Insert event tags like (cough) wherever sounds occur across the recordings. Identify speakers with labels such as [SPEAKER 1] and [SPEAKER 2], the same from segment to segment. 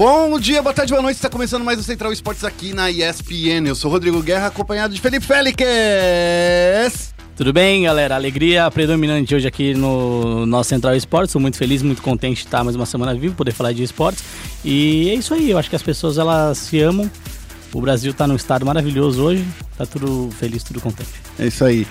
[SPEAKER 1] Bom dia, boa tarde, boa noite. Está começando mais o Central Esportes aqui na ESPN. Eu sou Rodrigo Guerra, acompanhado de Felipe Félix.
[SPEAKER 2] Tudo bem, galera? Alegria predominante hoje aqui no nosso Central Esportes. Sou muito feliz, muito contente de estar mais uma semana vivo, poder falar de esportes. E é isso aí, eu acho que as pessoas elas se amam. O Brasil está num estado maravilhoso hoje. Tá tudo feliz, tudo contente.
[SPEAKER 1] É isso aí.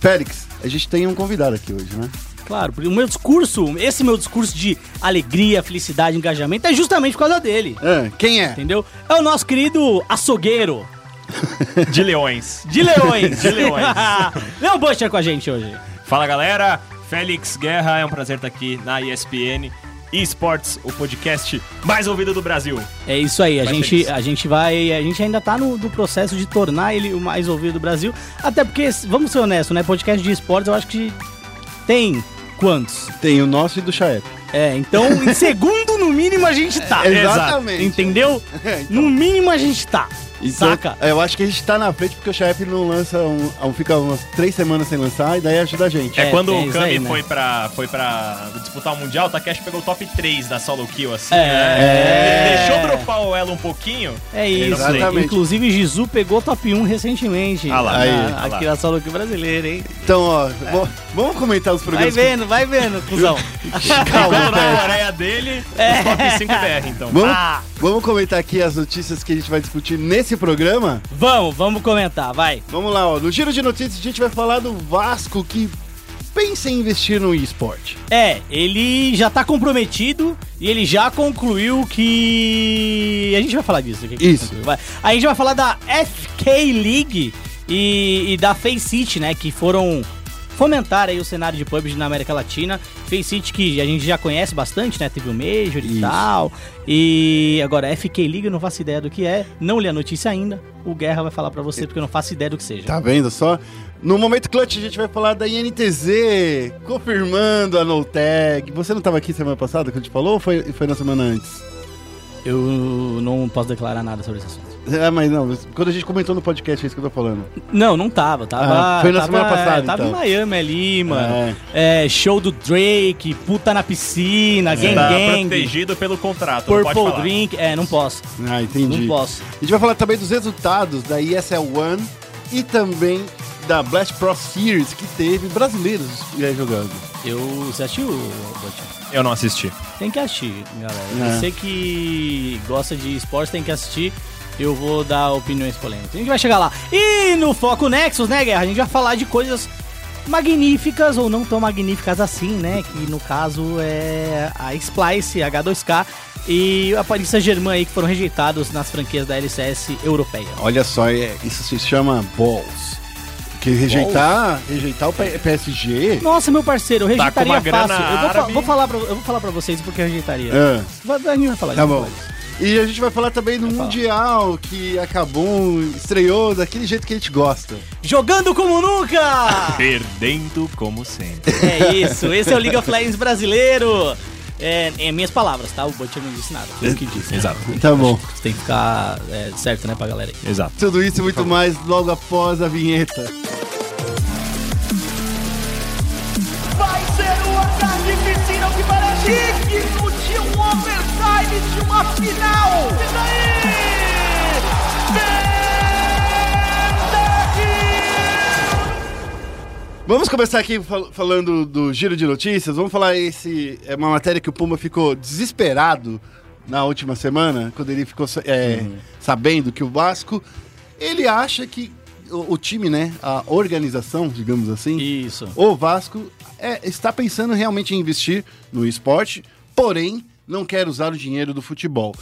[SPEAKER 1] Félix, a gente tem um convidado aqui hoje, né?
[SPEAKER 2] Claro, porque o meu discurso, esse meu discurso de alegria, felicidade, engajamento é justamente por causa dele.
[SPEAKER 1] É, quem é?
[SPEAKER 2] Entendeu? É o nosso querido açougueiro (laughs)
[SPEAKER 3] De leões.
[SPEAKER 2] de Leões.
[SPEAKER 3] De Leões. (laughs)
[SPEAKER 2] Leão Butcher com a gente hoje.
[SPEAKER 3] Fala galera, Félix Guerra, é um prazer estar aqui na ESPN eSports, o podcast mais ouvido do Brasil.
[SPEAKER 2] É isso aí, a gente,
[SPEAKER 3] feliz.
[SPEAKER 2] a gente vai. A gente ainda tá no, no processo de tornar ele o mais ouvido do Brasil. Até porque, vamos ser honestos, né? Podcast de esportes eu acho que tem quantos?
[SPEAKER 1] Tem o nosso e do Chaep.
[SPEAKER 2] É, então em segundo no mínimo a gente tá. (laughs)
[SPEAKER 1] Exatamente.
[SPEAKER 2] Entendeu? (laughs)
[SPEAKER 1] É, então.
[SPEAKER 2] No mínimo a gente tá.
[SPEAKER 1] Então,
[SPEAKER 2] Saca?
[SPEAKER 1] Eu acho que a gente tá na frente porque o Chaep não lança, um, um- fica umas três semanas sem lançar e daí ajuda a gente.
[SPEAKER 3] É,
[SPEAKER 2] É,
[SPEAKER 3] quando o Kami
[SPEAKER 2] aí, né?
[SPEAKER 3] foi, pra, foi pra disputar o Mundial, o Takeshi pegou o top 3 da solo kill, assim,
[SPEAKER 2] É.
[SPEAKER 3] né? Ele deixou dropar o elo um pouquinho.
[SPEAKER 2] É isso.
[SPEAKER 1] Exatamente.
[SPEAKER 2] Inclusive, Gizu pegou top 1 recentemente.
[SPEAKER 3] Ah lá,
[SPEAKER 2] Na-
[SPEAKER 1] aí,
[SPEAKER 3] ah
[SPEAKER 2] aqui
[SPEAKER 3] lá.
[SPEAKER 2] na solo aqui brasileira, hein?
[SPEAKER 1] Então, ó, vo- vamos comentar os
[SPEAKER 2] Vai
[SPEAKER 1] programas.
[SPEAKER 2] vendo, vai vendo, cuzão. (laughs)
[SPEAKER 1] Calma,
[SPEAKER 3] na. Coreia dele,
[SPEAKER 2] É.
[SPEAKER 3] top 5 BR, então.
[SPEAKER 1] Vamos,
[SPEAKER 2] Ah.
[SPEAKER 1] Vamos comentar aqui as notícias que a gente vai discutir nesse programa?
[SPEAKER 2] Vamos, vamos comentar, vai.
[SPEAKER 1] Vamos lá, ó. No giro de notícias a gente vai falar do Vasco que pensa em investir no esporte.
[SPEAKER 2] É, ele já tá comprometido e ele já concluiu que. A gente vai falar disso. aqui.
[SPEAKER 1] Isso.
[SPEAKER 2] Vai. A gente vai falar da FK League e, e da Face City, né? Que foram fomentar aí o cenário de PUBG na América Latina. Face City que a gente já conhece bastante, né? Teve o Major e
[SPEAKER 1] Isso.
[SPEAKER 2] tal. E agora, FK League eu não faço ideia do que é. Não li a notícia ainda. O Guerra vai falar pra você porque eu não faço ideia do que seja.
[SPEAKER 1] Tá vendo só? No momento clutch a gente vai falar da INTZ confirmando a no tag. Você não tava aqui semana passada que a gente falou ou foi, foi na semana antes?
[SPEAKER 2] Eu não posso declarar nada sobre esse assunto.
[SPEAKER 1] É, mas não, quando a gente comentou no podcast, é isso que eu tô falando.
[SPEAKER 2] Não, não tava. Tava.
[SPEAKER 1] Ah, foi na
[SPEAKER 2] tava,
[SPEAKER 1] semana passada,
[SPEAKER 2] é, Tava
[SPEAKER 1] então.
[SPEAKER 2] em Miami ali, mano. É, show do Drake, puta na piscina, gang
[SPEAKER 3] tá
[SPEAKER 2] gang,
[SPEAKER 3] protegido pelo contrato, não pode
[SPEAKER 2] purple
[SPEAKER 3] falar.
[SPEAKER 2] drink. É, não posso.
[SPEAKER 1] Ah, entendi.
[SPEAKER 2] Não posso.
[SPEAKER 1] A gente vai falar também dos resultados da ESL One e também da Blast Pro Series que teve brasileiros é, jogando.
[SPEAKER 2] Eu. Você assistiu?
[SPEAKER 3] Eu não assisti.
[SPEAKER 2] Tem que assistir, galera.
[SPEAKER 1] É.
[SPEAKER 2] Você que gosta de esporte tem que assistir. Eu vou dar opiniões polêmicas. A gente vai chegar lá. E no Foco Nexus, né, Guerra? A gente vai falar de coisas magníficas ou não tão magníficas assim, né? Que no caso é a Splice, H2K e a Paris Saint-Germain aí que foram rejeitados nas franquias da LCS europeia.
[SPEAKER 1] Olha só, é- isso se chama balls. Que rejeitar, rejeitar o PSG.
[SPEAKER 2] Nossa, meu parceiro, eu
[SPEAKER 3] Tá
[SPEAKER 2] rejeitaria
[SPEAKER 3] grana
[SPEAKER 2] fácil. Eu vou, fa- vou falar pra, eu vou falar pra vocês porque eu rejeitaria.
[SPEAKER 1] É,
[SPEAKER 2] Vai- A gente vai falar
[SPEAKER 1] tá bom. E a gente vai falar também do. Mundial que acabou, estreou daquele jeito que a gente gosta.
[SPEAKER 2] Jogando como nunca!
[SPEAKER 3] Perdendo como sempre.
[SPEAKER 2] É isso, esse é o League of Legends brasileiro. É, em minhas palavras, tá? O Butcher não disse nada. Foi o que disse.
[SPEAKER 3] Exato.
[SPEAKER 1] Tá bom.
[SPEAKER 2] Você tem que ficar é, certo, né, pra galera aí.
[SPEAKER 3] Exato.
[SPEAKER 1] Tudo isso e muito mais logo após a vinheta.
[SPEAKER 4] Digno de um overtime de uma final. E daí?
[SPEAKER 1] Vamos começar aqui fal- falando do giro de notícias. Vamos falar esse é uma matéria que o Puma ficou desesperado na última semana, quando ele ficou é, sabendo que o Vasco ele acha que o, o time, né, a organização, digamos assim,
[SPEAKER 2] Isso.
[SPEAKER 1] o Vasco é, está pensando realmente em investir no esporte, porém não quer usar o dinheiro do futebol.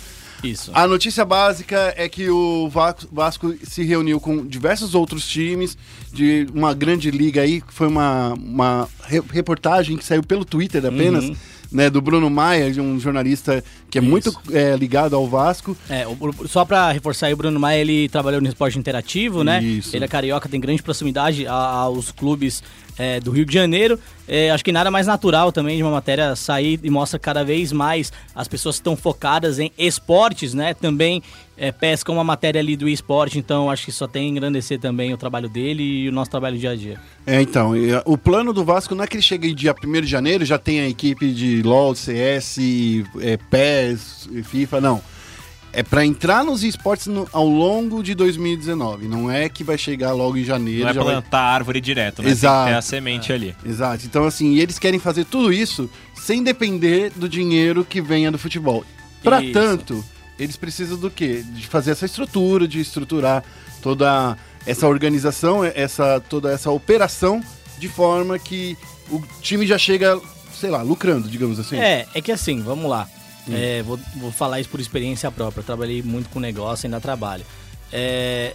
[SPEAKER 2] Isso.
[SPEAKER 1] A notícia básica é que o Vasco, se reuniu com diversos outros times de uma grande liga aí, que foi uma, uma re- reportagem que saiu pelo Twitter apenas,
[SPEAKER 2] Uhum.
[SPEAKER 1] né, do Bruno Maia, de um jornalista que é
[SPEAKER 2] Isso.
[SPEAKER 1] muito é, ligado ao Vasco.
[SPEAKER 2] É, o- só pra reforçar aí, o Bruno Maia, ele trabalhou no esporte interativo, né?
[SPEAKER 1] Isso.
[SPEAKER 2] Ele é carioca, tem grande proximidade a- aos clubes é, do Rio de Janeiro. É, acho que nada mais natural também de uma matéria sair e mostra cada vez mais as pessoas estão focadas em esportes, né? Também é, pescam uma matéria ali do esporte, então acho que só tem engrandecer também o trabalho dele e o nosso trabalho dia a dia.
[SPEAKER 1] É, então, uh, o plano do Vasco não é que ele chegue dia 1 de janeiro, já tem a equipe de LoL, CS, é, PES, FIFA, não. É pra entrar nos esportes no- ao longo de 2019. Não é que vai chegar logo em janeiro.
[SPEAKER 3] Não é
[SPEAKER 1] já vai-
[SPEAKER 3] plantar árvore direto, né?
[SPEAKER 1] Exato.
[SPEAKER 3] Tem que ter a semente ali.
[SPEAKER 1] Exato. Então, assim, e eles querem fazer tudo isso sem depender do dinheiro que venha do futebol. Para tanto, eles precisam do quê? De fazer essa estrutura, de estruturar toda essa organização, essa toda essa operação de forma que o time já chega, sei lá, lucrando, digamos assim.
[SPEAKER 2] É, é que assim, vamos lá. É, vou, vou falar isso por experiência própria. Eu trabalhei muito com negócio, ainda trabalho. É,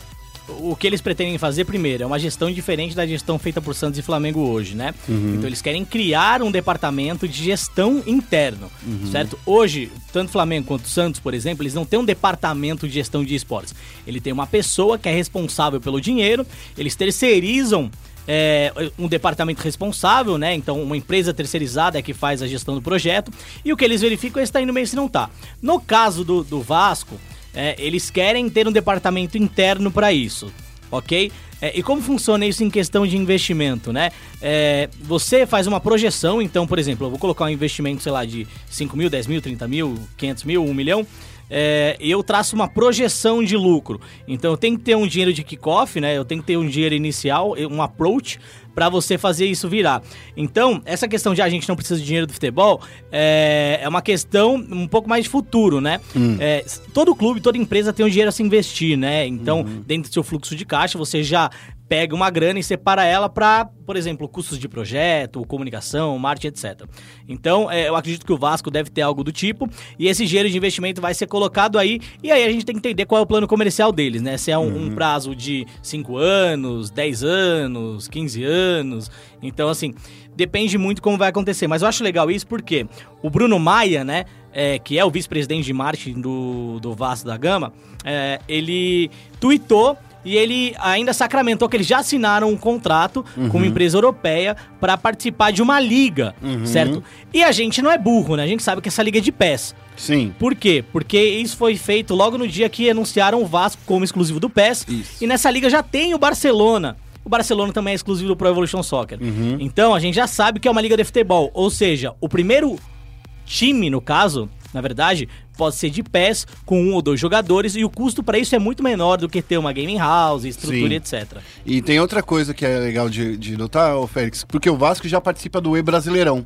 [SPEAKER 2] o que eles pretendem fazer, primeiro, é uma gestão diferente da gestão feita por Santos e Flamengo hoje, né? Então eles querem criar um departamento de gestão interno, certo? Hoje, tanto Flamengo quanto Santos, por exemplo, eles não têm um departamento de gestão de esportes. Ele tem uma pessoa que é responsável pelo dinheiro, eles terceirizam é, um departamento responsável, né? Então, uma empresa terceirizada é que faz a gestão do projeto. E o que eles verificam é se está indo bem se não tá. No caso do, do Vasco, é, eles querem ter um departamento interno para isso, ok? É, e como funciona isso em questão de investimento, né? É, você faz uma projeção, então, por exemplo, eu vou colocar um investimento, sei lá, de 5 mil, 10 mil, 30 mil, 500 mil, 1 milhão é, eu traço uma projeção de lucro. Então eu tenho que ter um dinheiro de kickoff, né? Eu tenho que ter um dinheiro inicial, um approach para você fazer isso virar. Então, essa questão de "Ah, a gente não precisa de dinheiro do futebol é, é uma questão um pouco mais de futuro, né? É, s- todo clube, toda empresa tem um dinheiro a se investir, né? Então, dentro do seu fluxo de caixa, você já pega uma grana e separa ela para, por exemplo, custos de projeto, comunicação, marketing, etc. Então, é, eu acredito que o Vasco deve ter algo do tipo e esse dinheiro de investimento vai ser colocado aí e aí a gente tem que entender qual é o plano comercial deles, né? Se é um, um prazo de 5 anos, 10 anos, 15 anos. Então, assim, depende muito como vai acontecer. Mas eu acho legal isso porque o Bruno Maia, né, é, que é o vice-presidente de marketing do, do Vasco da Gama, é, ele tweetou e ele ainda sacramentou que eles já assinaram um contrato com uma empresa europeia para participar de uma liga, certo? E a gente não é burro, né? A gente sabe que essa liga é de pés.
[SPEAKER 1] Sim.
[SPEAKER 2] Por quê? Porque isso foi feito logo no dia que anunciaram o Vasco como exclusivo do PES.
[SPEAKER 1] Isso.
[SPEAKER 2] E nessa liga já tem o Barcelona. O Barcelona também é exclusivo do Pro Evolution Soccer. Então a gente já sabe que é uma liga de futebol. Ou seja, o primeiro time, no caso, na verdade, pode ser de PES com um ou dois jogadores e o custo para isso é muito menor do que ter uma gaming house, estrutura,
[SPEAKER 1] Sim.
[SPEAKER 2] etc.
[SPEAKER 1] E tem outra coisa que é legal de, de notar, Félix, porque o Vasco já participa do E-Brasileirão.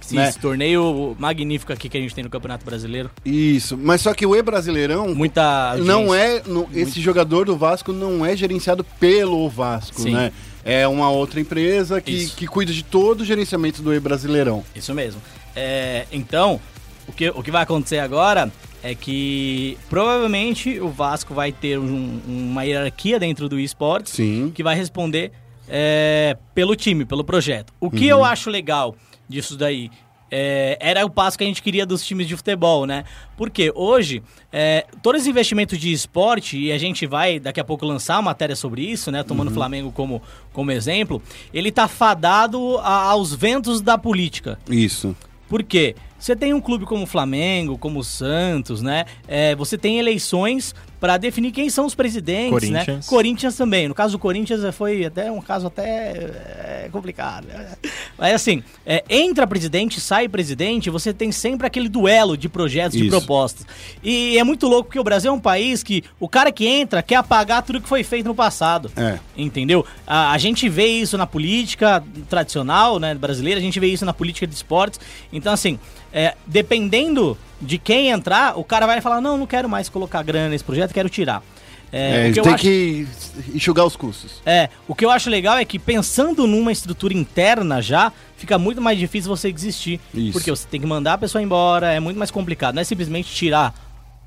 [SPEAKER 2] Sim,
[SPEAKER 1] Né?
[SPEAKER 2] Esse torneio magnífico aqui que a gente tem no Campeonato Brasileiro.
[SPEAKER 1] Isso, mas só que o E-Brasileirão
[SPEAKER 2] Muita
[SPEAKER 1] não
[SPEAKER 2] audiência.
[SPEAKER 1] é. no- esse jogador do Vasco não é gerenciado pelo Vasco,
[SPEAKER 2] Sim.
[SPEAKER 1] né? É uma outra empresa que,
[SPEAKER 2] Isso.
[SPEAKER 1] que cuida de todo o gerenciamento do E-Brasileirão.
[SPEAKER 2] Isso mesmo. É, então, o que, o que vai acontecer agora é que provavelmente o Vasco vai ter um- uma hierarquia dentro do esportes
[SPEAKER 1] Sim.
[SPEAKER 2] que vai responder é, pelo time, pelo projeto. O que eu acho legal disso daí é, era o passo que a gente queria dos times de futebol, né? Porque hoje, é, todos os investimentos de esporte, e a gente vai daqui a pouco lançar uma matéria sobre isso, né? Tomando o Flamengo como, como exemplo, ele tá fadado a- aos ventos da política.
[SPEAKER 1] Isso.
[SPEAKER 2] Por quê? Você tem um clube como o Flamengo, como o Santos, né? É, você tem eleições para definir quem são os presidentes, né?
[SPEAKER 3] Corinthians.
[SPEAKER 2] Corinthians também. No caso do Corinthians é, foi até um caso até é, complicado. né? (laughs) Mas assim, é, entra presidente, sai presidente, você tem sempre aquele duelo de projetos, de
[SPEAKER 1] Isso.
[SPEAKER 2] propostas. E é muito louco porque o Brasil é um país que o cara que entra quer apagar tudo que foi feito no passado.
[SPEAKER 1] É.
[SPEAKER 2] Entendeu? A, a gente vê isso na política tradicional, né, brasileira, a gente vê isso na política de esportes. Então, assim, é, dependendo de quem entrar, o cara vai falar: não, não quero mais colocar grana nesse projeto, quero tirar.
[SPEAKER 1] É,
[SPEAKER 2] o que eu
[SPEAKER 1] tem
[SPEAKER 2] acho-
[SPEAKER 1] que enxugar os custos.
[SPEAKER 2] é, o que eu acho legal é que pensando numa estrutura interna já, fica muito mais difícil você existir.
[SPEAKER 1] Isso.
[SPEAKER 2] Porque você tem que mandar a pessoa embora, é muito mais complicado. Não é simplesmente tirar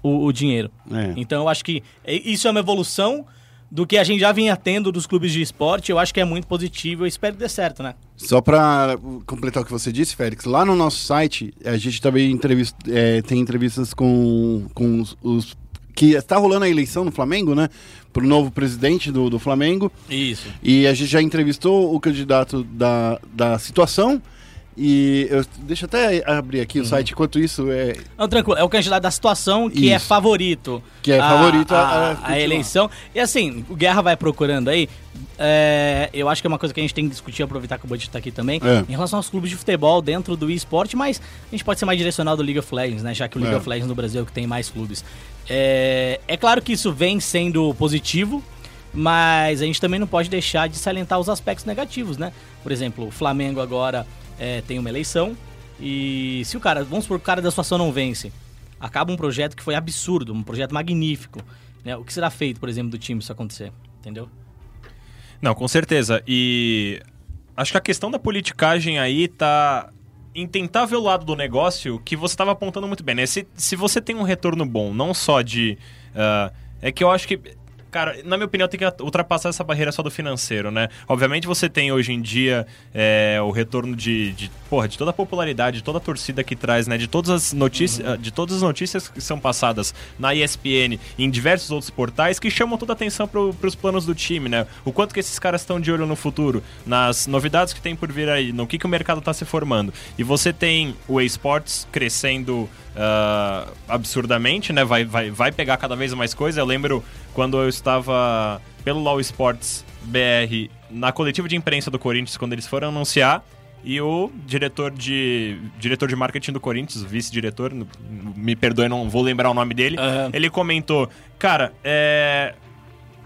[SPEAKER 2] o, o dinheiro.
[SPEAKER 1] É.
[SPEAKER 2] Então eu acho que é- isso é uma evolução do que a gente já vinha tendo dos clubes de esporte. Eu acho que é muito positivo. Eu espero que dê certo, né?
[SPEAKER 1] Só para completar o que você disse, Félix, lá no nosso site a gente também entrevista, é, tem entrevistas com, com os, os- que está rolando a eleição no Flamengo, né? Para o novo presidente do, do Flamengo.
[SPEAKER 2] Isso.
[SPEAKER 1] E a gente já entrevistou o candidato da, da situação E eu, deixa eu até abrir aqui o
[SPEAKER 2] Uhum.
[SPEAKER 1] site, enquanto isso é.
[SPEAKER 2] Não, tranquilo. É o candidato da situação que é
[SPEAKER 1] Isso.
[SPEAKER 2] favorito.
[SPEAKER 1] Que é favorito a-
[SPEAKER 2] a,
[SPEAKER 1] a
[SPEAKER 2] a
[SPEAKER 1] continuar.
[SPEAKER 2] eleição. E assim, o Guerra vai procurando aí. é, eu acho que é uma coisa que a gente tem que discutir, aproveitar que o Bud tá aqui também,
[SPEAKER 1] É.
[SPEAKER 2] em relação aos clubes de futebol dentro do esporte, mas a gente pode ser mais direcionado do League of Legends, né? Já que o League
[SPEAKER 1] É.
[SPEAKER 2] of Legends no Brasil é o que tem mais clubes. É, é claro que isso vem sendo positivo, mas a gente também não pode deixar de salientar os aspectos negativos, né? Por exemplo, o Flamengo agora é, tem uma eleição e se o cara, vamos supor que o cara da situação não vence, acaba um projeto que foi absurdo, um projeto magnífico. Né? O que será feito, por exemplo, do time se isso acontecer? Entendeu?
[SPEAKER 3] Não, com certeza. E acho que a questão da politicagem aí tá em tentar ver o lado do negócio que você estava apontando muito bem, né? Se, se você tem um retorno bom, não só de. ah, é que eu acho que. Cara, na minha opinião, tem que ultrapassar essa barreira só do financeiro, né? Obviamente você tem hoje em dia é, o retorno de, de, porra, de toda a popularidade, de toda a torcida que traz, né? De todas as notícias, de todas as notícias que são passadas na ESPN e em diversos outros portais que chamam toda a atenção para os planos do time, né? O quanto que esses caras estão de olho no futuro, nas novidades que tem por vir aí, no que, que o mercado está se formando. E você tem o esportes crescendo ah, absurdamente, né? Vai, vai, vai pegar cada vez mais coisa. Eu lembro quando eu estava pelo Law Sports BR na coletiva de imprensa do Corinthians, quando eles foram anunciar. E o diretor de diretor de marketing do Corinthians, vice-diretor, me perdoe, não vou lembrar o nome dele,
[SPEAKER 2] Aham.
[SPEAKER 3] ele comentou: Cara, é.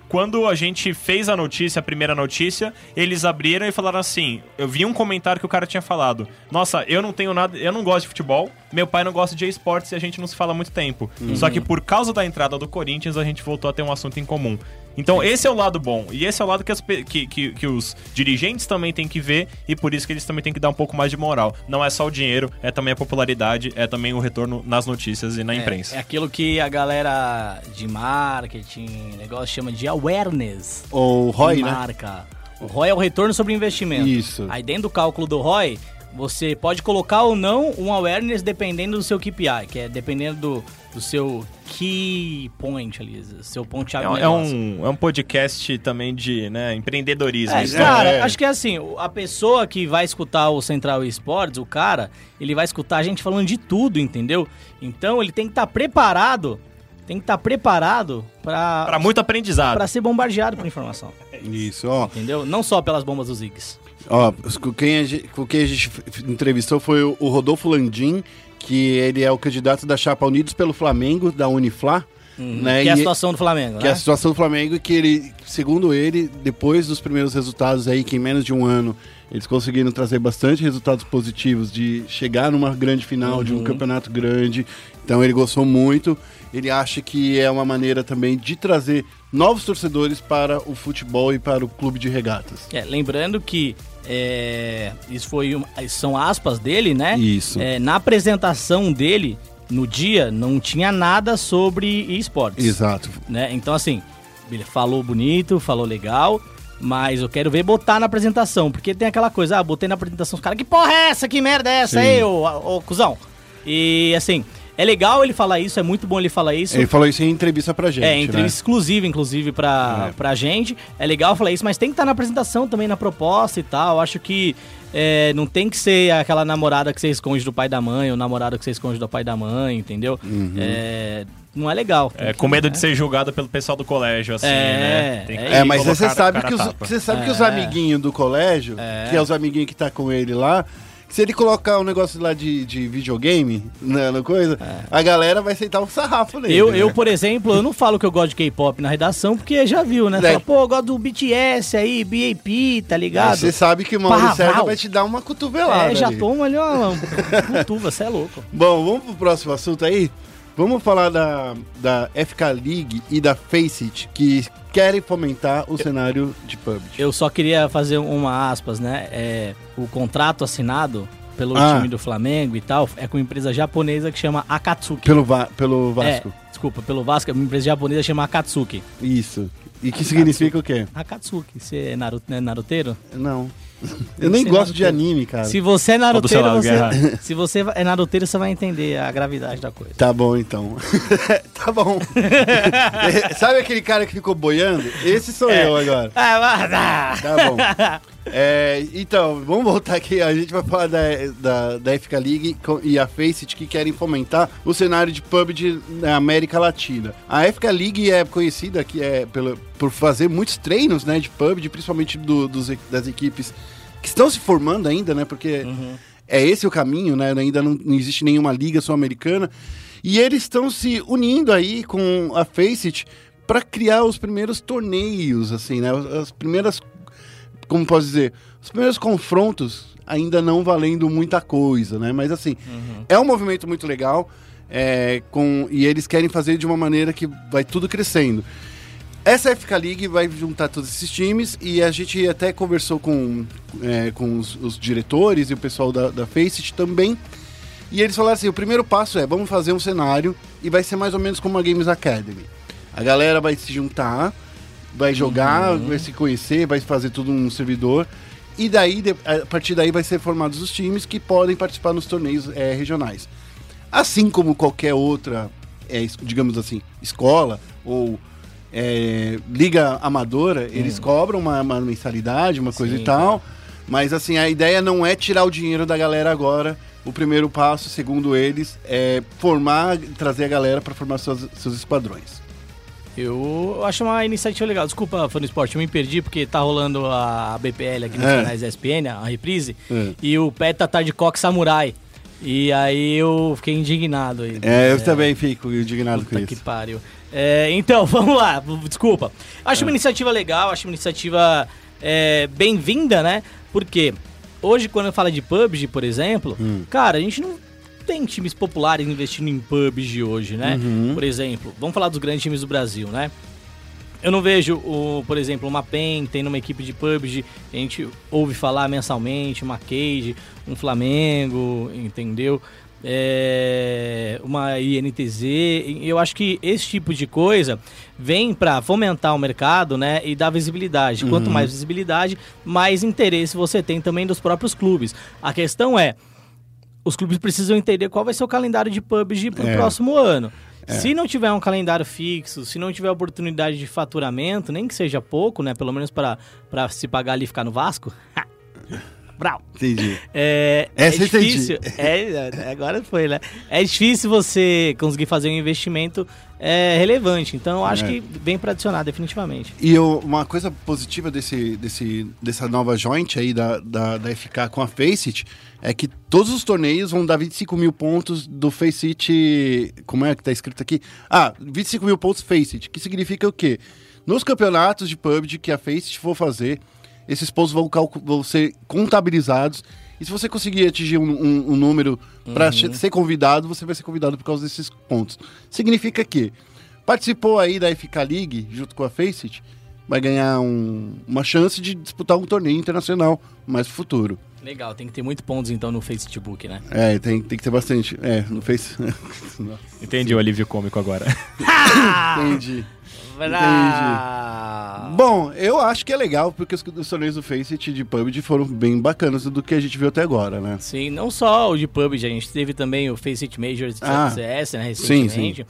[SPEAKER 3] Quando a gente fez a notícia, a primeira notícia, eles abriram e falaram assim: eu vi um comentário que o cara tinha falado. Nossa, eu não tenho nada, eu não gosto de futebol, meu pai não gosta de esportes e a gente não se fala há muito tempo. Só que por causa da entrada do Corinthians, a gente voltou a ter um assunto em comum. Então, esse é o lado bom. E esse é o lado que, as que, que, que os dirigentes também têm que ver, e por isso que eles também têm que dar um pouco mais de moral. Não é só o dinheiro, é também a popularidade, é também o retorno nas notícias e na imprensa.
[SPEAKER 2] É, é aquilo que a galera de marketing, negócio chama de awareness.
[SPEAKER 1] O ROI,
[SPEAKER 2] de
[SPEAKER 1] né?
[SPEAKER 2] marca. O ROI é o retorno sobre investimento.
[SPEAKER 1] Isso.
[SPEAKER 2] Aí dentro do cálculo do ROI, você pode colocar ou não um awareness dependendo do seu KPI, que é dependendo do, do seu key point ali, seu ponto-chave
[SPEAKER 3] É,
[SPEAKER 2] do
[SPEAKER 3] um- é um, é um podcast também de né, empreendedorismo.
[SPEAKER 2] É,
[SPEAKER 3] isso,
[SPEAKER 2] cara,
[SPEAKER 1] É.
[SPEAKER 2] acho que é assim, a pessoa que vai escutar o Central Esportes, o cara, ele vai escutar a gente falando de tudo, entendeu? Então ele tem que estar preparado, tem que estar preparado
[SPEAKER 3] Pra
[SPEAKER 2] pra,
[SPEAKER 3] muito aprendizado.
[SPEAKER 2] pra ser bombardeado por informação,
[SPEAKER 1] Isso, ó.
[SPEAKER 2] entendeu? Não só pelas bombas dos Ziggs.
[SPEAKER 1] Ó, com quem a gente, com quem a gente entrevistou foi o Rodolfo Landim, que ele é o candidato da chapa Unidos pelo Flamengo, da Unifla. Né?
[SPEAKER 2] que é a situação do Flamengo,
[SPEAKER 1] que é
[SPEAKER 2] né?
[SPEAKER 1] a situação do Flamengo e que ele, segundo ele, depois dos primeiros resultados aí, que em menos de um ano eles conseguiram trazer bastante resultados positivos de chegar numa grande final de um
[SPEAKER 2] Uhum.
[SPEAKER 1] campeonato grande. Então ele gostou muito. Ele acha que é uma maneira também de trazer novos torcedores para o futebol e para o clube de regatas.
[SPEAKER 2] É, lembrando que é, isso foi são aspas dele, né?
[SPEAKER 1] Isso.
[SPEAKER 2] É, na apresentação dele no dia não tinha nada sobre esportes.
[SPEAKER 1] Exato.
[SPEAKER 2] né? Então, assim, ele falou bonito, falou legal, mas eu quero ver botar na apresentação, porque tem aquela coisa, ah, botei na apresentação, os caras, que porra é essa? Que merda é essa
[SPEAKER 1] Sim.
[SPEAKER 2] aí, ô, ô, cuzão? E, assim, é legal ele falar isso, é muito bom ele falar isso.
[SPEAKER 1] Ele falou isso em entrevista pra gente.
[SPEAKER 2] É, entrevista
[SPEAKER 1] né?
[SPEAKER 2] exclusiva, inclusive, pra,
[SPEAKER 1] É.
[SPEAKER 2] pra gente. É legal falar isso, mas tem que estar na apresentação também, na proposta e tal. Acho que é, não tem que ser aquela namorada que você esconde do pai da mãe, ou namorado que você esconde do pai da mãe, entendeu?
[SPEAKER 1] Uhum.
[SPEAKER 2] É, não é legal.
[SPEAKER 3] É,
[SPEAKER 2] que-
[SPEAKER 3] com medo de
[SPEAKER 2] né?
[SPEAKER 3] ser julgado pelo pessoal do colégio, assim,
[SPEAKER 2] É,
[SPEAKER 3] né? Tem que
[SPEAKER 2] é
[SPEAKER 1] mas você sabe, que os, você sabe que os amiguinhos do colégio,
[SPEAKER 2] É.
[SPEAKER 1] que é os amiguinhos que tá com ele lá, se ele colocar um negócio lá de, de videogame, né, no coisa, a galera vai aceitar um sarrafo nele.
[SPEAKER 2] Eu,
[SPEAKER 1] né?
[SPEAKER 2] eu, por exemplo, eu não falo que eu gosto de K-pop na redação, porque já viu, né?
[SPEAKER 1] É.
[SPEAKER 2] Fala, pô, eu gosto do BTS aí, BAP, tá ligado?
[SPEAKER 1] Você sabe que hora
[SPEAKER 2] Parraval.
[SPEAKER 1] certa vai te dar uma cotovelada.
[SPEAKER 2] é, já
[SPEAKER 1] ali.
[SPEAKER 2] toma ali uma (laughs) cutuva, você é louco.
[SPEAKER 1] Bom, vamos pro próximo assunto aí? Vamos falar da, da FK League e da Faceit, que querem fomentar o cenário de PUBG.
[SPEAKER 2] Eu só queria fazer uma aspas, né? É, o contrato assinado pelo
[SPEAKER 1] Ah.
[SPEAKER 2] time do Flamengo e tal é com uma empresa japonesa que chama Akatsuki.
[SPEAKER 1] Pelo, Va- pelo Vasco.
[SPEAKER 2] É, desculpa, pelo Vasco, uma empresa japonesa que chama Akatsuki.
[SPEAKER 1] Isso. E que significa o quê?
[SPEAKER 2] Akatsuki, você é naru- né, naruteiro?
[SPEAKER 1] Não. (laughs) Eu nem
[SPEAKER 2] Você
[SPEAKER 1] gosto
[SPEAKER 2] não
[SPEAKER 1] de anime, cara.
[SPEAKER 2] Se você é naruteiro, você, (laughs) se você é naruteiro, você vai entender a gravidade da coisa.
[SPEAKER 1] Tá bom, então. (laughs) tá bom. Sabe aquele cara que ficou boiando? Esse sou
[SPEAKER 2] É.
[SPEAKER 1] eu agora.
[SPEAKER 2] Ah, mas- ah.
[SPEAKER 1] Tá bom. É, então, vamos voltar aqui. A gente vai falar da, da, da FK League e a Faceit que querem fomentar o cenário de PUBG na América Latina. A FK League é conhecida que é pela, por fazer muitos treinos né, de PUBG, principalmente do- dos das equipes que estão se formando ainda, né? Porque é esse o caminho, né? Ainda não, não existe nenhuma liga sul-americana. E eles estão se unindo aí com a Faceit para criar os primeiros torneios, assim, né? As primeiras como posso dizer, os primeiros confrontos ainda não valendo muita coisa, né? Mas assim, é um movimento muito legal é, com, e eles querem fazer de uma maneira que vai tudo crescendo. Essa FK League vai juntar todos esses times e a gente até conversou com, é, com os, os diretores e o pessoal da, da Faceit também. E eles falaram assim: o primeiro passo é vamos fazer um cenário e vai ser mais ou menos como a Games Academy. A galera vai se juntar, vai jogar, vai se conhecer, vai fazer tudo num servidor. E daí, a partir daí, vai ser formados os times que podem participar nos torneios eh, regionais. Assim como qualquer outra, es- digamos assim, escola ou eh, liga amadora, eles cobram uma, uma mensalidade, uma coisa
[SPEAKER 2] Sim,
[SPEAKER 1] e tal. Mas assim, a ideia não é tirar o dinheiro da galera agora. O primeiro passo, segundo eles, é formar, trazer a galera para formar seus, seus esquadrões.
[SPEAKER 2] Eu acho uma iniciativa legal. Desculpa, Fã do Esporte, eu me perdi porque tá rolando a BPL aqui nos
[SPEAKER 1] É.
[SPEAKER 2] canais ESPN, a reprise,
[SPEAKER 1] É.
[SPEAKER 2] e o Peta tá de coque samurai. E aí eu fiquei indignado aí.
[SPEAKER 1] É, eu também fico indignado com isso.
[SPEAKER 2] que pariu. É, então, (laughs) vamos lá, desculpa. Acho uma iniciativa legal, acho uma iniciativa é, bem-vinda, né? Porque hoje, quando fala de PUBG, por exemplo, cara, a gente não tem times populares investindo em PUBG hoje, né? Por exemplo, vamos falar dos grandes times do Brasil, né? Eu não vejo, o, por exemplo, uma PEN tendo uma equipe de PUBG, a gente ouve falar mensalmente, uma Cage, um Flamengo, entendeu? É, uma INTZ. Eu acho que esse tipo de coisa vem para fomentar o mercado né, e dar visibilidade. Quanto mais visibilidade, mais interesse você tem também dos próprios clubes. A questão é, os clubes precisam entender qual vai ser o calendário de PUBG para o
[SPEAKER 1] É.
[SPEAKER 2] próximo ano. Se não tiver um calendário fixo, se não tiver oportunidade de faturamento, nem que seja pouco, né? Pelo menos para se pagar ali e ficar no Vasco. (laughs) Brau.
[SPEAKER 1] Entendi. (laughs)
[SPEAKER 2] É,
[SPEAKER 1] Essa
[SPEAKER 2] é difícil. É, é, agora foi, né? É difícil você conseguir fazer um investimento é, relevante. Então, eu acho
[SPEAKER 1] É.
[SPEAKER 2] que vem para adicionar, definitivamente.
[SPEAKER 1] E eu- uma coisa positiva desse, desse, dessa nova joint aí da, da, da FK com a Faceit é que todos os torneios vão dar 25 mil pontos do Faceit. Como é que tá escrito aqui? Ah, 25 mil pontos Faceit, que significa o quê? Nos campeonatos de PUBG que a Faceit for fazer, esses pontos vão, vão ser contabilizados. E se você conseguir atingir um, um- um número para ser convidado, você vai ser convidado por causa desses pontos. Significa que participou aí da FK League junto com a Faceit, vai ganhar um- uma chance de disputar um torneio internacional mais no futuro.
[SPEAKER 2] Legal, tem que ter muitos pontos então no Facebook, né?
[SPEAKER 1] É, tem, tem que ter bastante. É, no Face. (laughs)
[SPEAKER 3] Entendi o alívio cômico agora. (laughs)
[SPEAKER 1] Entendi. Bom, eu acho que é legal, porque os, os torneios do Faceit de PUBG foram bem bacanas do que a gente viu até agora, né?
[SPEAKER 2] Sim, não só o de PUBG, a gente teve também o Faceit Majors de
[SPEAKER 1] Ah,
[SPEAKER 2] CS, né,
[SPEAKER 1] sim,
[SPEAKER 2] recentemente.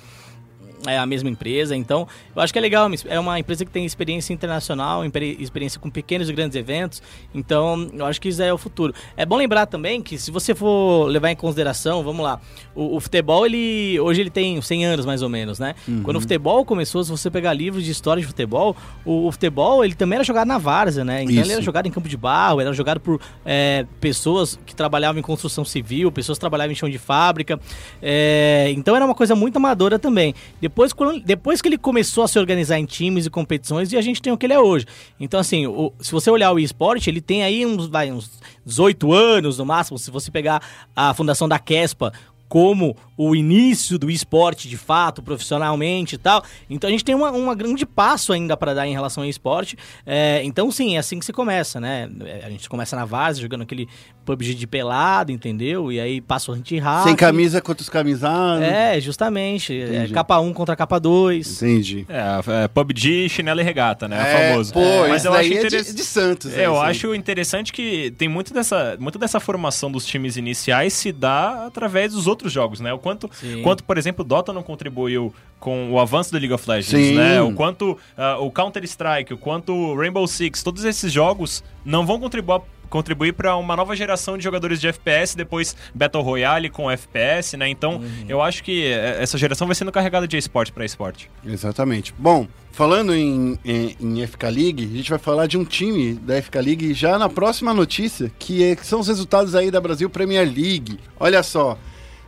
[SPEAKER 2] É a mesma empresa, então eu acho que é legal. É uma empresa que tem experiência internacional, experiência com pequenos e grandes eventos, então eu acho que isso é o futuro. É bom lembrar também que se você for levar em consideração, vamos lá, o, o futebol, ele hoje ele tem 100 anos mais ou menos, né? Quando o futebol começou, se você pegar livros de história de futebol, o, o futebol ele também era jogado na várzea, né? Então
[SPEAKER 1] Isso.
[SPEAKER 2] ele era jogado em campo de barro, era jogado por é, pessoas que trabalhavam em construção civil, pessoas que trabalhavam em chão de fábrica. É, então era uma coisa muito amadora também. Depois, quando- depois que ele começou a se organizar em times e competições, e a gente tem o que ele é hoje. Então, assim, o- se você olhar o esporte, ele tem aí uns, vai, uns 18 anos no máximo. Se você pegar a fundação da Kespa como o início do esporte de fato, profissionalmente e tal. Então a gente tem uma grande passo ainda para dar em relação ao esporte. É, então, sim, é assim que se começa, né? É, A gente começa na base, jogando aquele PUBG de pelado, entendeu? E aí passa o anti-hack.
[SPEAKER 1] Sem camisa contra os camisados.
[SPEAKER 2] É, justamente. É, capa 1 contra capa 2.
[SPEAKER 1] Entendi.
[SPEAKER 3] É, é, PUBG, chinelo e regata, né?
[SPEAKER 1] É,
[SPEAKER 3] famoso.
[SPEAKER 1] Pô,
[SPEAKER 3] Mas
[SPEAKER 1] isso
[SPEAKER 3] eu
[SPEAKER 1] daí
[SPEAKER 3] acho
[SPEAKER 1] é de,
[SPEAKER 3] interessante.
[SPEAKER 1] de Santos.
[SPEAKER 3] É, eu acho interessante que tem muito dessa, muito dessa formação dos times iniciais se dá através dos outros jogos, né? O quanto,
[SPEAKER 2] Sim.
[SPEAKER 3] quanto por exemplo, o Dota não contribuiu com o avanço do League of Legends,
[SPEAKER 1] Sim.
[SPEAKER 3] né? O quanto ah, o Counter-Strike, o quanto o Rainbow Six, todos esses jogos não vão contribuir contribuir para uma nova geração de jogadores de FPS, depois Battle Royale com FPS, né? Então,
[SPEAKER 1] Uhum.
[SPEAKER 3] eu acho que eh, essa geração vai sendo carregada de esporte para esporte.
[SPEAKER 1] Exatamente. Bom, falando em, em, em FK League, a gente vai falar de um time da FK League já na próxima notícia, que, é- que são os resultados aí da Brasil Premier League. Olha só,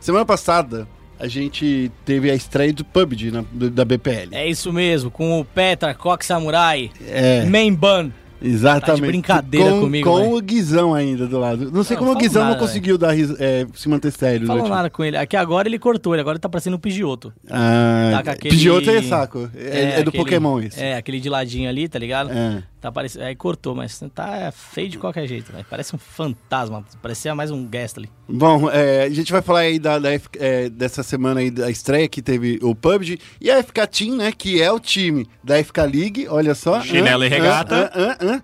[SPEAKER 1] semana passada a gente teve a estreia do PUBG na- do- da BPL.
[SPEAKER 2] É isso mesmo, com o Petra, Coque Samurai,
[SPEAKER 1] É,
[SPEAKER 2] Main Ban.
[SPEAKER 1] Exatamente.
[SPEAKER 2] Tá de brincadeira
[SPEAKER 1] com,
[SPEAKER 2] comigo,
[SPEAKER 1] Com
[SPEAKER 2] né?
[SPEAKER 1] o Guizão ainda do lado. Não sei
[SPEAKER 2] Não,
[SPEAKER 1] como o
[SPEAKER 2] fala
[SPEAKER 1] Guizão não
[SPEAKER 2] nada,
[SPEAKER 1] conseguiu dar, é, se manter sério.
[SPEAKER 2] Falou
[SPEAKER 1] né,
[SPEAKER 2] nada com ele. Aqui agora ele cortou, ele agora tá parecendo um Pidgeotto.
[SPEAKER 1] Ah,
[SPEAKER 2] Tá aquele-
[SPEAKER 1] Pidgeotto é saco. É, é do
[SPEAKER 2] aquele-
[SPEAKER 1] Pokémon isso.
[SPEAKER 2] É, aquele de ladinho ali, tá ligado?
[SPEAKER 1] É.
[SPEAKER 2] Tá parecendo, aí cortou, mas tá feio de qualquer jeito, velho. Parece um fantasma, parecia mais um guest ali.
[SPEAKER 1] Bom, é, a gente vai falar aí da, da F- é, dessa semana aí da estreia que teve o PUBG e a FK Team, né, que é o time da FK League, olha só.
[SPEAKER 3] Chinelo
[SPEAKER 1] Hã,
[SPEAKER 3] e regata.
[SPEAKER 1] hã, hã.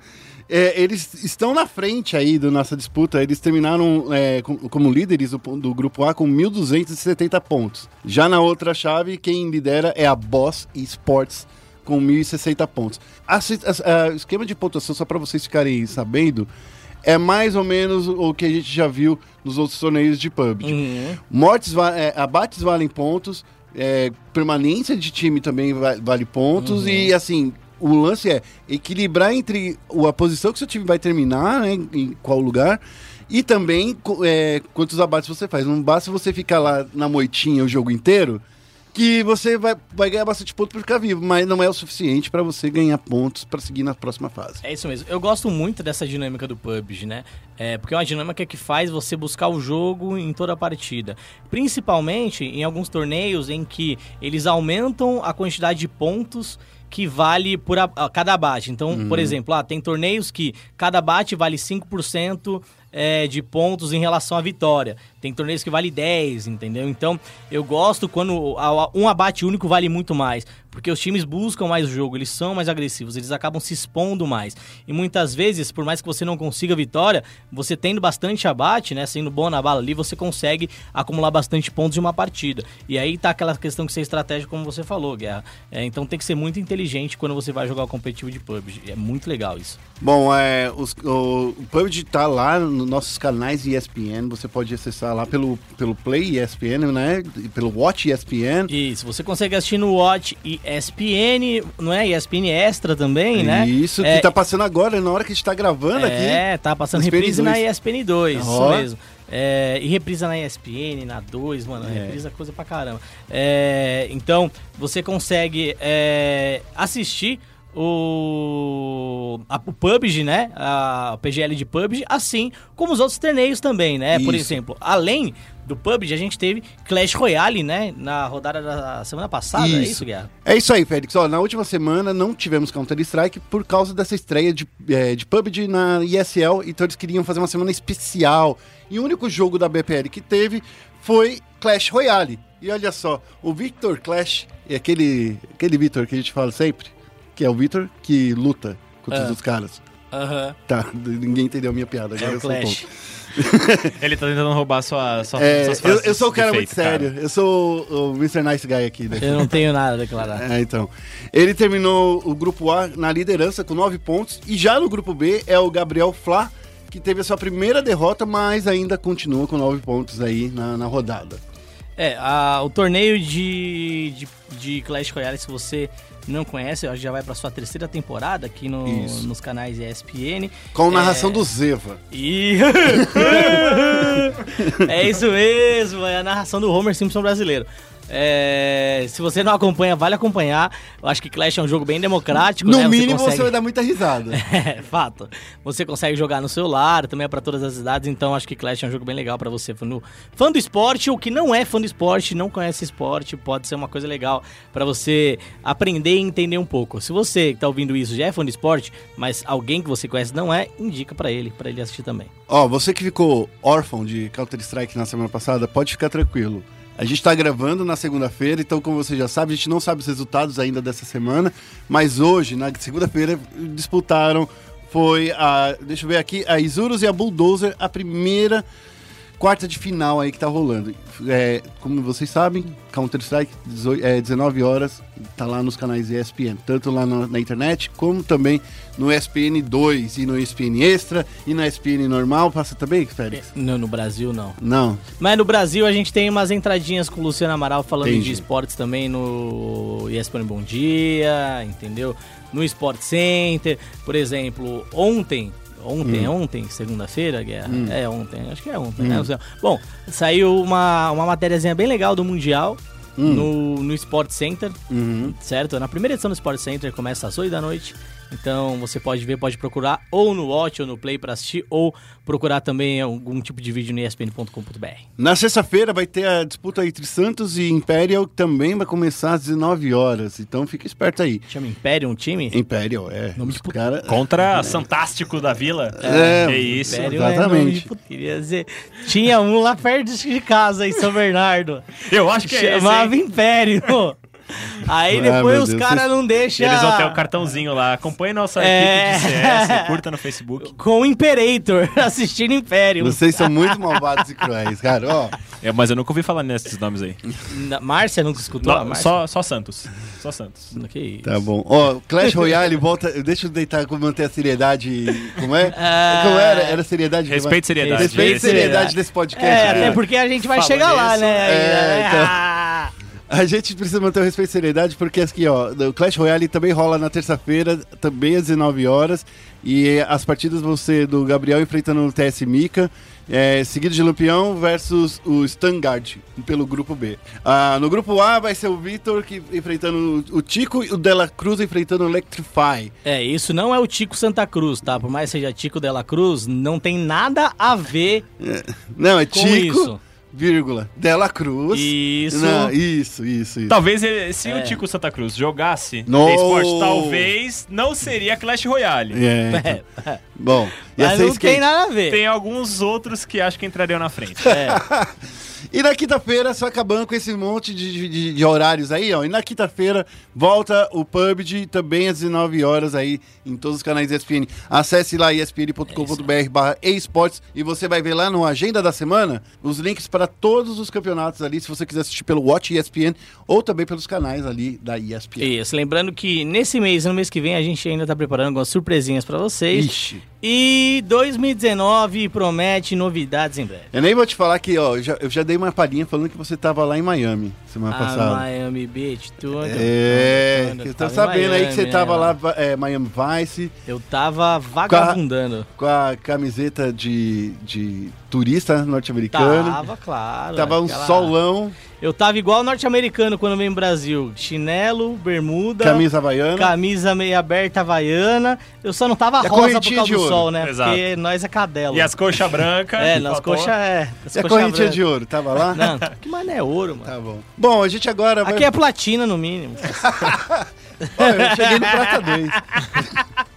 [SPEAKER 1] É, eles estão na frente aí da nossa disputa. Eles terminaram é, com- como líderes do, do grupo A com 1.270 pontos. Já na outra chave, quem lidera é a Boss Esports com 1.060 pontos. O esquema de pontuação, só para vocês ficarem sabendo, é mais ou menos o que a gente já viu nos outros torneios de PUBG.
[SPEAKER 2] Uhum.
[SPEAKER 1] Mortes, é, abates valem pontos, é, permanência de time também va- vale pontos, e assim, o lance é equilibrar entre a posição que seu time vai terminar, né, em qual lugar, e também é, quantos abates você faz. Não basta você ficar lá na moitinha o jogo inteiro, que você vai, vai ganhar bastante ponto por ficar vivo, mas não é o suficiente para você ganhar pontos para seguir na próxima fase.
[SPEAKER 2] É isso mesmo. Eu gosto muito dessa dinâmica do PUBG, né? É, porque é uma dinâmica que faz você buscar o jogo em toda a partida. Principalmente em alguns torneios em que eles aumentam a quantidade de pontos que vale por a, a cada abate. Então, por exemplo, ah, tem torneios que cada abate vale 5% é, de pontos em relação à vitória. Tem torneios que vale 10, entendeu? Então, eu gosto quando um abate único vale muito mais, porque os times buscam mais o jogo, eles são mais agressivos, eles acabam se expondo mais. E muitas vezes, por mais que você não consiga vitória, você tendo bastante abate, né, sendo bom na bala ali, você consegue acumular bastante pontos de uma partida. E aí tá aquela questão que ser estratégico, como você falou, Guerra. É, então tem que ser muito inteligente quando você vai jogar o competitivo de PUBG. É muito legal isso.
[SPEAKER 1] Bom, é, os- o, o PUBG tá lá nos nossos canais ESPN, você pode acessar lá pelo, pelo Play ESPN, né? e Pelo Watch ESPN.
[SPEAKER 2] Isso, você consegue assistir no Watch ESPN, não é? ESPN Extra também, né?
[SPEAKER 1] Isso,
[SPEAKER 2] É,
[SPEAKER 1] que tá passando agora, na hora que a gente tá gravando aqui.
[SPEAKER 2] É, tá passando
[SPEAKER 1] ESPN
[SPEAKER 2] reprise na
[SPEAKER 1] 2.
[SPEAKER 2] ESPN 2, isso
[SPEAKER 1] Ó.
[SPEAKER 2] mesmo. É, e reprisa na ESPN, na 2, mano,
[SPEAKER 1] É.
[SPEAKER 2] reprisa coisa pra caramba. É, então, você consegue é, assistir o, a, o PUBG, né? A, PGL de PUBG, assim como os outros torneios também, né? Por
[SPEAKER 1] Isso.
[SPEAKER 2] exemplo, além do PUBG, a gente teve Clash Royale, né? Na rodada da semana passada, é
[SPEAKER 1] Isso.
[SPEAKER 2] isso, Guerra?
[SPEAKER 1] É isso aí, Félix. Ó, na última semana não tivemos Counter-Strike por causa dessa estreia de, é, de PUBG na ESL, então eles queriam fazer uma semana especial. E o único jogo da BPL que teve foi Clash Royale. E olha só, o Victor Clash, é aquele, aquele Victor que a gente fala sempre, que é o Victor que luta contra
[SPEAKER 2] Ah.
[SPEAKER 1] os outros caras.
[SPEAKER 2] Aham.
[SPEAKER 1] Tá, (laughs) ninguém entendeu a minha piada. Agora
[SPEAKER 2] É
[SPEAKER 1] eu sou um. (laughs)
[SPEAKER 3] Ele tá tentando roubar sua, sua,
[SPEAKER 1] É,
[SPEAKER 3] suas
[SPEAKER 1] eu,
[SPEAKER 3] frases
[SPEAKER 1] eu sou um
[SPEAKER 3] de
[SPEAKER 1] cara muito
[SPEAKER 3] efeito, cara.
[SPEAKER 1] sério. Eu sou o, o Mr. Nice Guy aqui. Né?
[SPEAKER 2] Eu não tenho nada a declarar. (laughs)
[SPEAKER 1] É, então. Ele terminou o grupo A na liderança com nove pontos. E já no grupo B é o Gabriel Flá, que teve a sua primeira derrota, mas ainda continua com nove pontos aí na, na rodada.
[SPEAKER 2] É, a- o torneio de, de, de Clash Royale, se você não conhece, já vai pra sua terceira temporada aqui no- nos canais ESPN.
[SPEAKER 1] Com narração
[SPEAKER 2] É.
[SPEAKER 1] do Zeva.
[SPEAKER 2] E... (laughs) é isso mesmo, é a narração do Homer Simpson brasileiro. É, se você não acompanha, vale acompanhar. Eu acho que Clash é um jogo bem democrático,
[SPEAKER 1] No
[SPEAKER 2] né?
[SPEAKER 1] mínimo você,
[SPEAKER 2] consegue-
[SPEAKER 1] vai dar muita risada. (laughs)
[SPEAKER 2] É, fato. Você consegue jogar no celular, também é pra todas as idades, então acho que Clash é um jogo bem legal pra você. Fã do, fã do esporte ou que não é fã do esporte, não conhece esporte, pode ser uma coisa legal pra você aprender e entender um pouco. Se você que tá ouvindo isso já é fã do esporte, mas alguém que você conhece não é, indica pra ele, pra ele assistir também.
[SPEAKER 1] Ó, você que ficou órfão de Counter-Strike na semana passada, pode ficar tranquilo. A gente tá gravando na segunda-feira, então como você já sabe, a gente não sabe os resultados ainda dessa semana, mas hoje, na segunda-feira, disputaram, foi a, deixa eu ver aqui, a Isurus e a Bulldozer, a primeira quarta de final aí que tá rolando. É, como vocês sabem, Counter-Strike, 18 é, 19 horas, tá lá nos canais ESPN, tanto lá na, na internet, como também no ESPN 2 e no ESPN Extra e na ESPN normal. Passa também, Félix?
[SPEAKER 2] No, no Brasil, não.
[SPEAKER 1] Não.
[SPEAKER 2] Mas no Brasil a gente tem umas entradinhas com o Luciano Amaral falando
[SPEAKER 1] Entendi.
[SPEAKER 2] de esportes também no ESPN Bom Dia, entendeu? No Sport Center, por exemplo, ontem. Ontem,
[SPEAKER 1] Hum.
[SPEAKER 2] ontem, segunda-feira, Guerra? É ontem, acho que é ontem, né? Não sei. Bom, saiu uma, uma matériazinha bem legal do Mundial no, no Sport Center,
[SPEAKER 1] Uhum.
[SPEAKER 2] certo? Na primeira edição do Sport Center começa às 8 da noite. Então você pode ver, pode procurar ou no Watch ou no Play pra assistir, ou procurar também algum tipo de vídeo no espn.com.br.
[SPEAKER 1] Na sexta-feira vai ter a disputa entre Santos e Imperial, que também vai começar às 19 horas. Então fica esperto aí.
[SPEAKER 2] Chama Império um time?
[SPEAKER 1] Imperial, é.
[SPEAKER 2] Nome de puta.
[SPEAKER 1] cara...
[SPEAKER 3] Contra Fantástico da Vila.
[SPEAKER 1] É,
[SPEAKER 3] que isso.
[SPEAKER 2] Império
[SPEAKER 1] exatamente.
[SPEAKER 2] É nome de puta, queria dizer, tinha um lá perto de casa, em São Bernardo.
[SPEAKER 3] Eu acho que é esse,
[SPEAKER 2] Chamava
[SPEAKER 3] hein?
[SPEAKER 2] Império. (laughs) Aí
[SPEAKER 1] Ah,
[SPEAKER 2] depois
[SPEAKER 1] meu
[SPEAKER 2] os caras não deixam.
[SPEAKER 3] Eles vão ter o cartãozinho lá. Acompanhe nossa
[SPEAKER 2] É.
[SPEAKER 3] equipe de CS, curta no Facebook. (laughs)
[SPEAKER 2] Com o Imperator (laughs) assistindo Império.
[SPEAKER 1] Vocês são muito malvados e cruéis, cara. Ó,
[SPEAKER 3] É, mas eu nunca ouvi falar nesses nomes aí.
[SPEAKER 2] Na- Márcia nunca escutou?
[SPEAKER 3] só, só Santos. Só Santos.
[SPEAKER 2] Que isso.
[SPEAKER 1] tá bom. Ó, Clash Royale volta. Deixa eu deitar manter a seriedade. Como é?
[SPEAKER 2] Ah.
[SPEAKER 1] Como era? Era seriedade?
[SPEAKER 3] Respeito e seriedade.
[SPEAKER 1] Respeito e seriedade desse podcast.
[SPEAKER 2] É,
[SPEAKER 1] cara.
[SPEAKER 2] até porque a gente vai
[SPEAKER 3] Falou
[SPEAKER 2] chegar lá,
[SPEAKER 3] nisso.
[SPEAKER 2] né?
[SPEAKER 1] É,
[SPEAKER 2] né?
[SPEAKER 1] então. A gente precisa manter o respeito e seriedade, porque aqui, ó, o Clash Royale também rola na terça-feira, também às 19 horas. E as partidas vão ser do Gabriel enfrentando o TS Mika, é, seguido de Lampião versus o Stangard, pelo grupo B. Ah, no grupo A vai ser o Vitor que, enfrentando o Tico e o Dela Cruz enfrentando o Electrify.
[SPEAKER 2] É, isso não é o Tico Santa Cruz, tá? Por mais que seja Tico Dela Cruz, não tem nada a ver
[SPEAKER 1] Não, é Tico,
[SPEAKER 2] isso.
[SPEAKER 1] Vírgula, Dela Cruz.
[SPEAKER 2] Isso.
[SPEAKER 1] Não, isso, isso, isso.
[SPEAKER 3] Talvez ele- se
[SPEAKER 2] É.
[SPEAKER 3] o Tico Santa Cruz jogasse
[SPEAKER 1] No.
[SPEAKER 3] esporte, talvez não seria Clash Royale.
[SPEAKER 1] É. (laughs)
[SPEAKER 2] É,
[SPEAKER 1] Bom,
[SPEAKER 2] mas não tem nada a ver.
[SPEAKER 3] Tem alguns outros que acho que entrariam na frente.
[SPEAKER 2] É. (laughs)
[SPEAKER 1] E na quinta-feira, só acabando com esse monte de, de- de horários aí, ó. E na quinta-feira volta o PUBG também às 19 horas aí em todos os canais ESPN. Acesse lá espn.com.br barra esportes e você vai ver lá no Agenda da Semana os links para todos os campeonatos ali, se você quiser assistir pelo Watch ESPN ou também pelos canais ali da ESPN.
[SPEAKER 2] Isso, lembrando que nesse mês no mês que vem a gente ainda tá preparando algumas surpresinhas pra vocês.
[SPEAKER 1] Ixi.
[SPEAKER 2] E 2019 promete novidades em breve.
[SPEAKER 1] Eu nem vou te falar que, ó, eu já, eu já dei uma palhinha falando que você tava lá em Miami semana
[SPEAKER 2] A
[SPEAKER 1] passada.
[SPEAKER 2] Miami Beach, tudo.
[SPEAKER 1] É,
[SPEAKER 2] tudo,
[SPEAKER 1] eu tô
[SPEAKER 2] em
[SPEAKER 1] sabendo aí que você
[SPEAKER 2] Miami,
[SPEAKER 1] tava
[SPEAKER 2] é.
[SPEAKER 1] lá, é, Miami Vice,
[SPEAKER 2] Eu tava vagabundando.
[SPEAKER 1] com a camiseta de, de turista norte-americano.
[SPEAKER 2] Tava, claro.
[SPEAKER 1] Tava um
[SPEAKER 2] aquela-
[SPEAKER 1] solão,
[SPEAKER 2] Eu tava igual norte-americano quando vem no Brasil. Chinelo, bermuda,
[SPEAKER 1] camisa havaiana.
[SPEAKER 2] camisa meio aberta havaiana. Eu só não tava
[SPEAKER 1] E
[SPEAKER 2] rosa por causa
[SPEAKER 1] de
[SPEAKER 2] do
[SPEAKER 1] ouro?
[SPEAKER 2] sol, né?
[SPEAKER 3] Exato.
[SPEAKER 2] Porque nós é cadela.
[SPEAKER 3] E as coxas brancas.
[SPEAKER 2] É, nas coxas é. as
[SPEAKER 1] E a
[SPEAKER 2] coxa
[SPEAKER 1] correntinha
[SPEAKER 2] branca.
[SPEAKER 1] de ouro, tava lá?
[SPEAKER 2] Não, que mais não é ouro, mano.
[SPEAKER 1] Tá bom. Bom, a gente agora vai...
[SPEAKER 2] Aqui é platina, no mínimo. (laughs)
[SPEAKER 1] Olha, eu cheguei no prata 2.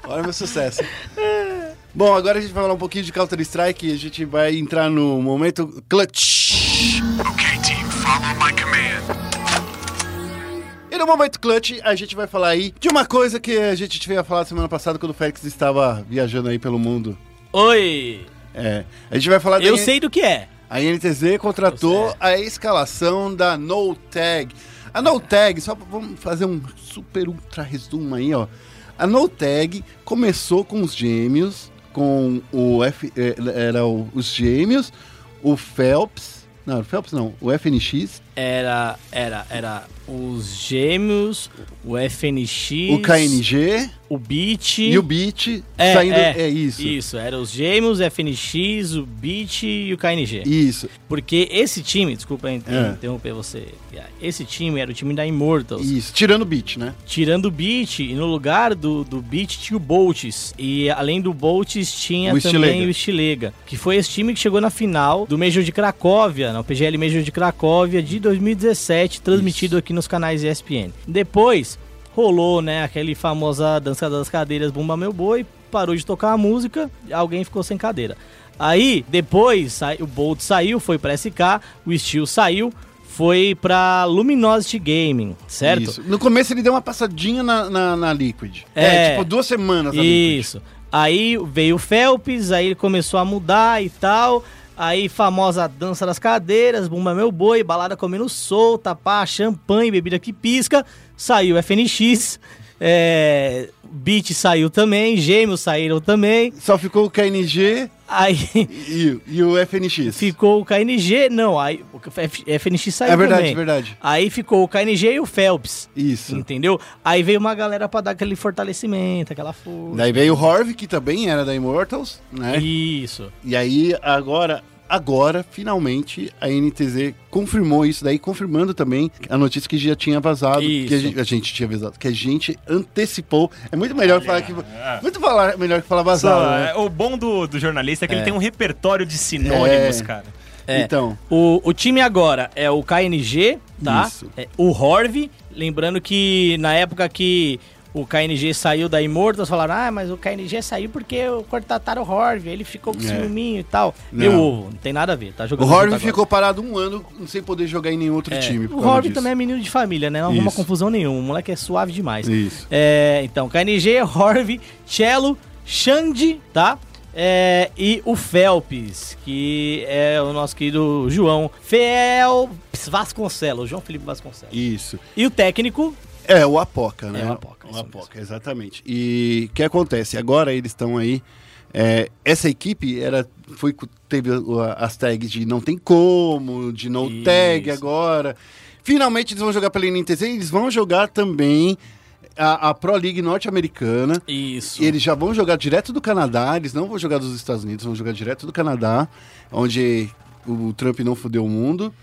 [SPEAKER 1] Olha meu sucesso. (laughs) Bom, agora a gente vai falar um pouquinho de Counter-Strike e a gente vai entrar no momento clutch.
[SPEAKER 5] Okay, team, follow my command.
[SPEAKER 1] E no momento clutch, a gente vai falar aí de uma coisa que a gente tinha falado semana passada quando o Félix estava viajando aí pelo mundo.
[SPEAKER 2] Oi!
[SPEAKER 1] É, a gente vai falar
[SPEAKER 2] Eu sei do que é.
[SPEAKER 1] A NTZ contratou a escalação da No Tag. A No Tag, só pra- vamos fazer um super ultra resumo aí, ó. A No Tag começou com os gêmeos, com o F, eh, era os gêmeos, o Phelps, não, o Phelps não, o FNX,
[SPEAKER 2] Era, era, era os gêmeos, o FNX,
[SPEAKER 1] O KNG
[SPEAKER 2] o Beat
[SPEAKER 1] e o Beat
[SPEAKER 2] é,
[SPEAKER 1] saindo.
[SPEAKER 2] é,
[SPEAKER 1] É, isso.
[SPEAKER 2] Isso, era os gêmeos, o FNX, o Beat e o KNG.
[SPEAKER 1] Isso.
[SPEAKER 2] Porque esse time, desculpa
[SPEAKER 1] É.
[SPEAKER 2] interromper você, esse time era o time da Immortals.
[SPEAKER 1] Isso. Tirando o Beat, né?
[SPEAKER 2] Tirando o Beat, e no lugar do, do Beat tinha o Bolts. E além do Bolts tinha
[SPEAKER 1] O
[SPEAKER 2] também
[SPEAKER 1] Stilega.
[SPEAKER 2] o Stilega. Que foi esse time que chegou na final do Major de Cracóvia, no PGL Major de Cracóvia de 2017, transmitido aqui nos canais ESPN. Depois rolou, né, aquele famosa dança das cadeiras Bumba Meu Boi, parou de tocar a música, alguém ficou sem cadeira. Aí, depois, o Bolt saiu, foi pra SK, o Steel saiu, foi pra Luminosity Gaming, certo?
[SPEAKER 1] Isso. No começo ele deu uma passadinha na, na, na Liquid. É,
[SPEAKER 2] É.
[SPEAKER 1] tipo duas semanas na Liquid.
[SPEAKER 2] Isso. Aí veio o Phelps, aí ele começou a mudar e tal. Aí famosa dança das cadeiras, bumba meu boi, balada comendo solta, pá, champanhe, bebida que pisca. Saiu FNX, é, Beat saiu também, Gêmeos saíram também.
[SPEAKER 1] Só ficou o KNG
[SPEAKER 2] Aí
[SPEAKER 1] e, e o FNX.
[SPEAKER 2] ficou o KNG, não, aí o FNX saiu
[SPEAKER 1] É verdade,
[SPEAKER 2] também.
[SPEAKER 1] é verdade.
[SPEAKER 2] Aí ficou o KNG e o Phelps.
[SPEAKER 1] Isso.
[SPEAKER 2] Entendeu? Aí veio uma galera pra dar aquele fortalecimento, aquela força.
[SPEAKER 1] Daí veio o Horv, que também era da Immortals, né?
[SPEAKER 2] Isso.
[SPEAKER 1] E aí, agora, agora, finalmente, a NTZ confirmou isso daí, confirmando também a notícia que já tinha vazado,
[SPEAKER 2] Isso.
[SPEAKER 1] que a gente, a gente tinha vazado, que a gente antecipou. É muito melhor falar que. Muito falar, melhor que falar
[SPEAKER 3] Só,
[SPEAKER 1] vazado, né?
[SPEAKER 3] é, O bom do, do jornalista é que
[SPEAKER 2] É.
[SPEAKER 3] ele tem um repertório de sinônimos,
[SPEAKER 1] É.
[SPEAKER 3] cara.
[SPEAKER 2] É.
[SPEAKER 1] Então,
[SPEAKER 2] O, o time agora é o KNG, tá?
[SPEAKER 1] Isso.
[SPEAKER 2] É, o Horv, lembrando que na época que o KNG saiu da Immortals, falaram, ah, mas o KNG saiu porque o cortataram o Horv, ele ficou com
[SPEAKER 1] É.
[SPEAKER 2] ciúminho e tal.
[SPEAKER 1] Não.
[SPEAKER 2] Meu ovo, não tem nada a ver, tá
[SPEAKER 1] o
[SPEAKER 2] jogando
[SPEAKER 1] Horv
[SPEAKER 2] junto agora.
[SPEAKER 1] ficou parado um ano sem poder jogar em nenhum outro
[SPEAKER 2] É,
[SPEAKER 1] time.
[SPEAKER 2] O Horv também é menino de família, né? Não arruma confusão nenhuma, o moleque é suave demais.
[SPEAKER 1] Isso.
[SPEAKER 2] É, então, KNG, Horv, Cello, Xande, tá? É, e o Felps, que é o nosso querido João Felps Vasconcelos, João Felipe Vasconcelos.
[SPEAKER 1] Isso.
[SPEAKER 2] E o técnico,
[SPEAKER 1] É, o Apoca, né?
[SPEAKER 2] É, o Apoca,
[SPEAKER 1] O Apoca, exatamente. E o que acontece? Agora eles estão aí. é, essa equipe era, foi, teve as tags de não tem como, de no
[SPEAKER 2] Isso.
[SPEAKER 1] tag agora. Finalmente eles vão jogar pela NTZ e eles vão jogar também a, a Pro League norte-americana.
[SPEAKER 2] isso.
[SPEAKER 1] E eles já vão jogar direto do Canadá, eles não vão jogar dos Estados Unidos, vão jogar direto do Canadá, onde o Trump não fudeu o mundo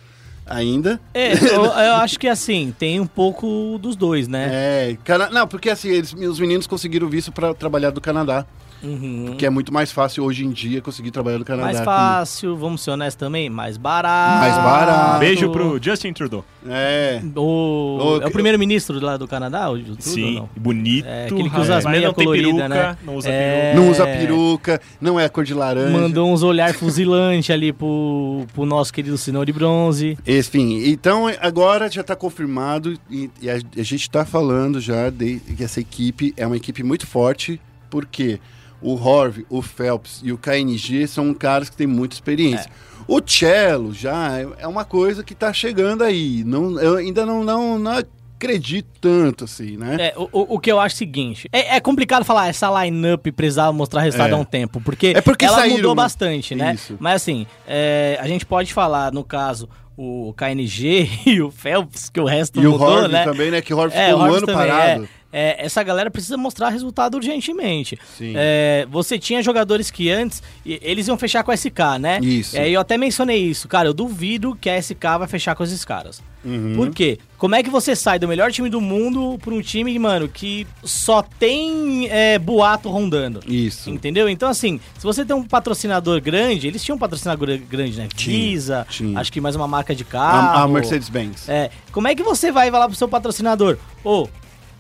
[SPEAKER 1] ainda.
[SPEAKER 2] É, eu, eu acho que assim, tem um pouco dos dois, né?
[SPEAKER 1] É, cana... não, porque assim, eles, os meninos conseguiram visto para trabalhar do Canadá,
[SPEAKER 2] Uhum.
[SPEAKER 1] que é muito mais fácil hoje em dia conseguir trabalhar do Canadá.
[SPEAKER 2] Mais fácil, vamos ser honestos também, mais barato.
[SPEAKER 1] Mais barato.
[SPEAKER 3] Beijo pro Justin Trudeau.
[SPEAKER 1] É.
[SPEAKER 2] O,
[SPEAKER 1] O-
[SPEAKER 2] é o primeiro-ministro lá do Canadá, o Trudeau,
[SPEAKER 3] Sim,
[SPEAKER 2] não?
[SPEAKER 3] bonito.
[SPEAKER 2] É, aquele que usa as
[SPEAKER 3] Mas
[SPEAKER 2] meia
[SPEAKER 3] não tem
[SPEAKER 2] colorida,
[SPEAKER 3] peruca,
[SPEAKER 2] né?
[SPEAKER 3] Não usa
[SPEAKER 2] É.
[SPEAKER 3] peruca.
[SPEAKER 1] Não usa peruca, não é cor de laranja.
[SPEAKER 2] Mandou uns olhar fuzilante ali pro, pro nosso querido Sinão de Bronze.
[SPEAKER 1] Enfim, então agora já está confirmado e, e a, a gente está falando já de que essa equipe é uma equipe muito forte, porque o Horv, o Phelps e o KNG são caras que têm muita experiência. O Cello já é- é uma coisa que está chegando aí. Não, eu ainda não, não, não acredito tanto assim, né?
[SPEAKER 2] É, o, o- o que eu acho é o seguinte, é, é complicado falar essa line-up precisava mostrar resultado
[SPEAKER 1] É.
[SPEAKER 2] há um tempo, porque,
[SPEAKER 1] É porque
[SPEAKER 2] ela
[SPEAKER 1] saíram-
[SPEAKER 2] mudou bastante, né?
[SPEAKER 1] Isso.
[SPEAKER 2] Mas assim, é, a gente pode falar, no caso, o KNG (laughs) e o Phelps, que o resto
[SPEAKER 1] E o
[SPEAKER 2] mudou,
[SPEAKER 1] Horv
[SPEAKER 2] né?
[SPEAKER 1] também, né? Que o Horv
[SPEAKER 2] É,
[SPEAKER 1] ficou
[SPEAKER 2] o
[SPEAKER 1] um ano
[SPEAKER 2] também,
[SPEAKER 1] parado.
[SPEAKER 2] é. É, essa galera precisa mostrar resultado urgentemente.
[SPEAKER 1] Sim.
[SPEAKER 2] É, você tinha jogadores que antes, eles iam fechar com a SK, né?
[SPEAKER 1] Isso.
[SPEAKER 2] É, eu até mencionei isso. Cara, eu duvido que a SK vai fechar com esses caras.
[SPEAKER 1] Uhum.
[SPEAKER 2] Por quê? Como é que você sai do melhor time do mundo pra um time, mano, que só tem é, boato rondando?
[SPEAKER 1] Isso.
[SPEAKER 2] Entendeu? Então, assim, se você tem um patrocinador grande, eles tinham um patrocinador grande, né? Visa, acho que mais uma marca de carro.
[SPEAKER 1] A, a Mercedes-Benz.
[SPEAKER 2] É, como é que você vai falar pro seu patrocinador? Ô,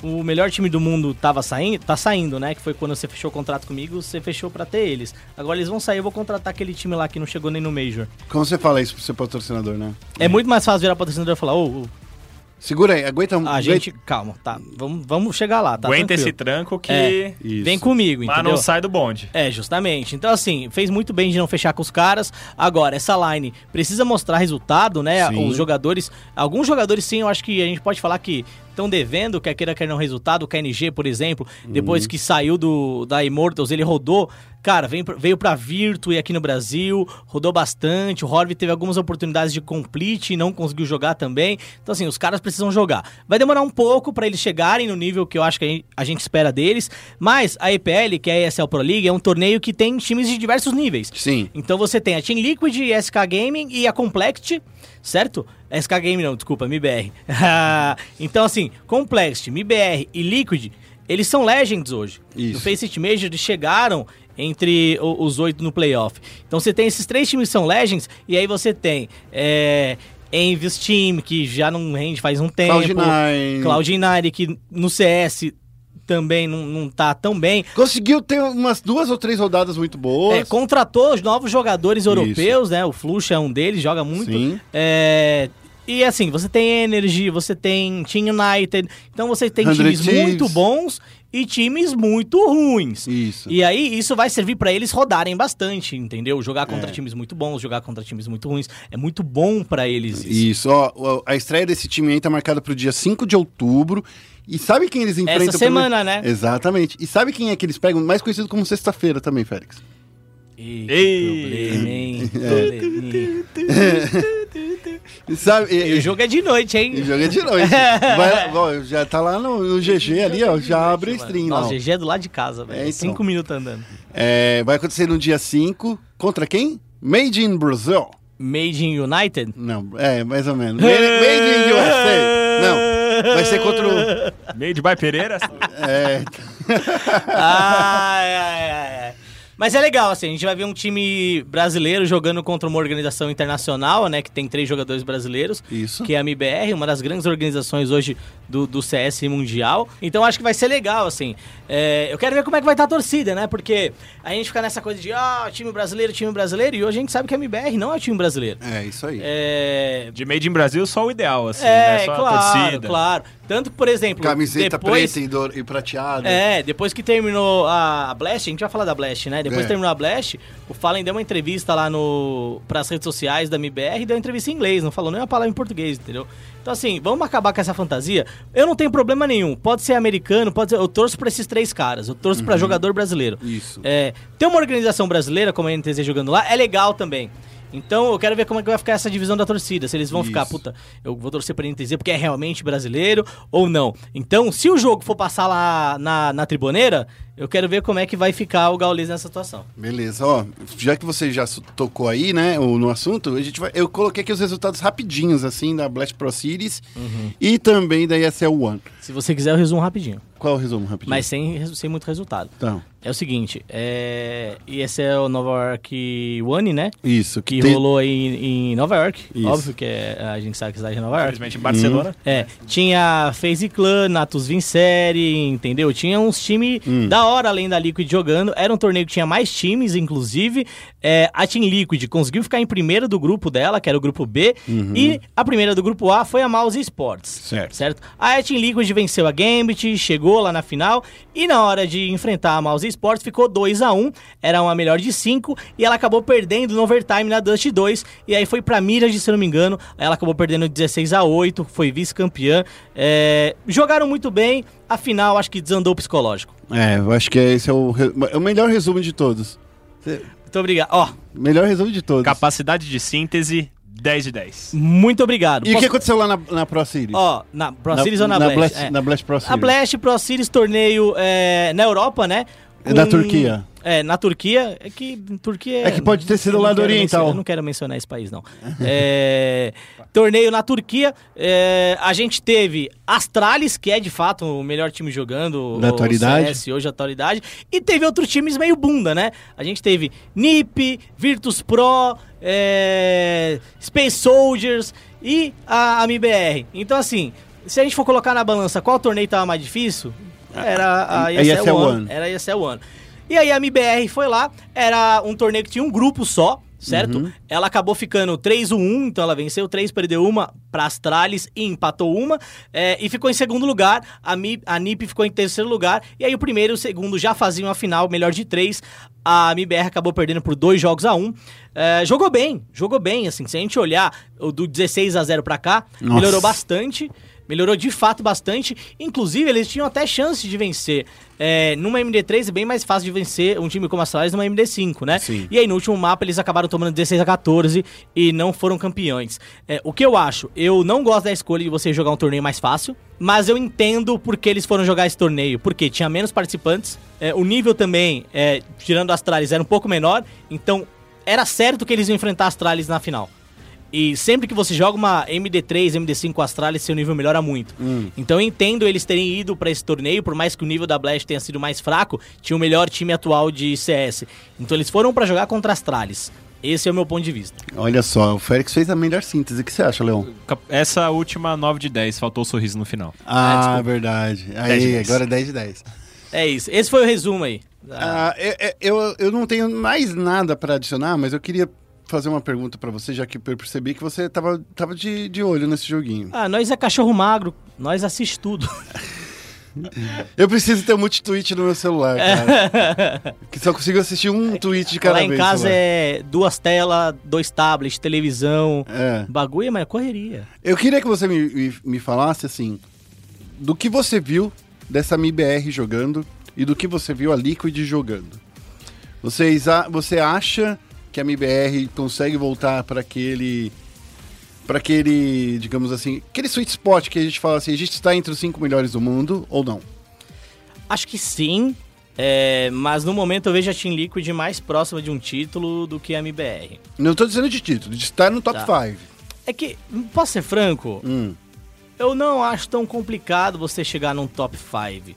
[SPEAKER 2] o melhor time do mundo tava saindo, tá saindo, né? Que foi quando você fechou o contrato comigo, você fechou pra ter eles. Agora eles vão sair, eu vou contratar aquele time lá que não chegou nem no Major.
[SPEAKER 1] Como você fala isso pro seu patrocinador, né?
[SPEAKER 2] É muito mais fácil virar patrocinador e falar, ô, ô,
[SPEAKER 1] Segura aí, aguenta um.
[SPEAKER 2] a gente, calma, tá, vamos, vamos chegar lá, tá
[SPEAKER 3] Aguenta esse
[SPEAKER 2] tranquilo.
[SPEAKER 3] tranco que.
[SPEAKER 2] É,
[SPEAKER 1] Isso.
[SPEAKER 2] vem comigo,
[SPEAKER 3] Mas
[SPEAKER 2] entendeu?
[SPEAKER 3] não sai do bonde.
[SPEAKER 2] É, justamente. Então, assim, fez muito bem de não fechar com os caras. Agora, essa line precisa mostrar resultado, né?
[SPEAKER 1] Sim.
[SPEAKER 2] Os jogadores. Alguns jogadores, sim, eu acho que a gente pode falar que estão devendo, quer queira quer não resultado. O KNG, por exemplo,
[SPEAKER 1] Uhum.
[SPEAKER 2] depois que saiu do, da Immortals, ele rodou. Cara, veio, pra- veio pra Virtue aqui no Brasil, rodou bastante. O Horv teve algumas oportunidades de complete e não conseguiu jogar também. Então, assim, os caras precisam jogar. Vai demorar um pouco pra eles chegarem no nível que eu acho que a gente, espera deles. Mas a EPL, que é a ESL Pro League, é um torneio que tem times de diversos níveis.
[SPEAKER 1] Sim.
[SPEAKER 2] Então você tem a Team Liquid, SK Gaming e a Complexity, certo? SK Gaming não, desculpa, MIBR. (laughs) então assim, Complexity, MIBR e Liquid, eles são Legends hoje.
[SPEAKER 1] Isso.
[SPEAKER 2] No Faceit Major eles chegaram entre os oito no playoff. Então você tem esses três times que são Legends e aí você tem é, Envious Team, que já não rende faz um tempo.
[SPEAKER 1] Cloud9.
[SPEAKER 2] Cloud9, que no CS também não, não tá tão bem.
[SPEAKER 1] Conseguiu ter umas duas ou três rodadas muito boas.
[SPEAKER 2] É, contratou os novos jogadores europeus, né? O Flush é um deles, joga muito.
[SPEAKER 1] Sim.
[SPEAKER 2] É, e assim, você tem Energy, você tem Team United, então você tem
[SPEAKER 1] 100
[SPEAKER 2] times
[SPEAKER 1] Thieves.
[SPEAKER 2] muito bons e times muito ruins.
[SPEAKER 1] Isso.
[SPEAKER 2] E aí, isso vai servir pra eles rodarem bastante, entendeu? Jogar contra
[SPEAKER 1] É.
[SPEAKER 2] times muito bons, jogar contra times muito ruins. É muito bom pra eles isso.
[SPEAKER 1] Isso, ó, a estreia desse time aí tá marcada pro dia 5 de outubro. E sabe quem eles enfrentam?
[SPEAKER 2] Essa semana, né?
[SPEAKER 1] Exatamente. E sabe quem é que eles pegam? Mais conhecido como sexta-feira também, Félix.
[SPEAKER 2] Ih,
[SPEAKER 3] Ei.
[SPEAKER 2] que problema, hein? (laughs)
[SPEAKER 1] É. E sabe, e-
[SPEAKER 2] E o jogo é de noite, hein?
[SPEAKER 1] e joga de noite. (laughs) Vai, ó, já tá lá no, no GG ali, ó. Já abre a stream lá.
[SPEAKER 2] Nossa,
[SPEAKER 1] ó.
[SPEAKER 2] GG é do lado de casa, velho.
[SPEAKER 1] É, então.
[SPEAKER 2] Cinco minutos andando.
[SPEAKER 1] É, vai acontecer no dia 5. Contra quem? Made in Brazil.
[SPEAKER 2] Made in United?
[SPEAKER 1] Não, é, mais ou menos. Made, made in USA. Não, vai ser contra o.
[SPEAKER 3] Made by Pereira?
[SPEAKER 1] É, (laughs)
[SPEAKER 2] ai, ai, ai, ai. Mas é legal, assim, a gente vai ver um time brasileiro jogando contra uma organização internacional, né? Que tem três jogadores brasileiros.
[SPEAKER 1] Isso.
[SPEAKER 2] Que é a MBR, uma das grandes organizações hoje do, do CS mundial. Então acho que vai ser legal, assim. É, eu quero ver como é que vai estar a torcida, né? Porque a gente fica nessa coisa de, ah, time brasileiro, time brasileiro. E hoje a gente sabe que a MBR não é o time brasileiro.
[SPEAKER 1] é isso aí.
[SPEAKER 2] É,
[SPEAKER 3] De Made in Brasil, só o ideal, assim,
[SPEAKER 2] é,
[SPEAKER 3] né? Só a
[SPEAKER 2] claro,
[SPEAKER 3] torcida.
[SPEAKER 2] claro. Tanto que, por exemplo,
[SPEAKER 1] Camiseta
[SPEAKER 2] depois...
[SPEAKER 1] preta e, prateada.
[SPEAKER 2] É, depois que terminou a Blast, a gente vai falar da Blast, né? Depois
[SPEAKER 1] É.
[SPEAKER 2] que terminou a Blast, o Fallen deu uma entrevista lá no pras redes sociais da MBR e deu uma entrevista em inglês, não falou nem uma palavra em português, entendeu? Então assim, vamos acabar com essa fantasia. Eu não tenho problema nenhum. Pode ser americano, pode ser. Eu torço pra esses três caras. Eu torço pra jogador brasileiro.
[SPEAKER 1] Isso.
[SPEAKER 2] É, ter uma organização brasileira, como a NTZ jogando lá, é legal também. Então eu quero ver como é que vai ficar essa divisão da torcida. Se eles vão ficar,
[SPEAKER 1] Isso.
[SPEAKER 2] puta, eu vou torcer pra NTZ porque é realmente brasileiro ou não. Então, se o jogo for passar lá na, na triboneira, eu quero ver como é que vai ficar o Gaules nessa situação.
[SPEAKER 1] Beleza, ó, já que você já tocou aí, né, no assunto, a gente vai, eu coloquei aqui os resultados rapidinhos, assim, da Blast Pro Series
[SPEAKER 2] Uhum.
[SPEAKER 1] e também da ESL One.
[SPEAKER 2] Se você quiser, eu resumo rapidinho.
[SPEAKER 1] Qual é o resumo rapidinho?
[SPEAKER 2] Mas sem, sem muito resultado.
[SPEAKER 1] Então,
[SPEAKER 2] É o seguinte, é... esse é o Nova York One, né?
[SPEAKER 1] isso,
[SPEAKER 2] Que
[SPEAKER 1] tem-
[SPEAKER 2] rolou aí em, em Nova York.
[SPEAKER 1] Isso.
[SPEAKER 2] Óbvio que é, a gente sabe que cidade é Nova York.
[SPEAKER 3] Infelizmente, em Barcelona.
[SPEAKER 2] É, tinha FaZe Clan, Natus Vincere, entendeu? Tinha uns times
[SPEAKER 1] Hum.
[SPEAKER 2] da hora além da Liquid jogando. Era um torneio que tinha mais times, inclusive. É, a Team Liquid conseguiu ficar em primeiro do grupo dela, que era o grupo B. E a primeira do grupo A foi a Mouse Sports.
[SPEAKER 1] Uhum. Certo.
[SPEAKER 2] Certo? Aí a Team Liquid venceu a Gambit, chegou lá na final. E na hora de enfrentar a Mouse Sports, ficou 2 a 1 Era uma melhor de 5. E ela acabou perdendo no overtime na Dust 2. E aí foi pra Mirage, se não me engano. Ela acabou perdendo 16 a 8 foi vice-campeã. É, jogaram muito bem. Afinal, acho que desandou o psicológico.
[SPEAKER 1] É, eu acho que esse é o, é o melhor resumo de todos.
[SPEAKER 2] Muito obrigado. Ó,
[SPEAKER 1] Melhor resumo de todos.
[SPEAKER 3] Capacidade de síntese, 10 de 10.
[SPEAKER 2] muito obrigado.
[SPEAKER 1] E o
[SPEAKER 2] Posso-
[SPEAKER 1] que aconteceu lá na, na Pro Series?
[SPEAKER 2] Ó, na Pro Series ou na,
[SPEAKER 1] na
[SPEAKER 2] Blast?
[SPEAKER 1] Blast,
[SPEAKER 2] É.
[SPEAKER 1] na Blast Pro Series.
[SPEAKER 2] A Blast Pro Series torneio é, na Europa, né?
[SPEAKER 1] É da Turquia.
[SPEAKER 2] É, na Turquia. É que Turquia.
[SPEAKER 1] É que pode ter sido lado
[SPEAKER 2] quero
[SPEAKER 1] oriental.
[SPEAKER 2] eu não quero mencionar esse país, não. É, torneio na Turquia. é, a gente teve Astralis, que é de fato o melhor time jogando. O
[SPEAKER 1] atualidade.
[SPEAKER 2] CS, hoje a atualidade. E teve outros times meio bunda, né? A gente teve NiP, Virtus Pro, é, Space Soldiers e a, MIBR. Então, assim, se a gente for colocar na balança qual torneio tava mais difícil, era a ESL. One. Era a ESL One. E aí a MBR foi lá, era um torneio que tinha um grupo só, certo?
[SPEAKER 1] Uhum.
[SPEAKER 2] Ela acabou ficando 3-1, então ela venceu 3, perdeu uma pra Astralis e empatou uma. é, e ficou em segundo lugar, a, Mi, a NiP ficou em terceiro lugar. E aí o primeiro e o segundo já faziam a final, melhor de três. A MBR acabou perdendo por dois jogos a um. É, jogou bem, jogou bem, assim. Se a gente olhar do 16 a 0 pra cá,
[SPEAKER 1] Nossa.
[SPEAKER 2] melhorou bastante. Melhorou de fato bastante. Inclusive, eles tinham até chance de vencer. É, numa MD3 é bem mais fácil de vencer um time como a Astralis numa MD5, né?
[SPEAKER 1] Sim.
[SPEAKER 2] E aí, no último mapa, eles acabaram tomando 16 a 14 e não foram campeões. É, o que eu acho? Eu não gosto da escolha de você jogar um torneio mais fácil, mas eu entendo por que eles foram jogar esse torneio. Porque tinha menos participantes, é, o nível também, tirando a Astralis, era um pouco menor, então era certo que eles iam enfrentar a Astralis na final. E sempre que você joga uma MD3, MD5 com Astralis, seu nível melhora muito. Então eu entendo eles terem ido pra esse torneio, por mais que o nível da Blast tenha sido mais fraco, tinha o melhor time atual de CS. Então eles foram pra jogar contra Astralis. Esse é o meu ponto de vista.
[SPEAKER 1] Olha só, o Félix fez a melhor síntese. O que você acha, Leon?
[SPEAKER 3] Essa última 9 de 10, faltou o sorriso no final.
[SPEAKER 1] Ah,
[SPEAKER 2] desculpa.
[SPEAKER 1] verdade.
[SPEAKER 3] 10 de
[SPEAKER 1] Aí,
[SPEAKER 3] 10.
[SPEAKER 1] agora é 10 de 10.
[SPEAKER 2] É isso. Esse foi o resumo aí. Ah,
[SPEAKER 1] Ah, é- é- eu, eu não tenho mais nada pra adicionar, mas eu queria fazer uma pergunta pra você, já que eu percebi que você tava, tava de, de olho nesse joguinho.
[SPEAKER 2] ah, nós é cachorro magro, nós assiste tudo. (laughs)
[SPEAKER 1] Eu preciso ter um multitweet no meu celular, cara. (laughs) que só consigo assistir um tweet de cada
[SPEAKER 2] Lá
[SPEAKER 1] vez.
[SPEAKER 2] em casa
[SPEAKER 1] lá.
[SPEAKER 2] é duas telas, dois tablets, televisão.
[SPEAKER 1] É.
[SPEAKER 2] Bagulho, mas é correria.
[SPEAKER 1] Eu queria que você me, me, me falasse, assim, do que você viu dessa MIBR jogando e do que você viu a Liquid jogando. Vocês, você acha que a MIBR consegue voltar para aquele para aquele, digamos assim, aquele sweet spot que a gente fala assim, a gente está entre os cinco melhores do mundo ou não?
[SPEAKER 2] Acho que sim, é, mas no momento eu vejo a Team Liquid mais próxima de um título do que a MBR.
[SPEAKER 1] Não estou dizendo de título, de estar no top
[SPEAKER 2] Tá.
[SPEAKER 1] 5.
[SPEAKER 2] É que, posso ser franco,
[SPEAKER 1] Hum.
[SPEAKER 2] eu não acho tão complicado você chegar num top 5,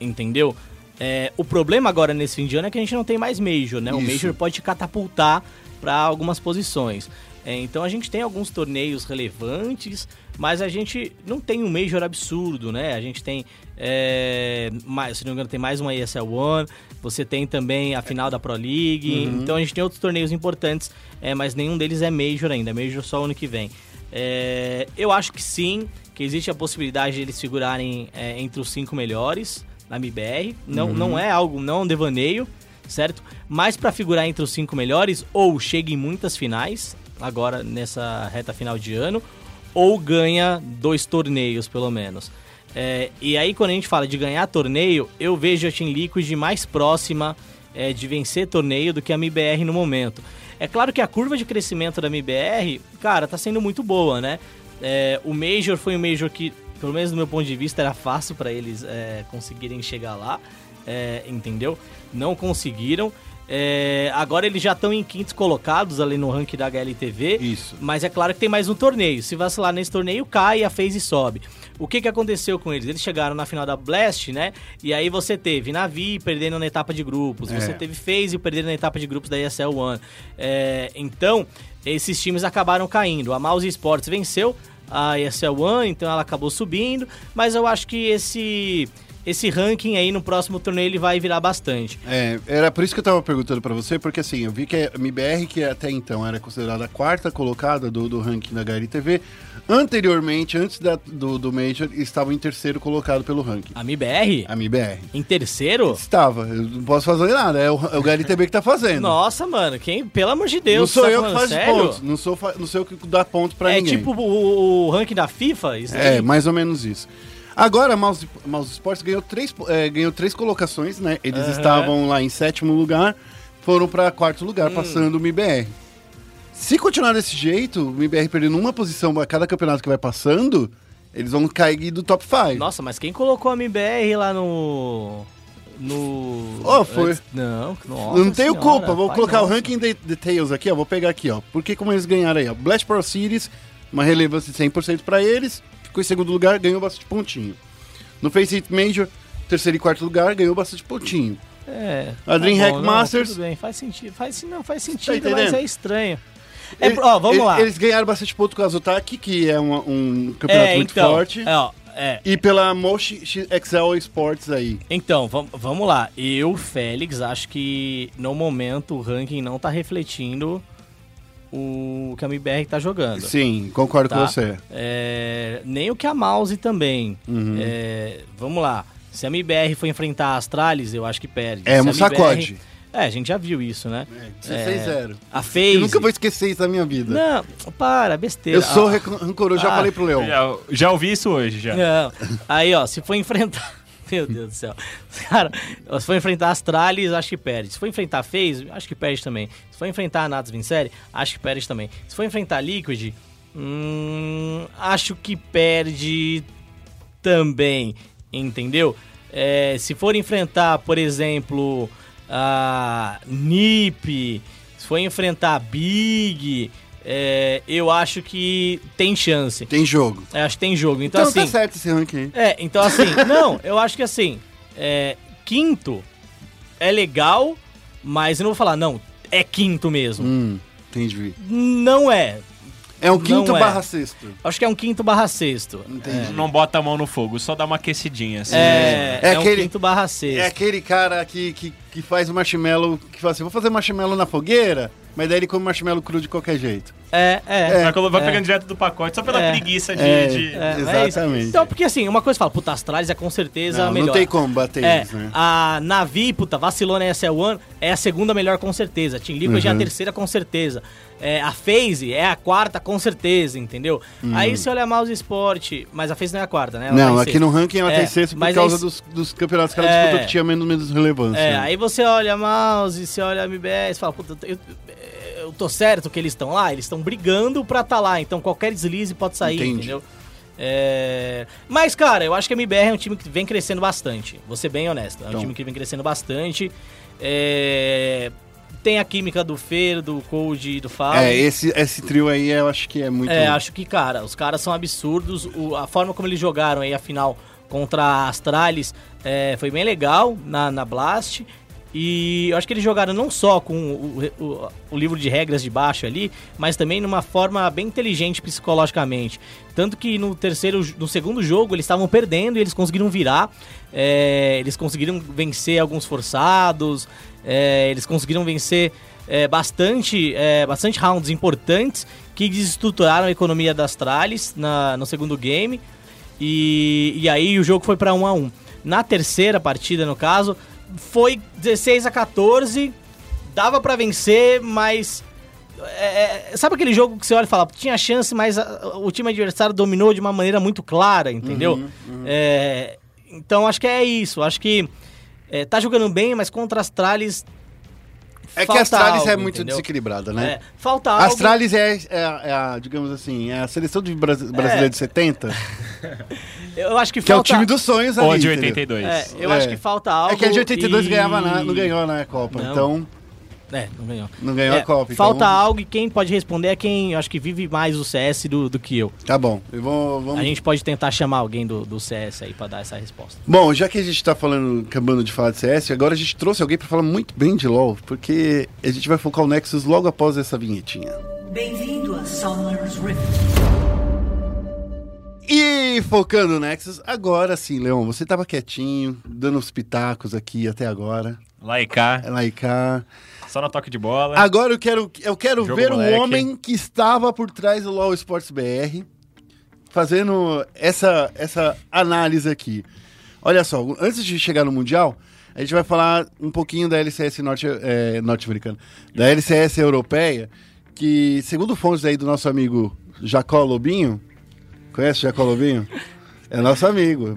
[SPEAKER 2] entendeu? É, o problema agora nesse fim de ano é que a gente não tem mais Major, né? O
[SPEAKER 1] Isso.
[SPEAKER 2] Major pode catapultar para algumas posições. É, então a gente tem alguns torneios relevantes, mas a gente não tem um Major absurdo, né? A gente tem, é, mais, se não me engano, tem mais uma ESL One, você tem também a final da Pro League, então a gente tem outros torneios importantes, é, mas nenhum deles é Major ainda, é Major só ano que vem. É, eu acho que sim, que existe a possibilidade de eles figurarem é, entre os cinco melhores na MBR. Não, não é algo, não é um devaneio, certo? Mas para figurar entre os cinco melhores, ou chega em muitas finais, agora nessa reta final de ano, ou ganha dois torneios, pelo menos. É, e aí, quando a gente fala de ganhar torneio, eu vejo a Team Liquid mais próxima é, de vencer torneio do que a MBR no momento. É claro que a curva de crescimento da MBR, cara, tá sendo muito boa, né? É, o Major foi um Major que, pelo menos do meu ponto de vista, era fácil para eles é, conseguirem chegar lá, é, entendeu? Não conseguiram. É, agora eles já estão em quintos colocados ali no ranking da HLTV.
[SPEAKER 1] Isso.
[SPEAKER 2] Mas é claro que tem mais um torneio. Se vacilar nesse torneio, cai a FaZe sobe. O que, que aconteceu com eles? Eles chegaram na final da Blast, né? E aí você teve Navi perdendo na etapa de grupos. Você
[SPEAKER 1] É.
[SPEAKER 2] teve FaZe perdendo na etapa de grupos da ESL One. É, então, esses times acabaram caindo. A Mouse Sports venceu a ESL One, então ela acabou subindo. Mas eu acho que esse... Esse ranking aí no próximo torneio ele vai virar bastante.
[SPEAKER 1] É, era por isso que eu tava perguntando pra você, porque assim, eu vi que a MBR, que até então era considerada a quarta colocada do, do ranking da HLTV, anteriormente, antes da- do, do Major, estava em terceiro colocado pelo ranking.
[SPEAKER 2] A MIBR,
[SPEAKER 1] A MBR.
[SPEAKER 2] em terceiro?
[SPEAKER 1] Estava, eu não posso fazer nada, é o, é o que tá fazendo.
[SPEAKER 2] Nossa, mano, quem, pelo amor de Deus,
[SPEAKER 1] não sou
[SPEAKER 2] tá
[SPEAKER 1] eu que faço
[SPEAKER 2] sério?
[SPEAKER 1] pontos, não sou, não sou eu que dá ponto pra
[SPEAKER 2] é
[SPEAKER 1] ninguém.
[SPEAKER 2] tipo o, o ranking da FIFA? Isso
[SPEAKER 1] É,
[SPEAKER 2] aí?
[SPEAKER 1] mais ou menos isso. Agora, a Mouse, Mouse Sports ganhou três, é, ganhou três colocações, né? Eles
[SPEAKER 2] Aham.
[SPEAKER 1] estavam lá em sétimo lugar, foram pra quarto lugar, passando o MIBR. Se continuar desse jeito, o MIBR perdendo uma posição a cada campeonato que vai passando, eles vão cair do top 5.
[SPEAKER 2] Nossa, mas quem colocou a MBR lá no... No...
[SPEAKER 1] Oh, foi.
[SPEAKER 2] Não, nossa
[SPEAKER 1] não tenho
[SPEAKER 2] senhora,
[SPEAKER 1] culpa, vou colocar o
[SPEAKER 2] nosso.
[SPEAKER 1] ranking de details aqui, ó. Vou pegar aqui, ó. Porque como eles ganharam aí, ó. Blast Pro Series, uma relevância de 100% pra eles, ficou em segundo lugar, ganhou bastante pontinho. No Face It Major, terceiro e quarto lugar, ganhou bastante pontinho.
[SPEAKER 2] É,
[SPEAKER 1] A DreamHack
[SPEAKER 2] não,
[SPEAKER 1] Masters-
[SPEAKER 2] Tudo bem, faz sentido. Faz, não, faz sentido,
[SPEAKER 1] entendendo?
[SPEAKER 2] mas é estranho. É,
[SPEAKER 1] Ele-
[SPEAKER 2] ó, vamos
[SPEAKER 1] ele-
[SPEAKER 2] lá.
[SPEAKER 1] Eles ganharam bastante ponto com a Zotac, que é uma- um campeonato
[SPEAKER 2] é,
[SPEAKER 1] muito
[SPEAKER 2] então,
[SPEAKER 1] forte.
[SPEAKER 2] É, ó, é.
[SPEAKER 1] E pela Moshi XL Sports aí.
[SPEAKER 2] Então, vam- vamos lá. Eu, Félix, acho que no momento o ranking não tá refletindo o que a MBR tá jogando.
[SPEAKER 1] Sim, concordo
[SPEAKER 2] tá?
[SPEAKER 1] com você.
[SPEAKER 2] É, nem o que a Mouse também.
[SPEAKER 1] Uhum.
[SPEAKER 2] É, vamos lá. Se a MBR for enfrentar a Astralis, eu acho que perde.
[SPEAKER 1] É
[SPEAKER 2] Se
[SPEAKER 1] um
[SPEAKER 2] MBR
[SPEAKER 1] sacode.
[SPEAKER 2] É, a gente já viu isso, né?
[SPEAKER 1] É, 16-0.
[SPEAKER 2] A FaZe...
[SPEAKER 1] Eu nunca vou esquecer isso na minha vida.
[SPEAKER 2] Não, para, besteira.
[SPEAKER 1] Eu sou
[SPEAKER 2] Ah,
[SPEAKER 1] rancoroso, já
[SPEAKER 2] Ah.
[SPEAKER 1] falei pro Leão.
[SPEAKER 3] Já, já ouvi isso hoje, já.
[SPEAKER 2] Não. Aí, ó, se for enfrentar. Meu Deus do céu. (laughs) Cara, se for enfrentar Astralis, acho que perde. Se for enfrentar FaZe, acho que perde também. Se for enfrentar a Natus Vincere, acho que perde também. Se for enfrentar Liquid, hum, acho que perde também. Entendeu? É, se for enfrentar, por exemplo, a NiP, se for enfrentar Big, é, eu acho que tem chance.
[SPEAKER 1] Tem jogo.
[SPEAKER 2] Eu acho que tem jogo. Então,
[SPEAKER 1] Então,
[SPEAKER 2] assim.
[SPEAKER 1] tá certo esse ranking aí.
[SPEAKER 2] É, então assim, (laughs) não, eu acho que assim, é, quinto é legal, mas eu não vou falar, não, é quinto mesmo.
[SPEAKER 1] Hum, entendi.
[SPEAKER 2] Não é.
[SPEAKER 1] É um quinto
[SPEAKER 2] Não é.
[SPEAKER 1] barra sexto.
[SPEAKER 2] Acho que é um quinto barra sexto.
[SPEAKER 1] Entendi.
[SPEAKER 3] Não bota a mão no fogo, só dá uma aquecidinha. Assim.
[SPEAKER 2] É,
[SPEAKER 1] É
[SPEAKER 2] é, um
[SPEAKER 1] aquele-
[SPEAKER 2] quinto barra
[SPEAKER 1] É
[SPEAKER 2] sexto.
[SPEAKER 1] aquele cara que, que, que faz o marshmallow, que fala assim, vou fazer marshmallow na fogueira, mas daí ele come marshmallow cru de qualquer jeito.
[SPEAKER 2] É, é.
[SPEAKER 3] Vai, colo- vai
[SPEAKER 2] É.
[SPEAKER 3] pegando direto do pacote, só pela
[SPEAKER 2] É.
[SPEAKER 3] preguiça de.
[SPEAKER 1] É.
[SPEAKER 3] de-
[SPEAKER 2] É, é isso.
[SPEAKER 1] Exatamente.
[SPEAKER 2] Então, porque assim, uma coisa fala, puta, Astralis é com certeza a
[SPEAKER 1] Não,
[SPEAKER 2] melhor.
[SPEAKER 1] não tem como bater
[SPEAKER 2] É,
[SPEAKER 1] eles, né?
[SPEAKER 2] a Navi, puta, vacilou na SL1, é a segunda melhor com certeza. A Team Liquid é a
[SPEAKER 1] Uhum.
[SPEAKER 2] terceira com certeza. É, a FaZe é a quarta com certeza, entendeu? Aí você olha Mouse Sport, mas a FaZe não é a quarta, né? Ela tá
[SPEAKER 1] Não,
[SPEAKER 2] em
[SPEAKER 1] aqui
[SPEAKER 2] sexto.
[SPEAKER 1] no ranking ela
[SPEAKER 2] É,
[SPEAKER 1] tem sexto por
[SPEAKER 2] mas
[SPEAKER 1] causa
[SPEAKER 2] aí-
[SPEAKER 1] dos, dos campeonatos que ela
[SPEAKER 2] É.
[SPEAKER 1] disputou que tinha menos, menos relevância.
[SPEAKER 2] É, aí você olha Mouse, você olha MBS, fala, puta, eu, eu tô certo que eles estão lá, eles estão brigando pra tá lá, então qualquer deslize pode sair,
[SPEAKER 1] Entendi.
[SPEAKER 2] entendeu? É, Mas, cara, eu acho que a MBR é um time que vem crescendo bastante. Vou ser bem honesto. É um
[SPEAKER 1] Então.
[SPEAKER 2] time que vem crescendo bastante. É, Tem a química do Fer, do Cold e do Fábio.
[SPEAKER 1] É, esse, esse trio aí eu acho que é muito...
[SPEAKER 2] É, acho que, cara, os caras são absurdos. O- a forma como eles jogaram aí a final contra a Astralis é, foi bem legal na, na Blast. E eu acho que eles jogaram não só com o, o- o livro de regras de baixo ali, mas também numa forma bem inteligente psicologicamente. Tanto que no terceiro, no segundo jogo eles estavam perdendo e eles conseguiram virar. É, eles conseguiram vencer alguns forçados. é, eles conseguiram vencer é, bastante, é, bastante rounds importantes que desestruturaram a economia das Astralis na, no segundo game. E, e aí o jogo foi pra 1 a 1 Na terceira partida, no caso, foi 16 a 14 Dava pra vencer, mas. é, é, sabe aquele jogo que você olha e fala, tinha chance, mas a- o time adversário dominou de uma maneira muito clara, entendeu?
[SPEAKER 1] Uhum,
[SPEAKER 2] É, então acho que é isso. Acho que é, tá jogando bem, mas contra as Astralis.
[SPEAKER 1] É que a Astralis é
[SPEAKER 2] algo,
[SPEAKER 1] muito
[SPEAKER 2] entendeu?
[SPEAKER 1] desequilibrada, né?
[SPEAKER 2] É, falta
[SPEAKER 1] A
[SPEAKER 2] algo.
[SPEAKER 1] Astralis é, é a- é a, digamos assim, é a seleção de Bras- brasileira
[SPEAKER 2] É.
[SPEAKER 1] de 70, (laughs)
[SPEAKER 2] Eu acho que
[SPEAKER 1] que é o
[SPEAKER 2] falta.
[SPEAKER 1] time dos sonhos ali,
[SPEAKER 3] Ou de
[SPEAKER 1] entendeu?
[SPEAKER 3] 82.
[SPEAKER 2] É, eu
[SPEAKER 1] É.
[SPEAKER 2] acho que falta algo.
[SPEAKER 1] É que a de 82
[SPEAKER 2] e-
[SPEAKER 1] ganhava na- não ganhou na Copa,
[SPEAKER 2] Não.
[SPEAKER 1] então
[SPEAKER 2] É, não ganhou.
[SPEAKER 1] não ganhou
[SPEAKER 2] É,
[SPEAKER 1] a Copa.
[SPEAKER 2] falta
[SPEAKER 1] então,
[SPEAKER 2] algo e quem pode responder é quem eu acho que vive mais o CS do, do que eu.
[SPEAKER 1] Tá bom, eu vou, vamos...
[SPEAKER 2] A gente pode tentar chamar alguém do, do CS aí pra dar essa resposta.
[SPEAKER 1] Bom, já que a gente tá falando, acabando de falar de CS, agora a gente trouxe alguém pra falar muito bem de LoL, porque a gente vai focar o Nexus logo após essa vinhetinha.
[SPEAKER 6] Bem-vindo a Summer's Rift.
[SPEAKER 1] E focando no Nexus, agora sim, Leon, você tava quietinho, dando os pitacos aqui até agora,
[SPEAKER 3] Lá e cá, só no toque de bola.
[SPEAKER 1] Agora eu quero, eu quero
[SPEAKER 3] Jogo
[SPEAKER 1] ver
[SPEAKER 3] moleque.
[SPEAKER 1] o homem que estava por trás do LoL Sports BR fazendo essa, essa análise aqui. Olha só, antes de chegar no Mundial, a gente vai falar um pouquinho da LCS norte, é, norte-americana, da LCS europeia, que segundo fontes aí do nosso amigo Jacó Lobinho, conhece o Jacó Lobinho? É nosso amigo,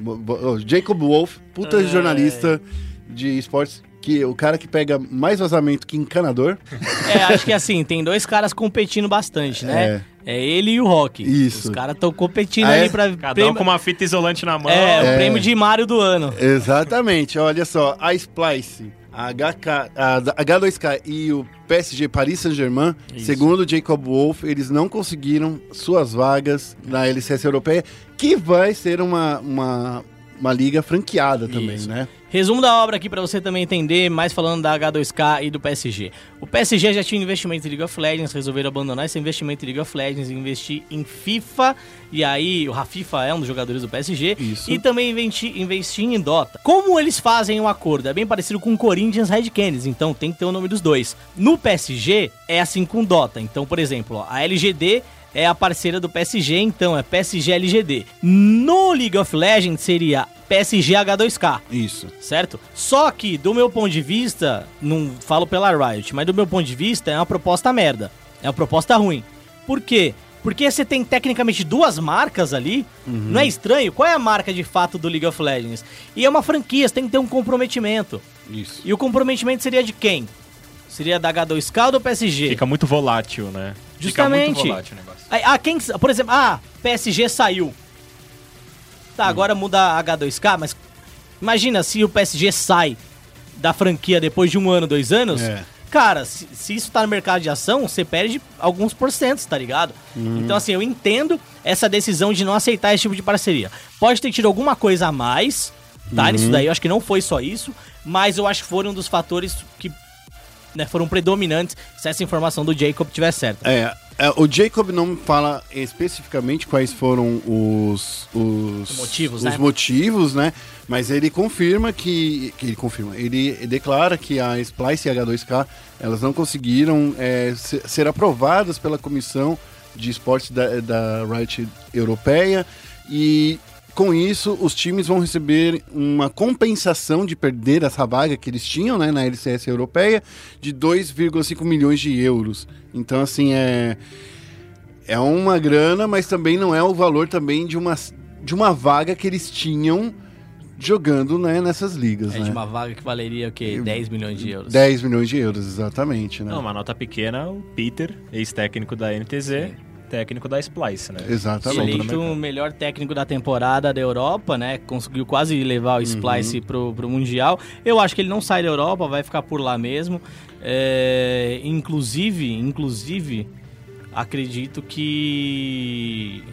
[SPEAKER 1] Jacob Wolf, puta
[SPEAKER 2] Ai.
[SPEAKER 1] jornalista de esportes, que o cara que pega mais vazamento que encanador. (laughs)
[SPEAKER 2] É, acho que assim, tem dois caras competindo bastante, né? É, ele e o Rock.
[SPEAKER 1] Isso.
[SPEAKER 2] Os caras estão competindo
[SPEAKER 1] Ah, é?
[SPEAKER 2] ali pra.
[SPEAKER 3] Cada
[SPEAKER 2] prêmio-
[SPEAKER 3] um com uma fita isolante na mão.
[SPEAKER 2] É, o
[SPEAKER 1] É.
[SPEAKER 2] prêmio de Mario do ano.
[SPEAKER 1] Exatamente, olha só, a Splice, a, HK, a H2K e o PSG Paris Saint-Germain, segundo Jacob Wolf, eles não conseguiram suas vagas na LCS europeia, que vai ser uma, uma, uma liga franqueada também,
[SPEAKER 2] Isso.
[SPEAKER 1] né?
[SPEAKER 2] Resumo da obra aqui pra você também entender, mais falando da H2K e do PSG. O PSG já tinha investimento em League of Legends, resolveram abandonar esse investimento em League of Legends e investir em FIFA. E aí, o Rafifa é um dos jogadores do PSG.
[SPEAKER 1] Isso.
[SPEAKER 2] E também investir, investir em Dota. Como eles fazem o acordo? É bem parecido com o Corinthians Red Canids, então tem que ter o nome dos dois. No PSG, é assim com Dota. Então, por exemplo, ó, a LGD é a parceira do PSG, então é PSG LGD. No League of Legends seria PSG H2K.
[SPEAKER 1] Isso.
[SPEAKER 2] certo? Só que, do meu ponto de vista, não falo pela Riot, mas do meu ponto de vista é uma proposta merda. É uma proposta ruim. Por quê? Porque você tem tecnicamente duas marcas ali, não é estranho? Qual é a marca de fato do League of Legends? E é uma franquia, você tem que ter um comprometimento.
[SPEAKER 1] Isso.
[SPEAKER 2] E o comprometimento seria de quem? Seria da H2K ou do PSG?
[SPEAKER 3] Fica muito volátil, né? Fica
[SPEAKER 2] Justamente.
[SPEAKER 3] muito volátil o negócio.
[SPEAKER 2] Ah, quem, por exemplo, ah, PSG saiu. Tá, agora muda a H2K, mas imagina se o PSG sai da franquia depois de um ano, dois anos.
[SPEAKER 1] É.
[SPEAKER 2] Cara, se, se isso tá no mercado de ação, você perde alguns porcentos, tá ligado? Então, assim, eu entendo essa decisão de não aceitar esse tipo de parceria. Pode ter tido alguma coisa a mais, tá? Nisso daí, eu acho que não foi só isso, mas eu acho que foram um dos fatores que né, foram predominantes se essa informação do Jacob tiver certa.
[SPEAKER 1] É, o Jacob não fala especificamente quais foram os, os
[SPEAKER 2] Os motivos,
[SPEAKER 1] os
[SPEAKER 2] né?
[SPEAKER 1] motivos, né? Mas ele confirma que, que ele confirma, ele declara que a Splice e a H2K elas não conseguiram é, se- ser aprovadas pela comissão de esportes da, da Riot Europeia e com isso os times vão receber uma compensação de perder essa vaga que eles tinham né, na LCS Europeia de 2,5 milhões de euros. Então assim é é uma grana, mas também não é o valor também de uma, de uma vaga que eles tinham jogando né, nessas ligas.
[SPEAKER 2] É
[SPEAKER 1] né?
[SPEAKER 2] de uma vaga que valeria o quê? 10 milhões de euros.
[SPEAKER 1] 10 milhões de euros, exatamente. Né?
[SPEAKER 3] Não, uma nota pequena, o Peter, ex-técnico da NTZ, técnico da Splice, né?
[SPEAKER 1] Exatamente.
[SPEAKER 2] Eleito o melhor técnico da temporada da Europa, né? Conseguiu quase levar o
[SPEAKER 1] Uhum.
[SPEAKER 2] Splice pro, pro Mundial. Eu acho que ele não sai da Europa, vai ficar por lá mesmo. É, inclusive, inclusive, acredito que.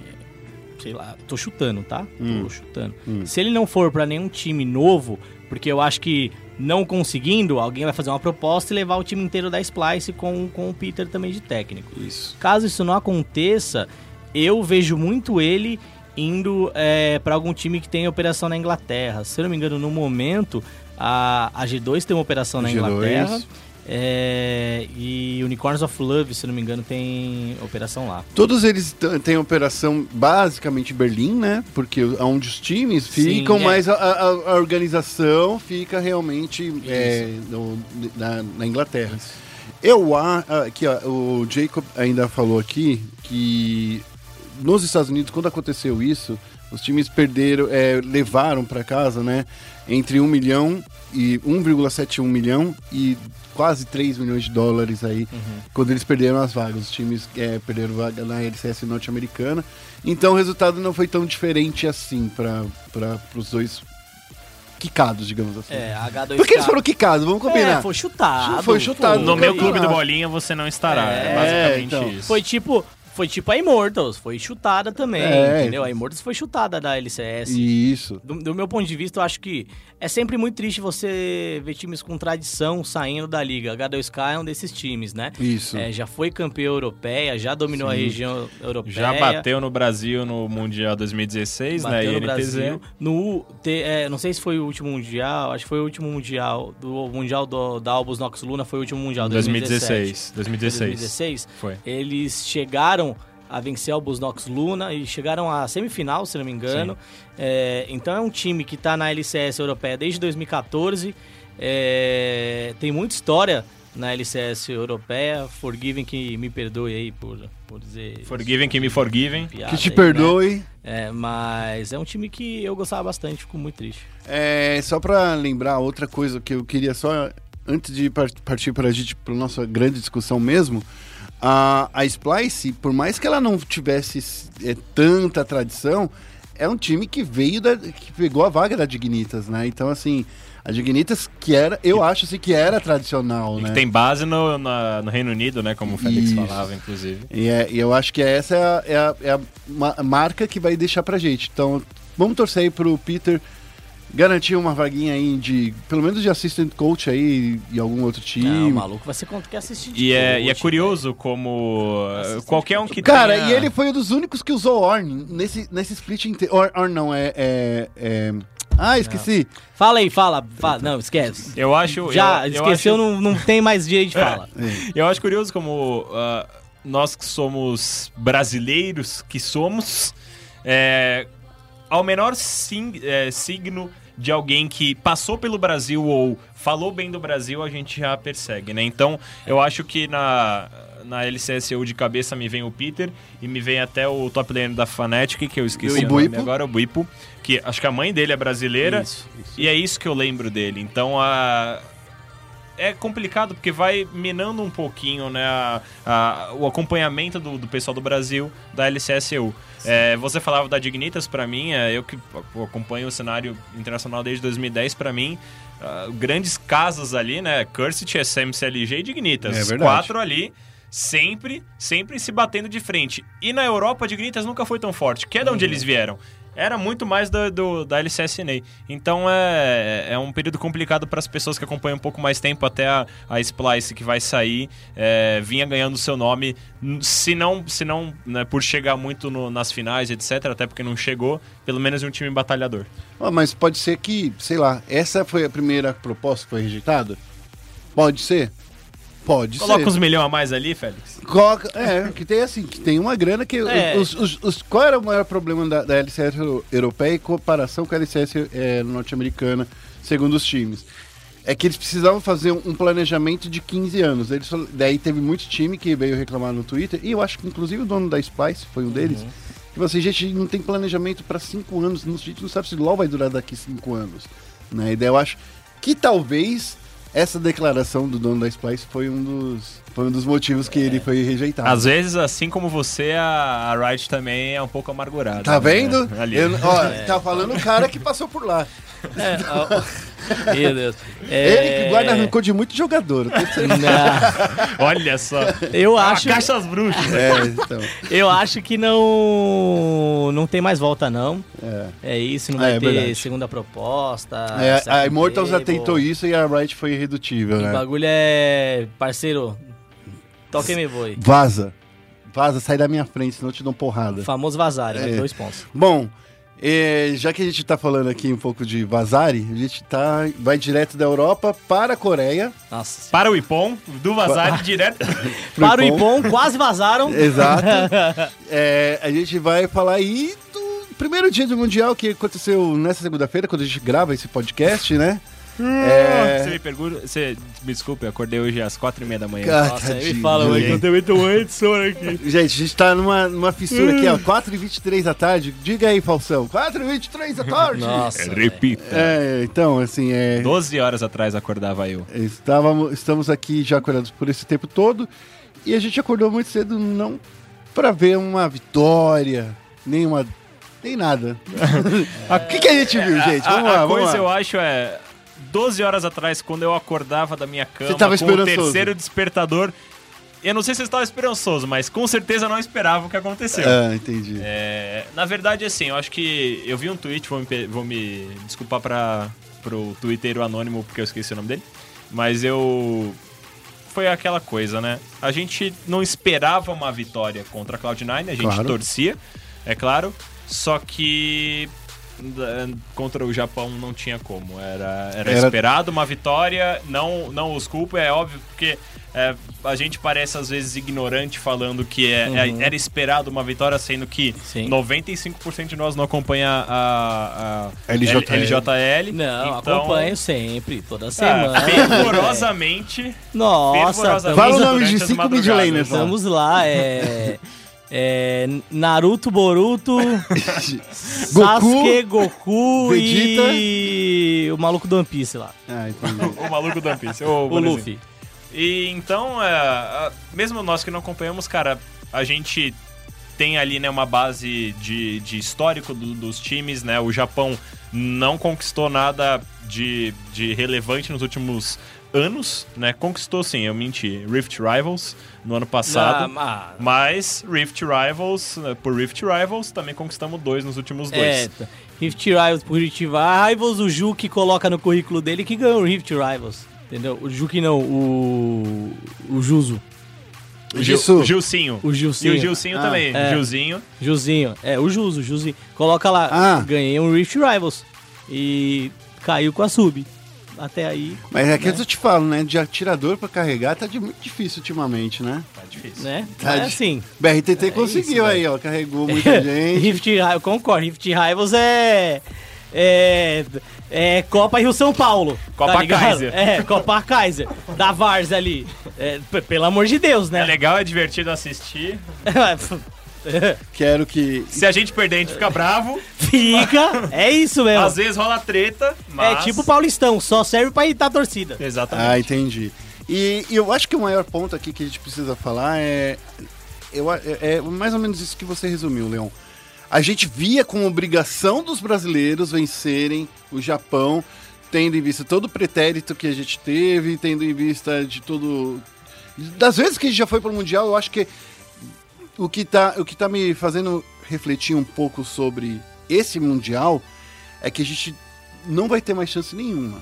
[SPEAKER 2] Sei lá, tô chutando, tá?
[SPEAKER 1] Hum.
[SPEAKER 2] Tô chutando. Se ele não for pra nenhum time novo, porque eu acho que não conseguindo, alguém vai fazer uma proposta e levar o time inteiro da Splice com, com o Peter também de técnico.
[SPEAKER 1] Isso.
[SPEAKER 2] Caso isso não aconteça, eu vejo muito ele indo é, para algum time que tem operação na Inglaterra. Se eu não me engano, no momento, a, a G2 tem uma operação na
[SPEAKER 1] G2.
[SPEAKER 2] Inglaterra. É, e Unicorns of Love, se eu não me engano, tem operação lá.
[SPEAKER 1] Todos eles têm operação basicamente em Berlim, né? Porque é onde os times
[SPEAKER 2] Sim,
[SPEAKER 1] ficam,
[SPEAKER 2] é.
[SPEAKER 1] mas a, a- a organização fica realmente é, no- na, na Inglaterra. Eu acho que ó, o Jacob ainda falou aqui que nos Estados Unidos, quando aconteceu isso, os times perderam, é, levaram para casa, né? Entre 1 milhão e 1,71 milhão e quase 3 milhões de dólares aí, quando eles perderam as vagas. Os times é, perderam vaga na LCS norte-americana. Então o resultado não foi tão diferente assim para os dois quicados, digamos assim.
[SPEAKER 2] É, a H2K.
[SPEAKER 1] Por que eles foram quicados? Vamos combinar.
[SPEAKER 2] É, foi chutado.
[SPEAKER 1] Foi chutado.
[SPEAKER 2] pô.
[SPEAKER 3] No meu clube do Bolinha você não estará. É,
[SPEAKER 2] É,
[SPEAKER 3] basicamente
[SPEAKER 1] então.
[SPEAKER 3] isso.
[SPEAKER 2] Foi tipo, foi tipo a Immortals, foi chutada também,
[SPEAKER 1] É.
[SPEAKER 2] entendeu? A Immortals foi chutada da LCS.
[SPEAKER 1] Isso.
[SPEAKER 2] Do, do meu ponto de vista, eu acho que é sempre muito triste você ver times com tradição saindo da liga. H2K é um desses times, né?
[SPEAKER 1] Isso.
[SPEAKER 2] É, já foi campeão europeia, já dominou a região europeia.
[SPEAKER 3] Já bateu no Brasil no Mundial 2016, né?
[SPEAKER 2] bateu
[SPEAKER 3] E
[SPEAKER 2] no. Brasil. No, te- é, não sei se foi o último mundial, acho que foi o último mundial. Do mundial do, da Albus Nox Luna foi o último mundial, 2017.
[SPEAKER 3] 2016. 2016.
[SPEAKER 2] 2016.
[SPEAKER 3] Foi.
[SPEAKER 2] Eles chegaram a vencer o Busnox Luna e chegaram à semifinal, se não me engano. É, então é um time que está na LCS europeia desde 2014. É, tem muita história na LCS europeia. Forgiven que me perdoe aí por, por dizer.
[SPEAKER 3] Forgiven que me forgiven.
[SPEAKER 1] Que te
[SPEAKER 2] aí,
[SPEAKER 1] perdoe.
[SPEAKER 2] né? É, mas é um time que eu gostava bastante, fico muito triste.
[SPEAKER 1] É, só pra lembrar outra coisa que eu queria só, antes de par- partir pra gente, pra nossa grande discussão mesmo, a, a Splice, por mais que ela não tivesse é, tanta tradição, é um time que veio da, que pegou a vaga da Dignitas, né? Então, assim, a Dignitas que era, eu acho assim, que era tradicional,
[SPEAKER 3] E
[SPEAKER 1] né?
[SPEAKER 3] que tem base no, na- no Reino Unido, né? Como o Félix
[SPEAKER 1] Isso.
[SPEAKER 3] falava, inclusive.
[SPEAKER 1] E, é- e eu acho que essa é a, é a- é a ma- marca que vai deixar pra gente. Então, vamos torcer aí pro Peter garantir uma vaguinha aí de, pelo menos de assistant coach aí em algum outro time.
[SPEAKER 2] Não, o maluco vai ser quanto que assistir.
[SPEAKER 3] E é, e é
[SPEAKER 2] coach,
[SPEAKER 3] curioso como uh,
[SPEAKER 2] Assistente
[SPEAKER 3] qualquer um que
[SPEAKER 1] Cara,
[SPEAKER 3] tenha...
[SPEAKER 1] e ele foi um dos únicos que usou Orn nesse, nesse split inteiro. Orn, não, é, é, é- Ah, esqueci.
[SPEAKER 2] Fala aí, fala. fala. Não, esquece.
[SPEAKER 3] Eu acho...
[SPEAKER 2] Já,
[SPEAKER 3] eu, eu
[SPEAKER 2] esqueceu,
[SPEAKER 3] acho-
[SPEAKER 2] não, não tem mais direito de fala.
[SPEAKER 3] Eu acho curioso como uh, nós que somos brasileiros, que somos, é, ao menor é, signo de alguém que passou pelo Brasil ou falou bem do Brasil, a gente já persegue, né? Então, eu acho que na, na LCSU de cabeça me vem o Peter e me vem até o top laner da Fnatic, que eu esqueci
[SPEAKER 1] o
[SPEAKER 3] o nome agora, o Buipo, que acho que a mãe dele é brasileira.
[SPEAKER 2] Isso, isso.
[SPEAKER 3] E é isso que eu lembro dele. Então, a... é complicado porque vai minando um pouquinho né, a- a- o acompanhamento do, do pessoal do Brasil da LCSU. É, você falava da Dignitas, pra mim, é, eu que acompanho o cenário internacional desde 2010, pra mim, ah, grandes casas ali, né? Cursit, SMCLG e Dignitas.
[SPEAKER 1] É verdade.
[SPEAKER 3] quatro ali. Sempre, sempre se batendo de frente. E na Europa, a Dignitas nunca foi tão forte, que é de onde eles vieram. Era muito mais do, do- da LCSNA. Então é, é um período complicado para as pessoas que acompanham um pouco mais tempo até a, a Splice que vai sair é, vinha ganhando seu nome, se não, se não né, por chegar muito no- nas finais, etc., até porque não chegou, pelo menos um time batalhador.
[SPEAKER 1] Ah, mas pode ser que, sei lá, essa foi a primeira proposta que foi rejeitada? Pode ser? Pode
[SPEAKER 3] Coloca
[SPEAKER 1] ser.
[SPEAKER 3] uns milhões a mais ali, Félix.
[SPEAKER 1] Coloca- é, que tem assim, que tem uma grana que.
[SPEAKER 2] É.
[SPEAKER 1] Os, os- os- qual era o maior problema da, da LCS euro- europeia em comparação com a LCS é, norte-americana, segundo os times? É que eles precisavam fazer um, um planejamento de 15 anos. Eles, daí teve muito time que veio reclamar no Twitter, e eu acho que inclusive o dono da Splice foi um deles. Que falou assim, gente, não tem planejamento para 5 anos, a gente não sabe se LoL vai durar daqui 5 anos. Né? E daí eu acho que talvez essa declaração do dono da Splice foi um dos, foi um dos motivos que ele foi rejeitado.
[SPEAKER 3] Às vezes, assim como você, a, a Riot também é um pouco amargurada.
[SPEAKER 1] Tá
[SPEAKER 3] né?
[SPEAKER 1] vendo?
[SPEAKER 3] Ali.
[SPEAKER 1] Eu- ó, (laughs) tá falando o cara que passou por lá.
[SPEAKER 2] É, (laughs) ó, Meu Deus.
[SPEAKER 1] Ele que guarda
[SPEAKER 2] É,
[SPEAKER 1] rancor de muito jogador.
[SPEAKER 2] não, (laughs)
[SPEAKER 3] Olha só.
[SPEAKER 2] Eu
[SPEAKER 3] A
[SPEAKER 2] acho,
[SPEAKER 3] caixa das bruxas.
[SPEAKER 1] É, (laughs) então.
[SPEAKER 2] eu acho que não não tem mais volta não.
[SPEAKER 1] É.
[SPEAKER 2] É isso, não
[SPEAKER 1] É,
[SPEAKER 2] vai
[SPEAKER 1] é
[SPEAKER 2] ter
[SPEAKER 1] verdade.
[SPEAKER 2] segunda proposta.
[SPEAKER 1] É, a Immortals já
[SPEAKER 2] table.
[SPEAKER 1] tentou isso e a Riot foi irredutível,
[SPEAKER 2] O
[SPEAKER 1] né?
[SPEAKER 2] bagulho é, parceiro, toque me voe.
[SPEAKER 1] Vaza. Vaza, sai da minha frente, senão eu te dou porrada.
[SPEAKER 2] Famoso vazar, né?
[SPEAKER 1] É.
[SPEAKER 2] dois pontos.
[SPEAKER 1] Bom, eh, já que a gente tá falando aqui um pouco de Vazari, a gente tá, vai direto da Europa para a Coreia.
[SPEAKER 2] Nossa.
[SPEAKER 3] Para o Ipom, do Vazar (laughs) direto.
[SPEAKER 2] Para o
[SPEAKER 1] Ipom.
[SPEAKER 2] Ipom, quase vazaram.
[SPEAKER 1] Exato. (laughs) É, a gente vai falar aí do primeiro dia do Mundial que aconteceu nessa segunda-feira, quando a gente grava esse podcast, né?
[SPEAKER 3] Você me pergunta. Você, me desculpe, eu acordei hoje às quatro e meia da manhã.
[SPEAKER 1] Cara,
[SPEAKER 2] Nossa, aí me
[SPEAKER 1] tadinho,
[SPEAKER 2] fala,
[SPEAKER 1] gente.
[SPEAKER 2] eu também tô muito sono aqui.
[SPEAKER 1] Gente, a gente tá numa, numa fissura aqui, ó. 4h23 da tarde. Diga aí, Falsão. 4h23 da tarde.
[SPEAKER 2] Nossa. velho.
[SPEAKER 3] Repita.
[SPEAKER 1] É, então, assim, é.
[SPEAKER 3] 12 horas atrás acordava eu.
[SPEAKER 1] Estávamos, estamos aqui já acordados por esse tempo todo. E a gente acordou muito cedo não pra ver uma vitória, nem uma. nem nada. (laughs) O que, que a gente viu, gente?
[SPEAKER 3] A-
[SPEAKER 1] Vamos
[SPEAKER 3] a,
[SPEAKER 1] lá, vamos
[SPEAKER 3] coisa
[SPEAKER 1] lá.
[SPEAKER 3] eu acho é. 12 horas atrás, quando eu acordava da minha cama
[SPEAKER 1] Você tava
[SPEAKER 3] com o terceiro despertador, eu não sei se eu estava esperançoso, mas com certeza não esperava o que aconteceu.
[SPEAKER 1] Ah, entendi.
[SPEAKER 3] É, na verdade, assim, eu acho que eu vi um tweet, vou me, vou me desculpar para pro twitteiro anônimo porque eu esqueci o nome dele, mas eu foi aquela coisa, né? A gente não esperava uma vitória contra a Cloud9, a gente
[SPEAKER 1] Claro.
[SPEAKER 3] torcia, é claro, só que contra o Japão não tinha como. Era, era,
[SPEAKER 1] Era-
[SPEAKER 3] esperado uma vitória, não, não os culpo, é óbvio, porque é, a gente parece às vezes ignorante falando que é, é- era esperado uma vitória, sendo que
[SPEAKER 2] Sim.
[SPEAKER 3] 95% de nós não acompanha a, a
[SPEAKER 1] LJL.
[SPEAKER 3] LJL.
[SPEAKER 2] Não,
[SPEAKER 3] então,
[SPEAKER 2] acompanho sempre, toda
[SPEAKER 3] ah,
[SPEAKER 2] semana.
[SPEAKER 3] fervorosamente.
[SPEAKER 2] Nossa,
[SPEAKER 3] fervorosamente
[SPEAKER 1] o
[SPEAKER 2] estamos,
[SPEAKER 1] nome de
[SPEAKER 3] as
[SPEAKER 1] cinco
[SPEAKER 3] madrugadas,
[SPEAKER 1] midlaners,
[SPEAKER 2] estamos lá, é... (laughs) é, Naruto, Boruto, (laughs) Sasuke, Goku
[SPEAKER 1] Vegeta.
[SPEAKER 2] e o maluco do One Piece lá,
[SPEAKER 1] Ah. (laughs)
[SPEAKER 3] O maluco do One Piece. O,
[SPEAKER 2] o. Luffy.
[SPEAKER 3] E então, é, mesmo nós que não acompanhamos, cara, a gente tem ali né, uma base de, de histórico do- dos times, né? O Japão não conquistou nada de, de relevante nos últimos anos, né? Conquistou sim, eu menti. Rift Rivals no ano passado.
[SPEAKER 2] Ah,
[SPEAKER 3] Mas Rift Rivals, né, por Rift Rivals, também conquistamos dois nos últimos dois.
[SPEAKER 2] É, tá. Rift Rivals por Rift Rivals, o Ju que coloca no currículo dele que ganhou o Rift Rivals. Entendeu? O Ju que não, o. O Juzo.
[SPEAKER 3] O Gil,
[SPEAKER 1] Gilson.
[SPEAKER 3] Gilcinho.
[SPEAKER 2] O
[SPEAKER 3] E
[SPEAKER 2] Gilcinho.
[SPEAKER 3] o Gilcinho
[SPEAKER 1] Ah,
[SPEAKER 3] também.
[SPEAKER 2] é.
[SPEAKER 3] Gilzinho.
[SPEAKER 2] Juzinho. É, o Juzo, o Juzinho. Coloca lá,
[SPEAKER 1] Ah.
[SPEAKER 2] ganhei um Rift Rivals. E caiu com a sub. Até aí,
[SPEAKER 1] Mas é que
[SPEAKER 2] Né?
[SPEAKER 1] eu te falo, né? De atirador pra carregar tá de muito difícil ultimamente, né?
[SPEAKER 3] Tá difícil.
[SPEAKER 2] né?
[SPEAKER 1] Tá
[SPEAKER 2] é
[SPEAKER 1] de-
[SPEAKER 2] assim.
[SPEAKER 1] BRTT
[SPEAKER 2] É
[SPEAKER 1] conseguiu
[SPEAKER 2] isso,
[SPEAKER 1] aí, ó. Carregou (laughs) muita gente.
[SPEAKER 2] Rift Rivals, concordo, Rift Rivals é. É. É Copa Rio São Paulo.
[SPEAKER 3] Copa
[SPEAKER 2] tá?
[SPEAKER 3] Kaiser.
[SPEAKER 2] É, Copa Kaiser. Da Vars ali. É, pelo amor de Deus,
[SPEAKER 3] É
[SPEAKER 2] né?
[SPEAKER 3] legal, é divertido assistir. (laughs) (laughs)
[SPEAKER 1] Quero que.
[SPEAKER 3] Se a gente perder, a gente fica bravo. (laughs)
[SPEAKER 2] Fica. É isso mesmo.
[SPEAKER 3] Às vezes rola treta, mas...
[SPEAKER 2] É tipo o Paulistão, só serve pra irritar a torcida.
[SPEAKER 3] Exatamente.
[SPEAKER 1] Ah, entendi. E, e eu acho que o maior ponto aqui que a gente precisa falar é. Eu, é, é mais ou menos isso que você resumiu, Leon. A gente via como obrigação dos brasileiros vencerem o Japão, tendo em vista todo o pretérito que a gente teve, tendo em vista de todo. Das vezes que a gente já foi para o Mundial, eu acho que o que tá, o que tá me fazendo refletir um pouco sobre esse Mundial é que a gente não vai ter mais chance nenhuma.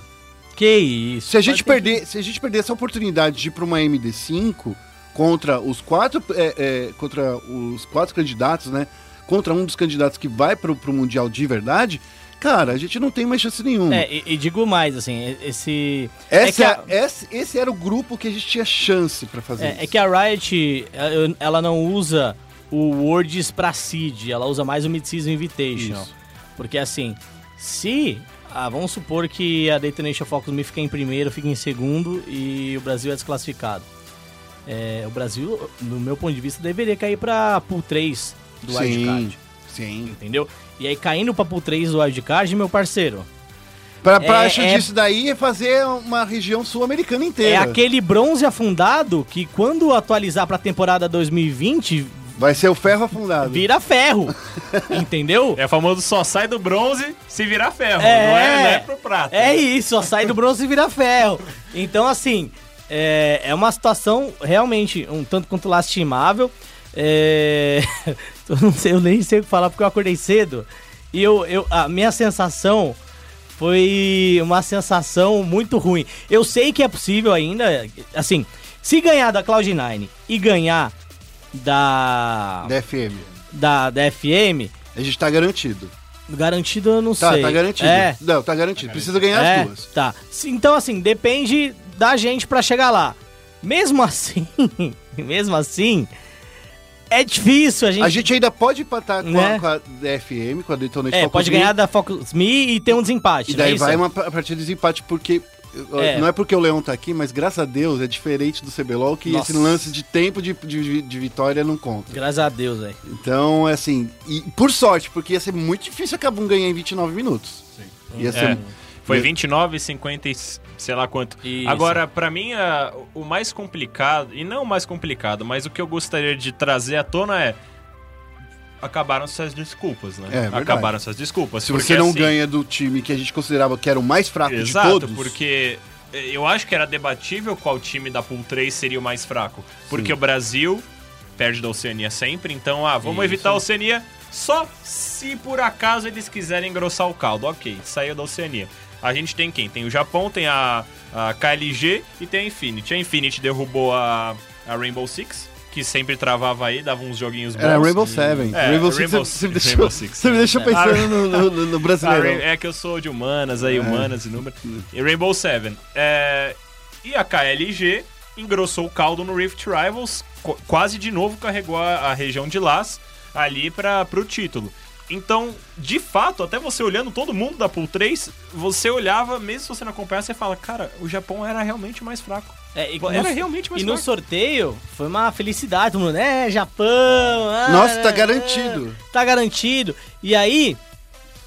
[SPEAKER 2] Que isso.
[SPEAKER 1] Se a gente perder, se a gente perder essa oportunidade de ir para uma MD5 contra os quatro, é, é, contra os quatro candidatos, né? Contra um dos candidatos que vai para o mundial de verdade, cara, a gente não tem mais chance nenhuma.
[SPEAKER 2] É, e, e digo mais, assim, esse.
[SPEAKER 1] Essa,
[SPEAKER 2] é a-
[SPEAKER 1] esse, esse era o grupo que a gente tinha chance para fazer.
[SPEAKER 2] É, é que a Riot, ela- não usa o Worlds pra Seed, ela usa mais o Mid-Season Invitational.
[SPEAKER 1] Isso.
[SPEAKER 2] Porque assim, se... Ah, vamos supor que a Detonation Focus me fica em primeiro, fica em segundo e o Brasil é desclassificado. É, o Brasil, no meu ponto de vista, deveria cair pra Pool 3 do Wildcard,
[SPEAKER 1] sim.
[SPEAKER 2] entendeu? E aí caindo pra Pool 3 do Wildcard, meu parceiro,
[SPEAKER 1] Para pra
[SPEAKER 2] É-
[SPEAKER 1] acho
[SPEAKER 2] é-
[SPEAKER 1] disso daí é fazer uma região sul-americana inteira.
[SPEAKER 2] é aquele bronze afundado que quando atualizar pra temporada 2020,
[SPEAKER 1] Vai ser o ferro afundado.
[SPEAKER 2] vira ferro, (laughs) entendeu?
[SPEAKER 3] É famoso só sai do bronze se virar ferro.
[SPEAKER 2] É.
[SPEAKER 3] Não, é, não é pro prata.
[SPEAKER 2] É isso, só sai do bronze e vira ferro. Então, assim, é, é uma situação realmente um tanto quanto lastimável. É, (laughs) (laughs) eu não sei, eu nem sei o que falar porque eu acordei cedo. E eu, eu, a minha sensação foi uma sensação muito ruim. Eu sei que é possível ainda, assim, se ganhar da Cloud9 e ganhar da,
[SPEAKER 1] Da FM.
[SPEAKER 2] da, da FM,
[SPEAKER 1] A gente tá garantido.
[SPEAKER 2] garantido eu não
[SPEAKER 1] Tá,
[SPEAKER 2] sei.
[SPEAKER 1] tá garantido.
[SPEAKER 2] É,
[SPEAKER 1] Não, tá garantido. Precisa ganhar
[SPEAKER 2] é,
[SPEAKER 1] as duas.
[SPEAKER 2] Tá. Se- Então, assim, depende da gente pra chegar lá. Mesmo assim, (laughs) mesmo assim, é difícil a gente.
[SPEAKER 1] A gente ainda pode empatar com,
[SPEAKER 2] Né?
[SPEAKER 1] a, com a DFM, com a Detonate
[SPEAKER 2] é,
[SPEAKER 1] Focus
[SPEAKER 2] pode
[SPEAKER 1] Me,
[SPEAKER 2] ganhar da Focus Me e ter um desempate.
[SPEAKER 1] E
[SPEAKER 2] é
[SPEAKER 1] daí
[SPEAKER 2] isso?
[SPEAKER 1] vai uma pa- partida de desempate, porque.
[SPEAKER 2] É.
[SPEAKER 1] Não é porque o Leão tá aqui, mas graças a Deus é diferente do CBLOL que
[SPEAKER 2] Nossa.
[SPEAKER 1] esse lance de tempo de, de, de vitória não conta.
[SPEAKER 2] Graças a Deus, velho.
[SPEAKER 1] Então, é assim. E por sorte, porque ia ser muito difícil a Kabum ganhar em 29 minutos. Ia ser.
[SPEAKER 3] É. Foi 29, 50 e sei lá quanto.
[SPEAKER 2] Isso.
[SPEAKER 3] Agora, pra mim, a- o mais complicado, e não o mais complicado, mas o que eu gostaria de trazer à tona é. Acabaram suas desculpas, né?
[SPEAKER 1] É, verdade.
[SPEAKER 3] Acabaram suas desculpas.
[SPEAKER 1] Se
[SPEAKER 3] porque,
[SPEAKER 1] você não
[SPEAKER 3] assim,
[SPEAKER 1] ganha do time que a gente considerava que era o mais fraco
[SPEAKER 3] Exato,
[SPEAKER 1] de todos.
[SPEAKER 3] porque eu acho que era debatível qual time da Pool 3 seria o mais fraco. Porque
[SPEAKER 1] Sim.
[SPEAKER 3] o Brasil perde da Oceania sempre, então, ah, vamos
[SPEAKER 2] Isso.
[SPEAKER 3] evitar a Oceania só se por acaso eles quiserem engrossar o caldo. Ok, saiu da Oceania. A gente tem quem? Tem o Japão, tem a, a KLG e tem a Infinity. A Infinity derrubou a, a Rainbow Six, que sempre travava aí, dava uns joguinhos bons.
[SPEAKER 1] Era Rainbow Seven.
[SPEAKER 3] É,
[SPEAKER 1] Rainbow Six
[SPEAKER 3] Rainbow
[SPEAKER 1] você, você me deixou,
[SPEAKER 3] Rainbow Six.
[SPEAKER 1] você me deixou pensando no, no, no- no brasileiro.
[SPEAKER 3] é que eu sou de humanas aí, humanas e número. E Rainbow Seven. É, e a KLG engrossou o caldo no Rift Rivals, qu- quase de novo carregou a, a região de Las ali para pro título. Então, de fato, até você olhando todo mundo da Pool 3, você olhava, mesmo se você não acompanhar, você fala, cara, o Japão era realmente mais fraco.
[SPEAKER 2] É, e
[SPEAKER 3] Era
[SPEAKER 2] no-
[SPEAKER 3] realmente mais
[SPEAKER 2] E no
[SPEAKER 3] fraco.
[SPEAKER 2] sorteio foi uma felicidade, todo mundo, é, Japão. ah,
[SPEAKER 1] Nossa, tá
[SPEAKER 2] é,
[SPEAKER 1] garantido.
[SPEAKER 2] é, tá garantido. E aí,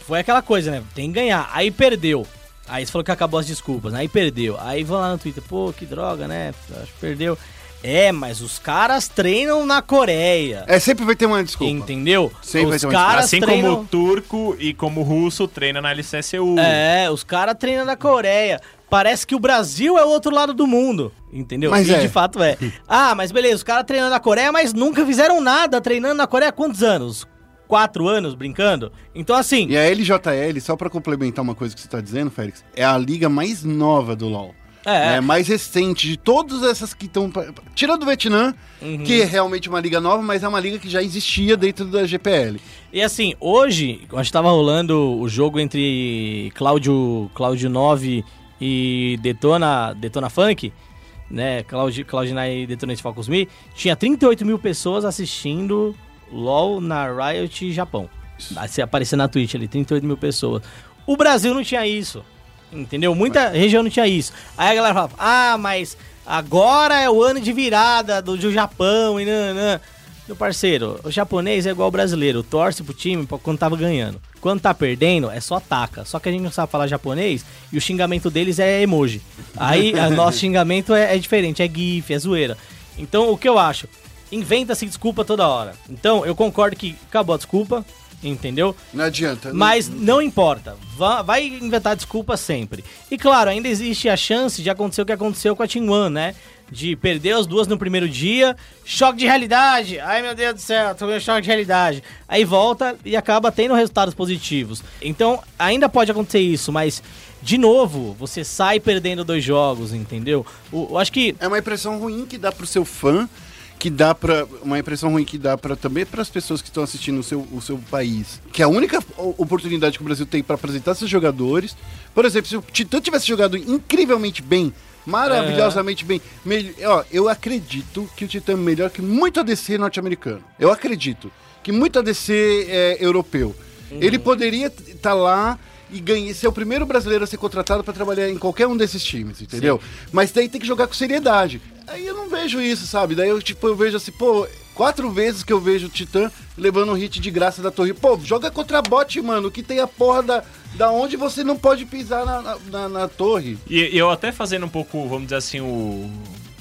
[SPEAKER 2] foi aquela coisa, né? Tem que ganhar. Aí perdeu. Aí você falou que acabou as desculpas, né? Aí perdeu. Aí vão lá no Twitter, pô, que droga, né? Acho que perdeu. É, mas os caras treinam na Coreia.
[SPEAKER 1] É, sempre vai ter uma desculpa.
[SPEAKER 2] Entendeu?
[SPEAKER 1] Sempre vai
[SPEAKER 2] os
[SPEAKER 1] ter uma
[SPEAKER 2] caras
[SPEAKER 3] assim
[SPEAKER 2] treinam...
[SPEAKER 3] como o turco e como o russo treina na LCSU.
[SPEAKER 2] É, os caras treinam na Coreia. Parece que o Brasil é o outro lado do mundo, entendeu?
[SPEAKER 1] Mas
[SPEAKER 2] e
[SPEAKER 1] é.
[SPEAKER 2] de fato é. (laughs) Ah, mas beleza, os caras treinando na Coreia, mas nunca fizeram nada treinando na Coreia há quantos anos? Quatro anos brincando? Então, assim,
[SPEAKER 1] E a LJL, só pra complementar uma coisa que você tá dizendo, Félix, é a liga mais nova do LoL.
[SPEAKER 2] É,
[SPEAKER 1] É, mais recente de todas essas que estão. Tirando o Vietnã,
[SPEAKER 2] Uhum.
[SPEAKER 1] que é realmente uma liga nova, mas é uma liga que já existia dentro da GPL.
[SPEAKER 2] E assim, hoje, acho que tava rolando o jogo entre Cláudio, Cláudio 9 e Detona, Detona Funk, né? Cloud, Cloud9 e Detonate Focus Me, tinha 38 mil pessoas assistindo LOL na Riot Japão. Se aparecer na Twitch ali, 38 mil pessoas. O Brasil não tinha isso. Entendeu? Muita região não tinha isso. Aí a galera falava, ah, mas agora é o ano de virada do, do Japão e nanã. Meu parceiro, o japonês é igual o brasileiro, torce pro time quando tava ganhando. Quando tá perdendo, é só ataca. Só que a gente não sabe falar japonês e o xingamento deles é emoji. Aí, (laughs) o nosso xingamento é, é diferente, é gif, é zoeira. Então, o que eu acho? Inventa-se desculpa toda hora. Então, eu concordo que acabou a desculpa, entendeu?
[SPEAKER 1] Não adianta. não-
[SPEAKER 2] Mas não importa. Va- Vai inventar desculpa sempre. E claro, ainda existe a chance de acontecer o que aconteceu com a Team One, né? De perder as duas no primeiro dia, choque de realidade. Ai meu Deus do céu, tomei um choque de realidade. Aí volta e acaba tendo resultados positivos. Então, ainda pode acontecer isso, mas de novo, você sai perdendo dois jogos, entendeu? Eu acho que
[SPEAKER 1] É uma impressão ruim que dá pro seu fã, que dá para uma impressão ruim que dá para também para as pessoas que estão assistindo o seu, o seu país. Que é a única oportunidade que o Brasil tem para apresentar seus jogadores. Por exemplo, se o Titã tivesse jogado incrivelmente bem, maravilhosamente bem, mel- ó, eu acredito que o Titã é melhor que muito ADC norte-americano. Eu acredito que muito ADC é europeu. Ele poderia estar lá e ganhar, ser o primeiro brasileiro a ser contratado para trabalhar em qualquer um desses times, entendeu? Mas daí tem que jogar com seriedade. Aí eu não vejo isso, sabe? Daí eu, tipo, eu vejo assim, pô, quatro vezes que eu vejo o Titã levando um hit de graça da torre. Pô, joga contra bot, mano, que tem a porra da, da onde você não pode pisar na, na, na- na torre.
[SPEAKER 3] E eu até fazendo um pouco, vamos dizer assim, o,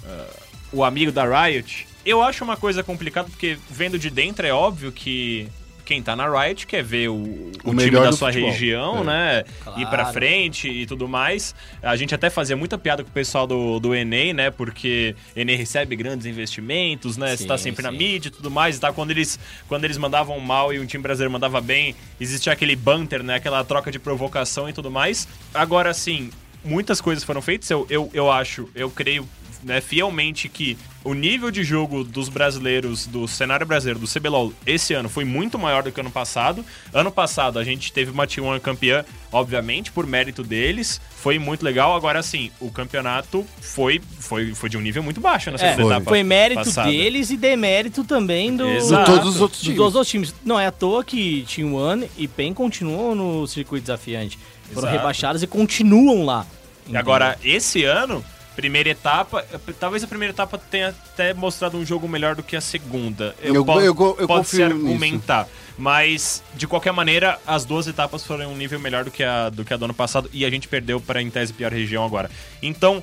[SPEAKER 3] ah, o amigo da Riot, eu acho uma coisa complicada, porque vendo de dentro é óbvio que quem tá na Riot quer ver o, o time
[SPEAKER 1] melhor
[SPEAKER 3] da sua
[SPEAKER 1] futebol.
[SPEAKER 3] região,
[SPEAKER 1] É.
[SPEAKER 3] né?
[SPEAKER 2] Claro.
[SPEAKER 3] Ir pra frente e tudo mais. A gente até fazia muita piada com o pessoal do, do Enem, né? Porque Enem recebe grandes investimentos, né? Você tá
[SPEAKER 2] Sim,
[SPEAKER 3] sempre na
[SPEAKER 2] sim.
[SPEAKER 3] mídia e tudo mais. E tá? quando, eles, quando eles mandavam mal e um time brasileiro mandava bem, existia aquele banter, né? Aquela troca de provocação e tudo mais. Agora, assim, muitas coisas foram feitas. Eu, eu, eu acho, eu creio né, fielmente que o nível de jogo dos brasileiros, do cenário brasileiro, do CBLOL, esse ano foi muito maior do que ano passado. Ano passado a gente teve uma T1 campeã, obviamente, por mérito deles. Foi muito legal. Agora, sim, o campeonato foi, foi, foi de um nível muito baixo nessa
[SPEAKER 2] É,
[SPEAKER 3] etapa.
[SPEAKER 2] foi mérito
[SPEAKER 3] passada.
[SPEAKER 2] deles e demérito também do,
[SPEAKER 3] Exato.
[SPEAKER 1] De todos os outros
[SPEAKER 2] dos
[SPEAKER 1] times.
[SPEAKER 2] dois outros times. Não é à toa que Team One e PEN continuam no circuito desafiante. Foram
[SPEAKER 3] Exato.
[SPEAKER 2] rebaixados e continuam lá.
[SPEAKER 3] E agora, esse ano, primeira etapa, talvez a primeira etapa tenha até mostrado um jogo melhor do que a segunda.
[SPEAKER 1] Eu- eu go- eu
[SPEAKER 3] pode se
[SPEAKER 1] confio nisso.
[SPEAKER 3] argumentar. Mas, de qualquer maneira, as duas etapas foram um nível melhor do que a do, que a do ano passado e a gente perdeu para, em tese, pior região agora. Então,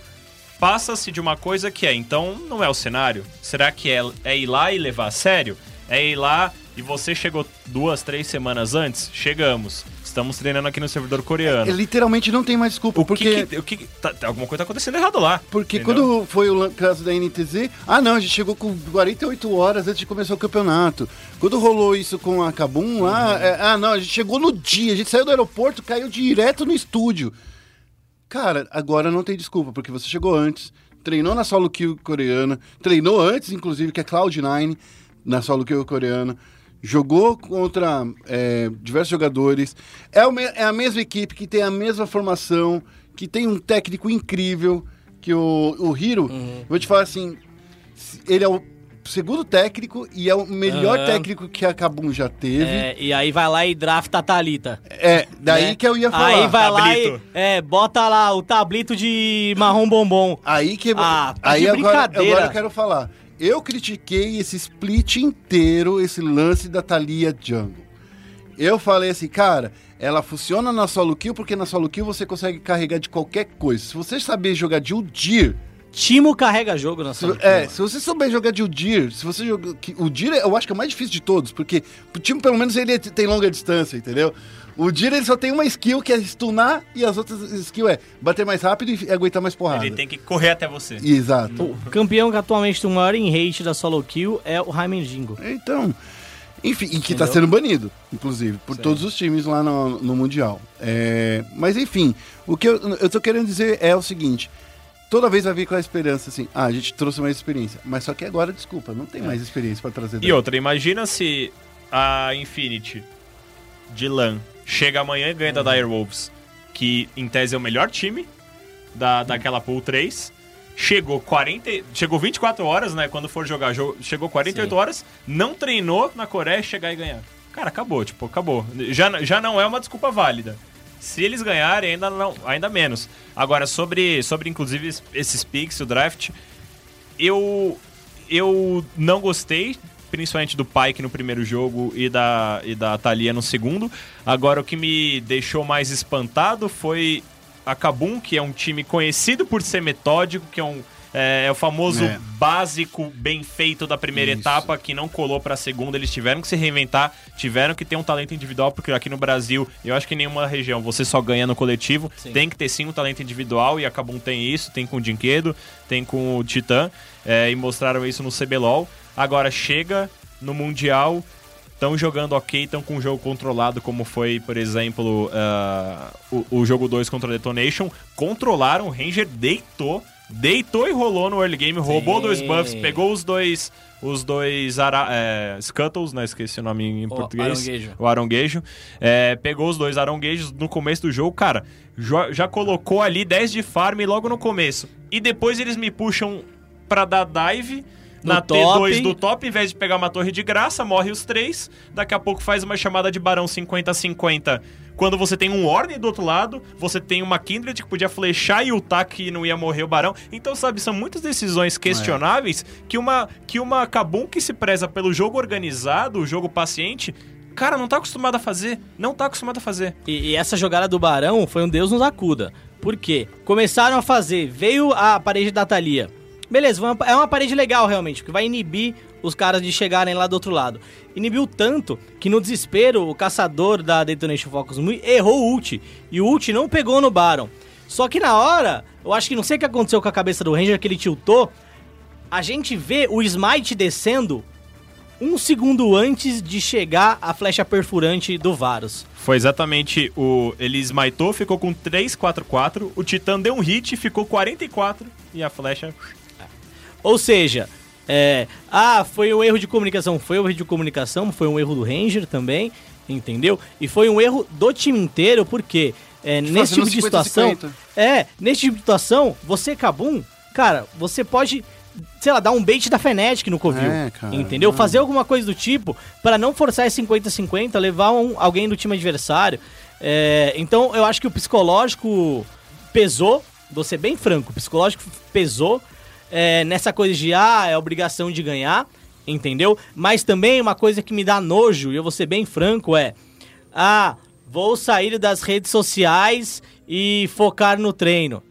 [SPEAKER 3] passa-se de uma coisa que é, então, não é o cenário? Será que é, é ir lá e levar a sério? É ir lá e você chegou duas, três semanas antes? Chegamos. Estamos treinando aqui no servidor coreano.
[SPEAKER 1] É, literalmente não tem mais desculpa,
[SPEAKER 3] O que
[SPEAKER 1] porque...
[SPEAKER 3] que- o que, que- tá- alguma coisa tá acontecendo errado lá.
[SPEAKER 1] Porque
[SPEAKER 3] entendeu?
[SPEAKER 1] quando foi o caso da NTZ, ah não, a gente chegou com 48 horas antes de começar o campeonato. Quando rolou isso com a Kabum lá,
[SPEAKER 3] Uhum.
[SPEAKER 1] é, ah não, a gente chegou no dia, a gente saiu do aeroporto, caiu direto no estúdio. Cara, agora não tem desculpa, porque você chegou antes, treinou na solo kill coreana, treinou antes, inclusive, que é Cloud9, na solo kill coreana, jogou contra é, diversos jogadores, é, o é a mesma equipe que tem a mesma formação, que tem um técnico incrível, que o, o Hiro, vou te falar assim, ele é o segundo técnico e é o melhor
[SPEAKER 2] Aham.
[SPEAKER 1] técnico que a Kabum já teve.
[SPEAKER 2] É, e aí vai lá e drafta a Thalita.
[SPEAKER 1] É, daí
[SPEAKER 2] né?
[SPEAKER 1] que eu ia falar.
[SPEAKER 2] Aí vai lá e
[SPEAKER 3] Tablito.
[SPEAKER 2] é, bota lá o tablito de marrom bombom.
[SPEAKER 1] Aí que
[SPEAKER 2] Ah, tá
[SPEAKER 1] aí agora,
[SPEAKER 2] brincadeira.
[SPEAKER 1] agora eu quero falar. Eu critiquei esse split inteiro, esse lance da Thalia Jungle. Eu falei assim, cara, ela funciona na solo kill porque na solo kill você consegue carregar de qualquer coisa. Se você saber jogar de Udir,
[SPEAKER 2] Timo carrega jogo na sua
[SPEAKER 1] é, se você souber jogar de Udir, se você joga que- o Udir eu acho que é o mais difícil de todos, porque o time pelo menos ele tem longa distância, entendeu? O Udir ele só tem uma skill que é stunar e as outras skills é bater mais rápido e aguentar mais porrada.
[SPEAKER 3] Ele tem que correr até você.
[SPEAKER 1] Exato.
[SPEAKER 2] O campeão que atualmente tem o maior em hate da solo kill é o Raimen Jingo.
[SPEAKER 1] Então, enfim, e que
[SPEAKER 2] Entendeu?
[SPEAKER 1] tá sendo banido, inclusive, por todos os times lá no, no Mundial. É, mas enfim, o que eu, eu tô querendo dizer é o seguinte. Toda vez vai vir com a esperança assim, ah, a gente trouxe mais experiência. Mas só que agora, desculpa, não tem mais experiência pra trazer.
[SPEAKER 3] E
[SPEAKER 1] daí.
[SPEAKER 3] outra, imagina se a Infinity de LAN chega amanhã e ganha da Direwolves, que em tese é o melhor time, da, daquela Pool 3. Chegou 40, e- chegou 24 horas, né? Quando for jogar, jo- chegou 48
[SPEAKER 2] Sim.
[SPEAKER 3] horas, não treinou na Coreia chegar e ganhar. Cara, acabou, tipo, acabou. Já, já não é uma desculpa válida. Se eles ganharem, ainda não, ainda menos. Agora, sobre, sobre inclusive es- esses picks, o draft, eu eu não gostei, principalmente do Pike no primeiro jogo e da, e da Thalia no segundo. Agora, o que me deixou mais espantado foi a Kabum, que é um time conhecido por ser metódico, que é um. É, é o famoso
[SPEAKER 1] É.
[SPEAKER 3] básico bem feito da primeira
[SPEAKER 1] Isso.
[SPEAKER 3] etapa que não colou pra segunda. Eles tiveram que se reinventar, tiveram que ter um talento individual, porque aqui no Brasil, eu acho que em nenhuma região você só ganha no coletivo.
[SPEAKER 2] Sim.
[SPEAKER 3] Tem que ter sim um talento individual e a Kabum tem isso, tem com o Dinquedo, tem com o Titã, é, e mostraram isso no CBLOL. Agora chega no Mundial, estão jogando ok, estão com um jogo controlado, como foi, por exemplo, ah, o, o jogo 2 contra Detonation. Controlaram, o Ranger deitou, deitou e rolou no early game, roubou dois buffs, pegou os dois. Os dois ara é, Scuttles, né? Esqueci o nome em português.
[SPEAKER 2] aronguejo.
[SPEAKER 3] O aronguejo. É, pegou os dois aronguejos no começo do jogo. Cara, já colocou ali 10 de farm logo no começo. E depois eles me puxam pra dar dive
[SPEAKER 2] No
[SPEAKER 3] na
[SPEAKER 2] top.
[SPEAKER 3] T2 do top, em vez de pegar uma torre de graça, morre os três. Daqui a pouco faz uma chamada de barão 50-50. Quando você tem um Orne do outro lado, você tem uma Kindred que podia flechar e ultar que não ia morrer o barão. Então, sabe, são muitas decisões questionáveis que uma que uma Kabum que se preza pelo jogo organizado, o jogo paciente, cara, não tá acostumado a fazer. Não tá acostumado a fazer.
[SPEAKER 2] E, e essa jogada do Barão foi um Deus nos acuda. Por quê? Começaram a fazer, veio a parede da Thalia. Beleza, é uma parede legal realmente, que vai inibir os caras de chegarem lá do outro lado. Inibiu tanto que no desespero o caçador da Detonation Focus Mui errou o ult. E o ult não pegou no Baron. Só que na hora, eu acho que não sei o que aconteceu com a cabeça do Ranger, que ele tiltou. A gente vê o Smite descendo um segundo antes de chegar a flecha perfurante do Varus.
[SPEAKER 3] Foi exatamente o. Ele smitou, ficou com 3-4-4. O Titã deu um hit, ficou 44. E a flecha.
[SPEAKER 2] Ou seja, é, ah, foi um erro de comunicação. Foi um erro de comunicação, foi um erro do Ranger também, entendeu? E foi um erro do time inteiro, porque é, nesse tipo de situação.
[SPEAKER 1] 50-50.
[SPEAKER 2] É, nesse tipo de situação, você, Kabum, cara, você pode, sei lá, dar um bait da Fnatic no Covil.
[SPEAKER 1] É, cara,
[SPEAKER 2] entendeu?
[SPEAKER 1] não.
[SPEAKER 2] Fazer alguma coisa do tipo, pra não forçar esse 50-50, levar um- alguém do time adversário. É, então, eu acho que o psicológico pesou, vou ser bem franco, o psicológico pesou é, nessa coisa de, ah, é obrigação de ganhar, entendeu? Mas também uma coisa que me dá nojo, e eu vou ser bem franco, é, ah, vou sair das redes sociais e focar no treino.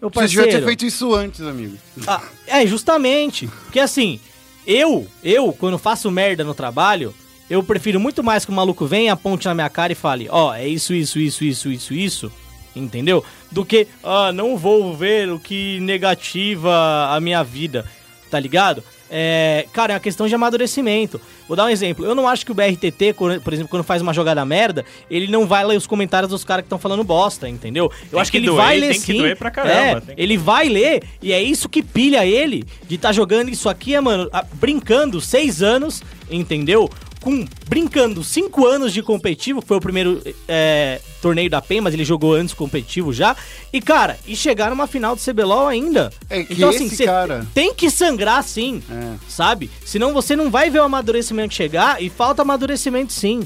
[SPEAKER 2] Meu
[SPEAKER 1] Você devia ter feito isso antes, amigo.
[SPEAKER 2] ah, é, justamente. Porque assim, eu, eu, quando faço merda no trabalho, eu prefiro muito mais que o maluco venha, aponte na minha cara e fale, ó, é isso, isso, isso, isso, isso, isso, entendeu? Do que, ah, não vou ver o que negativa a minha vida, tá ligado? É, cara, é uma questão de amadurecimento. Vou dar um exemplo. Eu não acho que o BRTT, por exemplo, quando faz uma jogada merda, ele não vai ler os comentários dos caras que estão falando bosta, entendeu? Eu
[SPEAKER 3] Tem
[SPEAKER 2] acho que,
[SPEAKER 3] que
[SPEAKER 2] ele
[SPEAKER 3] doer,
[SPEAKER 2] vai ler
[SPEAKER 3] tem que
[SPEAKER 2] sim.
[SPEAKER 3] doer pra caramba,
[SPEAKER 2] É,
[SPEAKER 3] que-
[SPEAKER 2] ele vai ler e é isso que pilha ele de estar jogando isso aqui, é, mano, brincando seis anos, entendeu? Com brincando cinco anos de competitivo, que foi o primeiro é, torneio da PEN, mas ele jogou antes competitivo já. E cara, e chegar numa final do CBLOL ainda.
[SPEAKER 1] É que
[SPEAKER 2] então assim, você
[SPEAKER 1] cara-
[SPEAKER 2] tem que sangrar sim,
[SPEAKER 1] É.
[SPEAKER 2] sabe? Senão você não vai ver o amadurecimento chegar e falta amadurecimento sim.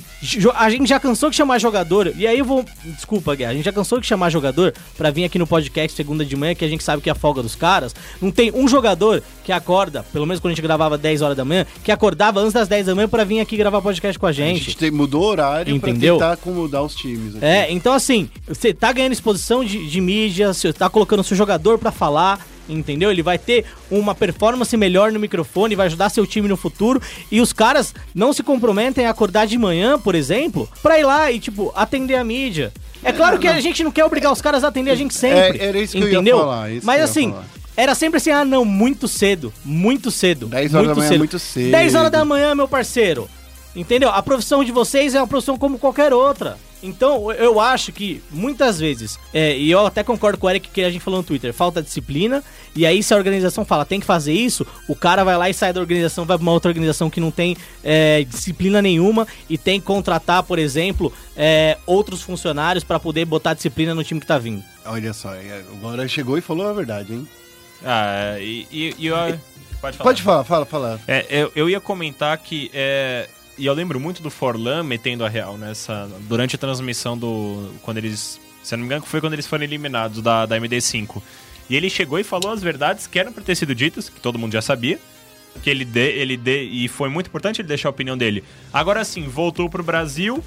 [SPEAKER 2] A gente já cansou de chamar jogador, e aí eu vou. Desculpa, Guerra, a gente já cansou de chamar jogador pra vir aqui no podcast segunda de manhã, que a gente sabe que é a folga dos caras. Não tem um jogador que acorda, pelo menos quando a gente gravava 10 horas da manhã, que acordava antes das 10 da manhã pra vir aqui gravar podcast com a
[SPEAKER 1] A
[SPEAKER 2] gente.
[SPEAKER 1] gente te- mudou o horário
[SPEAKER 2] Entendeu?
[SPEAKER 1] pra tentar acomodar os times. aqui.
[SPEAKER 2] É, então assim, você tá ganhando exposição de, de mídia, você tá colocando o seu jogador pra falar, entendeu? Ele vai ter uma performance melhor no microfone, vai ajudar seu time no futuro. E os caras não se comprometem a acordar de manhã, por exemplo, pra ir lá e, tipo, atender a mídia. É claro que a gente não quer obrigar os caras a atender a gente sempre.
[SPEAKER 1] É, era isso que eu ia
[SPEAKER 2] entendeu?
[SPEAKER 1] falar, isso
[SPEAKER 2] Mas assim,
[SPEAKER 1] falar.
[SPEAKER 2] era sempre assim, ah, não, muito cedo, muito cedo.
[SPEAKER 1] 10 horas
[SPEAKER 2] muito
[SPEAKER 1] da manhã é muito cedo.
[SPEAKER 2] 10 horas da manhã, meu parceiro. Entendeu? A profissão de vocês é uma profissão como qualquer outra. Então, eu acho que muitas vezes, é, e eu até concordo com o Eric que a gente falou no Twitter, falta disciplina, e aí se a organização fala tem que fazer isso, o cara vai lá e sai da organização, vai pra uma outra organização que não tem é, disciplina nenhuma e tem que contratar, por exemplo, é, outros funcionários pra poder botar disciplina no time que tá vindo.
[SPEAKER 1] Olha só, é, agora chegou e falou a verdade, hein?
[SPEAKER 3] Ah, e, e, e eu- Pode falar.
[SPEAKER 1] Pode falar, fala, fala.
[SPEAKER 3] É, eu, eu ia comentar que. É, e eu lembro muito do Forlan metendo a real nessa. Durante a transmissão do. Quando eles. Se eu não me engano, foi quando eles foram eliminados da, da MD5. E ele chegou e falou as verdades que eram pra ter sido ditas, que todo mundo já sabia. Que ele dê, ele dê. E foi muito importante ele deixar a opinião dele. Agora sim, voltou pro Brasil.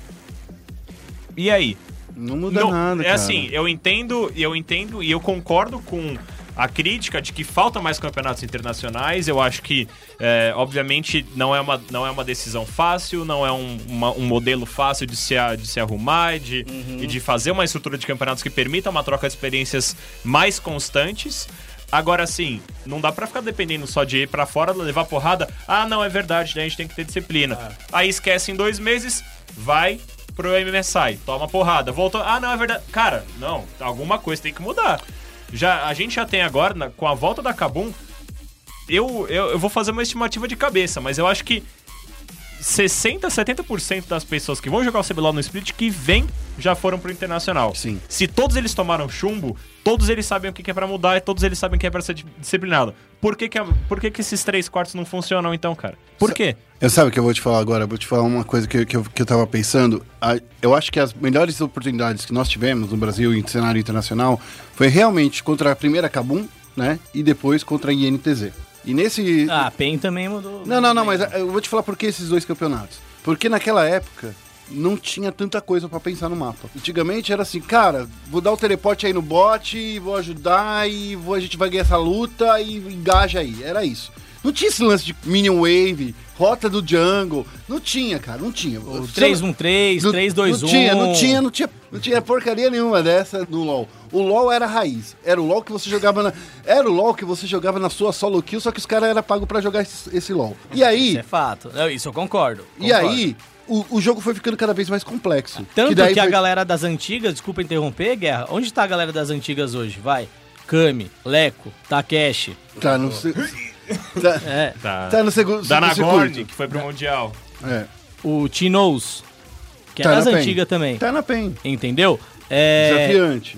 [SPEAKER 3] E aí?
[SPEAKER 1] Não muda
[SPEAKER 3] Não,
[SPEAKER 1] nada,
[SPEAKER 3] é
[SPEAKER 1] cara.
[SPEAKER 3] assim, eu entendo, eu entendo e eu concordo com a crítica de que faltam mais campeonatos internacionais. Eu acho que, é, obviamente, não é, uma, não é uma decisão fácil, não é um, uma- um modelo fácil de se, de se arrumar e de, e de fazer uma estrutura de campeonatos que permita uma troca de experiências mais constantes. Agora sim, não dá pra ficar dependendo só de ir pra fora, levar porrada. Ah, não, é verdade, né? a gente tem que ter disciplina. Aí esquece em dois meses, vai pro MSI, toma porrada. Voltou, ah, não, é verdade. Cara, não, alguma coisa tem que mudar. Já, a gente já tem agora, na- com a volta da Kabum, eu, eu, eu vou fazer uma estimativa de cabeça, mas eu acho que 60, 70% das pessoas que vão jogar o CBLOL no Split que vem já foram pro Internacional.
[SPEAKER 1] Sim.
[SPEAKER 3] Se todos eles tomaram chumbo, todos eles sabem o que é pra mudar e todos eles sabem que é pra ser di- disciplinado. Por que que, por que que esses três quartos não funcionam então, cara? Por quê?
[SPEAKER 1] Eu sabe o que eu vou te falar agora? Eu Vou te falar uma coisa que, que, eu, que eu tava pensando. Eu acho que as melhores oportunidades que nós tivemos no Brasil em cenário internacional foi realmente contra a primeira Kabum, né? E depois contra a INTZ. E nesse.
[SPEAKER 2] Ah, a PEN também mudou.
[SPEAKER 1] Não, não, não, mas eu vou te falar por que esses dois campeonatos. Porque naquela época não tinha tanta coisa pra pensar no mapa. Antigamente era assim, cara, vou dar o teleporte aí no bot, vou ajudar e vou, a gente vai ganhar essa luta e engaja aí. Era isso. Não tinha esse lance de Minion Wave, rota do jungle. Não tinha, cara, não tinha.
[SPEAKER 2] O
[SPEAKER 1] Você-
[SPEAKER 2] 3-1-3,
[SPEAKER 1] não-
[SPEAKER 2] 3-2-1.
[SPEAKER 1] Não tinha, não tinha, não tinha, não tinha porcaria nenhuma dessa no LoL. O LoL era a raiz. Era o LoL que você jogava na. Era o LoL que você jogava na sua solo kill, só que os caras eram pagos pra jogar esse, esse LoL. E aí.
[SPEAKER 2] Isso é fato. Não, isso eu concordo.
[SPEAKER 1] E
[SPEAKER 2] concordo.
[SPEAKER 1] aí, o, o jogo foi ficando cada vez mais complexo.
[SPEAKER 2] Tanto que,
[SPEAKER 1] daí
[SPEAKER 2] a
[SPEAKER 1] foi-
[SPEAKER 2] galera das antigas, desculpa interromper, Guerra, onde tá a galera das antigas hoje? Vai. Kami, Leco, Takeshi.
[SPEAKER 1] Tá no. tá, (laughs)
[SPEAKER 2] É.
[SPEAKER 3] Tá,
[SPEAKER 1] tá no segundo.
[SPEAKER 3] da
[SPEAKER 1] segundo
[SPEAKER 3] Nagorn,
[SPEAKER 1] circuito.
[SPEAKER 3] que foi pro Mundial.
[SPEAKER 1] É.
[SPEAKER 2] O Tinoz, que
[SPEAKER 1] Tá
[SPEAKER 2] é das antigas também.
[SPEAKER 1] Tá na PEN.
[SPEAKER 2] Entendeu? É.
[SPEAKER 1] Desafiante.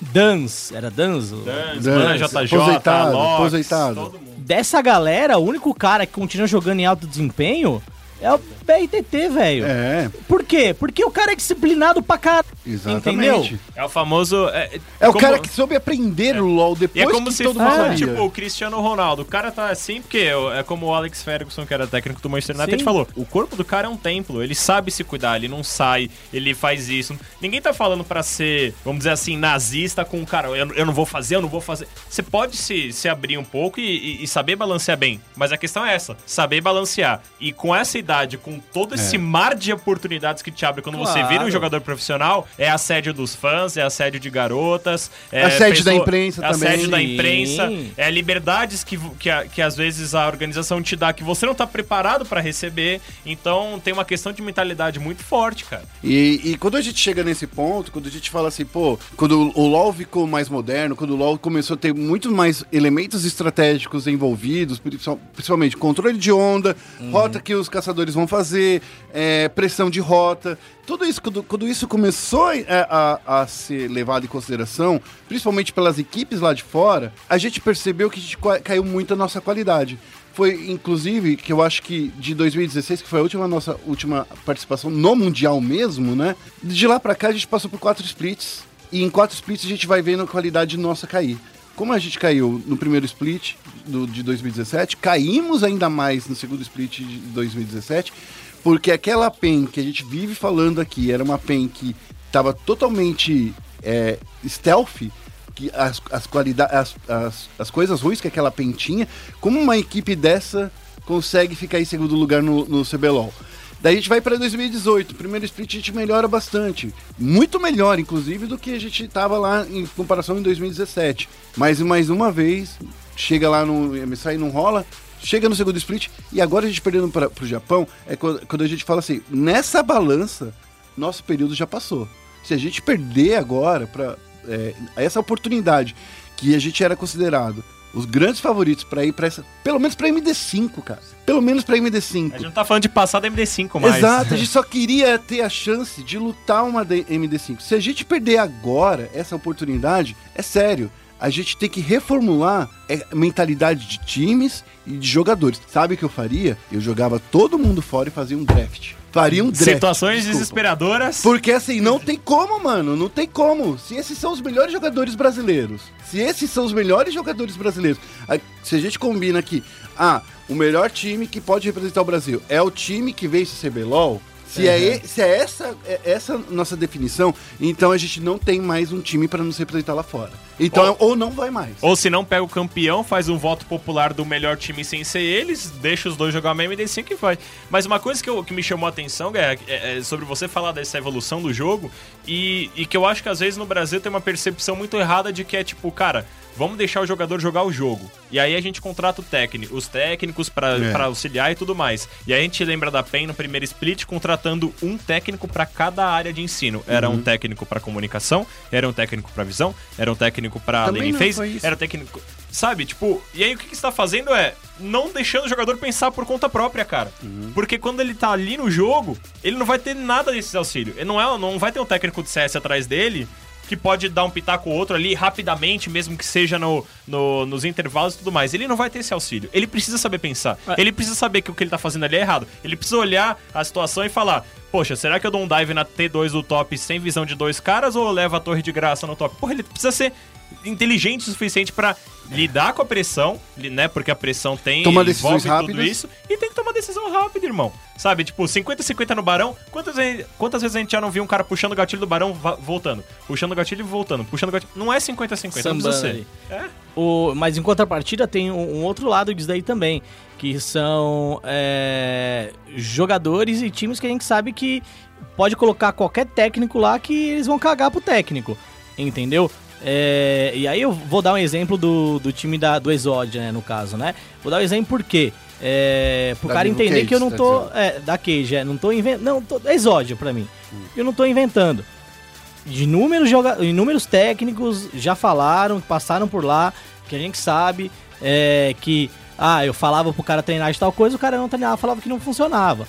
[SPEAKER 2] Dans, era Dans? o-
[SPEAKER 3] Dance,
[SPEAKER 1] Dance,
[SPEAKER 3] JJ,
[SPEAKER 1] aposentado,
[SPEAKER 3] Lox,
[SPEAKER 1] aposentado.
[SPEAKER 3] todo mundo.
[SPEAKER 2] Dessa galera, o único cara que continua jogando em alto desempenho é o BRTT, velho.
[SPEAKER 1] É,
[SPEAKER 2] Por quê? Porque o cara é disciplinado pra caralho.
[SPEAKER 1] exatamente.
[SPEAKER 2] Entendeu?
[SPEAKER 3] É o famoso... É,
[SPEAKER 1] É o
[SPEAKER 3] como-
[SPEAKER 1] cara que soube aprender o LoL
[SPEAKER 3] E
[SPEAKER 1] depois
[SPEAKER 3] é como
[SPEAKER 1] que
[SPEAKER 3] se
[SPEAKER 1] todo mundo sabia.
[SPEAKER 3] tipo, o Cristiano Ronaldo. O cara tá assim, porque é como o Alex Ferguson, que era técnico do Manchester United,
[SPEAKER 2] Sim.
[SPEAKER 3] falou. O corpo do cara é um templo, ele sabe se cuidar, ele não sai, ele faz isso. Ninguém tá falando pra ser, vamos dizer assim, nazista com o cara, eu, eu não vou fazer, eu não vou fazer. Você pode se, se abrir um pouco e, e- e saber balancear bem, mas a questão é essa, saber balancear. E com essa idade, com todo esse mar de oportunidades que te abre quando você
[SPEAKER 2] Claro.
[SPEAKER 3] vira um jogador profissional, é assédio dos fãs, é assédio de garotas, é
[SPEAKER 1] Assédio da imprensa
[SPEAKER 3] é assédio
[SPEAKER 1] também.
[SPEAKER 3] da
[SPEAKER 2] Sim.
[SPEAKER 3] imprensa, é liberdades que, que, que às vezes a organização te dá que você não tá preparado pra receber. Então tem uma questão de mentalidade muito forte, cara.
[SPEAKER 1] E, e quando a gente chega nesse ponto, quando a gente fala assim, pô, quando o LoL ficou mais moderno, quando o LoL começou a ter muito mais elementos estratégicos envolvidos, principal- principalmente controle de onda, rota que os caçadores vão fazer, é, pressão de rota, tudo isso, quando, quando isso começou a, a- a ser levado em consideração, principalmente pelas equipes lá de fora, a gente percebeu que gente caiu muito a nossa qualidade. Foi, inclusive, que eu acho que de 2016, que foi a última nossa última participação no Mundial mesmo, né? De lá pra cá a gente passou por quatro splits. E em quatro splits a gente vai vendo a qualidade nossa cair. Como a gente caiu no primeiro split do, de 2017, caímos ainda mais no segundo split de 2017, porque aquela PEN que a gente vive falando aqui era uma PEN que estava totalmente é, stealth, que as, as, qualida- as, as, as coisas ruins que aquela PEN tinha, como uma equipe dessa consegue ficar em segundo lugar no, no CBLOL? Daí a gente vai para 2018, primeiro split a gente melhora bastante, muito melhor inclusive do que a gente estava lá em comparação em 2017. Mas mais uma vez, chega lá no MSI não rola, chega no segundo split e agora a gente perdendo para o Japão, é quando, quando a gente fala assim, nessa balança, nosso período já passou. Se a gente perder agora para essa oportunidade que a gente era considerado os grandes favoritos pra ir pra essa. Pelo menos pra MD5, cara. Pelo menos pra MD5.
[SPEAKER 3] A gente não tá falando de passar da MD5 mais.
[SPEAKER 1] Exato, a gente (laughs) só queria ter a chance de lutar uma D- MD5. Se a gente perder agora essa oportunidade, é sério. A gente tem que reformular é, a mentalidade de times e de jogadores. Sabe o que eu faria? Eu jogava todo mundo fora e fazia um draft. Faria um draft.
[SPEAKER 3] Situações
[SPEAKER 1] desculpa.
[SPEAKER 3] desesperadoras.
[SPEAKER 1] Porque assim, não tem como, mano. Não tem como. Se esses são os melhores jogadores brasileiros. Se esses são os melhores jogadores brasileiros. Se a gente combina aqui, ah, o melhor time que pode representar o Brasil é o time que vence o CBLOL. Se, é, e- se é essa é essa nossa definição, então a gente não tem mais um time pra nos representar lá fora. Então, ou, não vai mais.
[SPEAKER 3] Ou se não, pega o campeão, faz um voto popular do melhor time sem ser eles, deixa os dois jogar MD5 e vai. Mas uma coisa que, eu- que me chamou a atenção, Guerra, é, é sobre você falar dessa evolução do jogo e, e que eu acho que às vezes no Brasil tem uma percepção muito errada de que é tipo, cara, vamos deixar o jogador jogar o jogo. E aí a gente contrata o técnico, os técnicos pra
[SPEAKER 1] É.
[SPEAKER 3] pra auxiliar e tudo mais. E aí a gente lembra da PEN no primeiro split contratando um técnico pra cada área de ensino. Era
[SPEAKER 1] Uhum.
[SPEAKER 3] um técnico pra comunicação, era um técnico pra visão, era um técnico pra
[SPEAKER 1] Também isso.
[SPEAKER 3] era técnico. Sabe, tipo, e aí o que, que você tá fazendo é não deixando o jogador pensar por conta própria, cara.
[SPEAKER 1] Uhum.
[SPEAKER 3] Porque quando ele tá ali no jogo, ele não vai ter nada desses auxílios. Ele não, é, não vai ter um técnico de CS atrás dele que pode dar um pitaco ou outro ali rapidamente, mesmo que seja no, no- nos intervalos e tudo mais. Ele não vai ter esse auxílio. Ele precisa saber pensar.
[SPEAKER 2] É.
[SPEAKER 3] Ele precisa saber que o que ele tá fazendo ali é errado. Ele precisa olhar a situação e falar: Poxa, será que eu dou um dive na T2 do top sem visão de dois caras ou eu levo a torre de graça no top? Porra, ele precisa ser inteligente o suficiente pra lidar com a pressão, né? Porque a pressão tem
[SPEAKER 1] Tomar decisões
[SPEAKER 3] envolve tudo
[SPEAKER 1] rápidas.
[SPEAKER 3] isso e tem que tomar decisão rápida, irmão. Sabe, tipo, 50-50 no barão. Quantas, vezes- quantas vezes a gente já não viu um cara puxando o gatilho do barão voltando? Puxando o gatilho e voltando, puxando o gatilho. Não é 50-50, não precisa ser. É.
[SPEAKER 2] O, mas em contrapartida tem um, um outro lado disso daí também, que são é, jogadores e times que a gente sabe que pode colocar qualquer técnico lá que eles vão cagar pro técnico, entendeu? É, e aí eu vou dar um exemplo do, do time da, do Exodia, né, no caso, né? Vou dar um exemplo por quê? É, pro
[SPEAKER 1] Da
[SPEAKER 2] cara entender
[SPEAKER 1] Cage,
[SPEAKER 2] que eu não
[SPEAKER 1] tá
[SPEAKER 2] tô...
[SPEAKER 1] dizendo.
[SPEAKER 2] É, da Cage, é, não tô inventando... Não, tô, é Exodia pra mim. Eu não tô inventando. De inúmeros, joga inúmeros técnicos já falaram, passaram por lá, que a gente sabe é, que, ah, eu falava pro cara treinar de tal coisa, o cara não treinava, falava que não funcionava.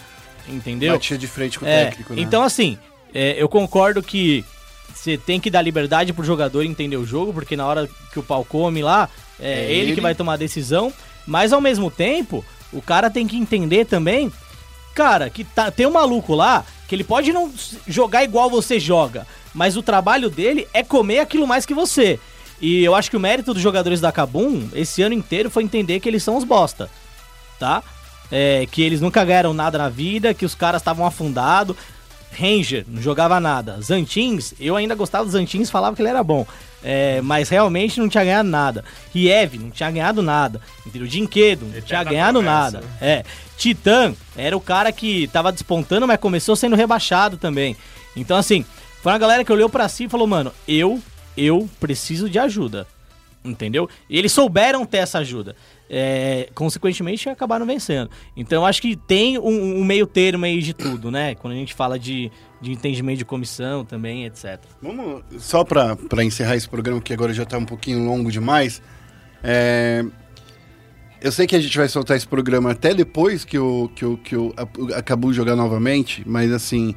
[SPEAKER 2] Entendeu?
[SPEAKER 1] Batia de frente com o
[SPEAKER 2] É,
[SPEAKER 1] técnico, né?
[SPEAKER 2] Então, assim, é, eu concordo que você tem que dar liberdade pro jogador entender o jogo, porque na hora que o pau come lá, é,
[SPEAKER 1] É
[SPEAKER 2] ele,
[SPEAKER 1] ele.
[SPEAKER 2] que vai tomar a decisão, mas ao mesmo tempo, o cara tem que entender também, cara, que tá, tem um maluco lá que ele pode não jogar igual você joga, mas o trabalho dele é comer aquilo mais que você. E eu acho que o mérito dos jogadores da Kabum esse ano inteiro foi entender que eles são os bosta, tá? É, que eles nunca ganharam nada na vida, que os caras estavam afundados. Ranger, não jogava nada. Zantins, eu ainda gostava dos Zantins, falava que ele era bom. É, mas realmente não tinha ganhado nada. Riev, não tinha ganhado nada. Entendeu? Dinquedo, não tinha
[SPEAKER 3] Eterna
[SPEAKER 2] ganhado
[SPEAKER 3] promessa.
[SPEAKER 2] nada. É. Titã era o cara que tava despontando, mas começou sendo rebaixado também. Então, assim, foi uma galera que olhou pra si e falou, mano, eu, eu preciso de ajuda. Entendeu? E eles souberam ter essa ajuda. É, consequentemente, acabaram vencendo. Então, acho que tem um, um meio termo aí de tudo, né? Quando a gente fala de, de entendimento de comissão também, etc.
[SPEAKER 1] Vamos, só pra encerrar esse programa, que agora já tá um pouquinho longo demais. é, eu sei que a gente vai soltar esse programa até depois que o, que o, que o acabou de jogar novamente, mas assim,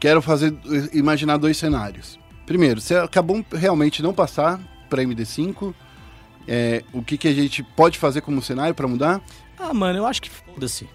[SPEAKER 1] quero fazer, imaginar dois cenários. Primeiro, se acabou realmente não passar pra MD5, é, o que, que a gente pode fazer como cenário pra mudar?
[SPEAKER 2] Ah, mano, eu acho que foda-se.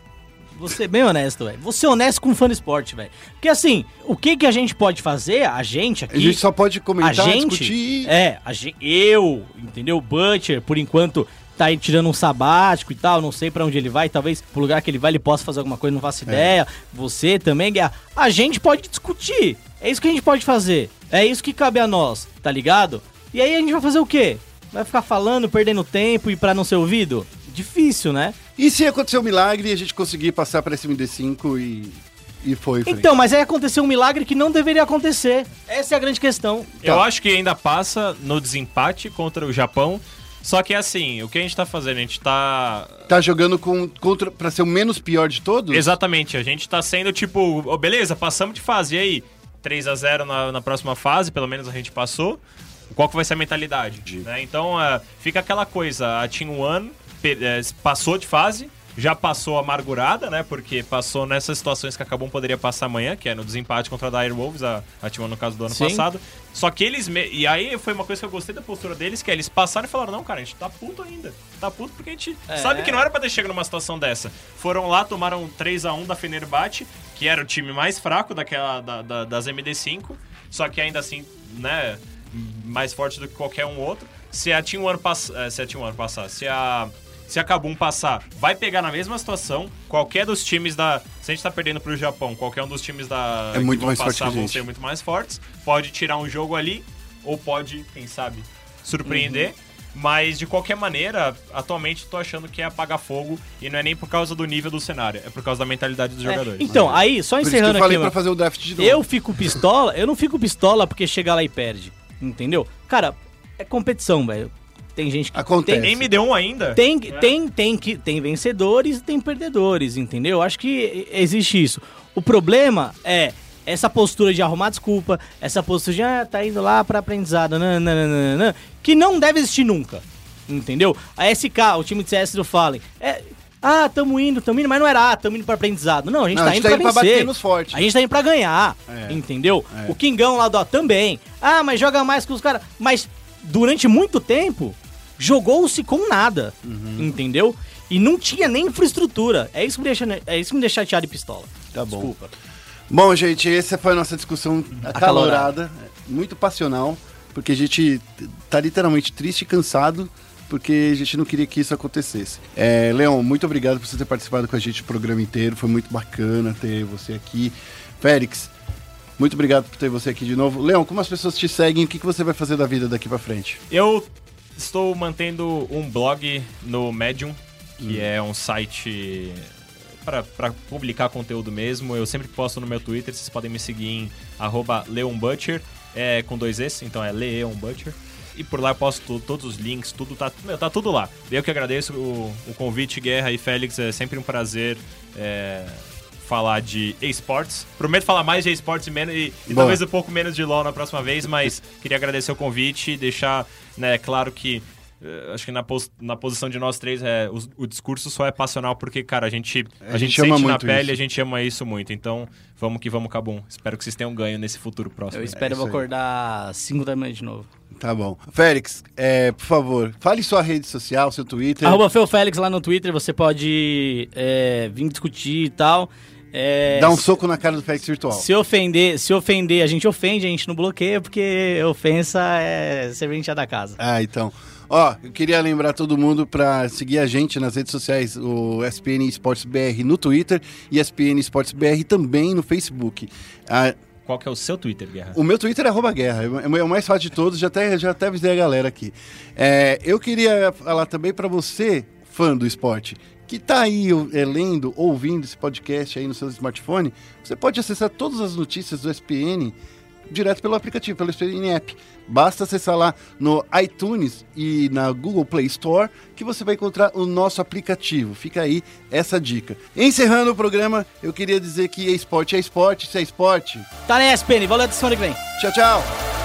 [SPEAKER 2] Vou ser bem honesto, velho. Vou ser honesto com o fã do esporte, velho. Porque assim, o que que a gente pode fazer, a gente aqui...
[SPEAKER 1] A gente só pode
[SPEAKER 2] a
[SPEAKER 1] comentar,
[SPEAKER 2] gente,
[SPEAKER 1] discutir.
[SPEAKER 2] é, a gente, eu, entendeu? O Butcher, por enquanto, tá aí tirando um sabático e tal, não sei pra onde ele vai, talvez pro lugar que ele vai ele possa fazer alguma coisa, não faço ideia. Você também, Guerra. A gente pode discutir. É isso que a gente pode fazer. É isso que cabe a nós, tá ligado? E aí a gente vai fazer o quê? Vai ficar falando, perdendo tempo e pra não ser ouvido? Difícil, né?
[SPEAKER 1] E se acontecer um milagre e a gente conseguir passar pra esse MD5 e, e foi?
[SPEAKER 2] Então, mas aí aconteceu um milagre que não deveria acontecer. Essa é a grande questão.
[SPEAKER 3] Eu acho que ainda passa no desempate contra o Japão. Só que assim, o que a gente tá fazendo? A gente tá.
[SPEAKER 1] Tá jogando com, contra, pra ser o menos pior de todos?
[SPEAKER 3] Exatamente, a gente tá sendo tipo, ô, beleza, passamos de fase, e aí? 3 a 0 na, na próxima fase, pelo menos a gente passou. Qual que vai ser a mentalidade. né? Então, é, fica aquela coisa, a Team One é, passou de fase, já passou amargurada, né? Porque passou nessas situações que a Kabum poderia passar amanhã, que é no desempate contra a Dire Wolves, a, a Team One no caso do ano
[SPEAKER 2] Sim.
[SPEAKER 3] passado. Só que eles. me- E aí foi uma coisa que eu gostei da postura deles, que é eles passaram e falaram: não, cara, a gente tá puto ainda. Tá puto porque a gente
[SPEAKER 2] É.
[SPEAKER 3] sabe que não era pra ter chegado numa situação dessa. Foram lá, tomaram 3 a 1 da Fenerbahçe, que era o time mais fraco daquela, da- da- das MD5. Só que ainda assim, né, mais forte do que qualquer um outro. Se a Team One, pass, eh, se a Team One passar, se a. Se a Kabum passar, vai pegar na mesma situação. Qualquer dos times da. Se a gente tá perdendo pro Japão, qualquer um dos times da.
[SPEAKER 1] É muito
[SPEAKER 3] que vão
[SPEAKER 1] mais forte
[SPEAKER 3] passar
[SPEAKER 1] que a
[SPEAKER 3] vão ser muito mais fortes. Pode tirar um jogo ali, ou pode, quem sabe, surpreender.
[SPEAKER 1] Uhum.
[SPEAKER 3] Mas, de qualquer maneira, atualmente tô achando que é apagar fogo. E não é nem por causa do nível do cenário, é por causa da mentalidade dos
[SPEAKER 2] É,
[SPEAKER 3] jogadores.
[SPEAKER 2] Então, aí, só
[SPEAKER 1] Por isso que
[SPEAKER 2] encerrando
[SPEAKER 1] eu falei
[SPEAKER 2] aqui.
[SPEAKER 1] pra fazer o draft de novo.
[SPEAKER 2] Eu fico pistola, eu não fico pistola porque chega lá e perde. Entendeu? Cara, é competição, velho. Tem gente que.
[SPEAKER 1] Acontece.
[SPEAKER 2] Tem,
[SPEAKER 3] MD1 ainda?
[SPEAKER 2] tem, tem, tem, que, tem vencedores e tem perdedores, entendeu? Acho que existe isso. O problema é essa postura de arrumar desculpa, essa postura de, ah, tá indo lá pra aprendizado, nananana, que não deve existir nunca, entendeu? A SK, o time de CS do Fallen, é... Ah, tamo indo, tamo indo, mas não era, ah, tamo indo pra aprendizado. Não, a gente
[SPEAKER 1] Não,
[SPEAKER 2] tá
[SPEAKER 1] a gente
[SPEAKER 2] indo
[SPEAKER 1] tá
[SPEAKER 2] pra
[SPEAKER 1] indo pra bater nos fortes.
[SPEAKER 2] A gente tá indo pra ganhar,
[SPEAKER 1] É.
[SPEAKER 2] entendeu?
[SPEAKER 1] É.
[SPEAKER 2] O Kingão lá do também. Ah, mas joga mais que os caras. Mas durante muito tempo, jogou-se com nada,
[SPEAKER 1] Uhum.
[SPEAKER 2] entendeu? E não tinha nem infraestrutura. É isso que me deixa, é isso que me deixa chateado de pistola.
[SPEAKER 1] Tá bom.
[SPEAKER 2] Desculpa.
[SPEAKER 1] Bom, gente, essa foi a nossa discussão acalorada,
[SPEAKER 2] Acalorada.
[SPEAKER 1] muito passional, porque a gente tá literalmente triste e cansado, porque a gente não queria que isso acontecesse. É, Leon, muito obrigado por você ter participado com a gente o programa inteiro, foi muito bacana ter você aqui. Félix, muito obrigado por ter você aqui de novo. Leon, como as pessoas te seguem, o que, que você vai fazer da vida daqui pra frente?
[SPEAKER 3] Eu estou mantendo um blog no Medium, que é um site para publicar conteúdo mesmo. Eu sempre posto no meu Twitter, vocês podem me seguir em leonbutcher, é, com dois S, então é leonbutcher. E por lá eu posto todos os links, tudo tá, meu, tá tudo lá. Eu que agradeço o, o convite, Guerra e Félix, é sempre um prazer é, falar de esportes. Prometo falar mais de esportes e, menos, e, e talvez um pouco menos de LoL na próxima vez, mas (laughs) queria agradecer o convite e deixar né, claro que acho que na, pos- na posição de nós três é, o, o discurso só é passional porque, cara, a gente, a
[SPEAKER 1] A
[SPEAKER 3] gente,
[SPEAKER 1] gente
[SPEAKER 3] sente na pele,
[SPEAKER 1] isso.
[SPEAKER 3] a gente ama isso muito. Então, vamos que vamos, Cabum. Espero que vocês tenham ganho nesse futuro próximo.
[SPEAKER 2] Eu espero eu vou
[SPEAKER 1] isso aí.
[SPEAKER 2] acordar 5 da manhã de novo.
[SPEAKER 1] Tá bom. Félix, é, por favor, fale sua rede social, seu Twitter.
[SPEAKER 2] Arroba Feofélix lá no Twitter, você pode é, vir discutir e tal. É,
[SPEAKER 1] Dá um soco na cara do Félix virtual.
[SPEAKER 2] Se ofender, se ofender, a gente ofende, a gente não bloqueia, porque ofensa é serventia da casa.
[SPEAKER 1] Ah, então. Ó, eu queria lembrar todo mundo pra seguir a gente nas redes sociais, o SPN Esportes BR no Twitter e SPN Esportes BR também no Facebook. Ah,
[SPEAKER 3] Qual que é o seu Twitter, Guerra?
[SPEAKER 1] o meu Twitter é arroba guerra, é o- é mais fácil de todos, já até, já até avisei a galera aqui. É, eu queria falar também pra você, fã do esporte, que tá aí é, lendo, ouvindo esse podcast aí no seu smartphone, você pode acessar todas as notícias do SPN direto pelo aplicativo, pelo SPN App. Basta acessar lá no iTunes e na Google Play Store que você vai encontrar o nosso aplicativo. Fica aí essa dica. Encerrando o programa, eu queria dizer que esporte é esporte, se é esporte.
[SPEAKER 2] Tá na ESPN, valeu até semana que vem.
[SPEAKER 1] Tchau, tchau!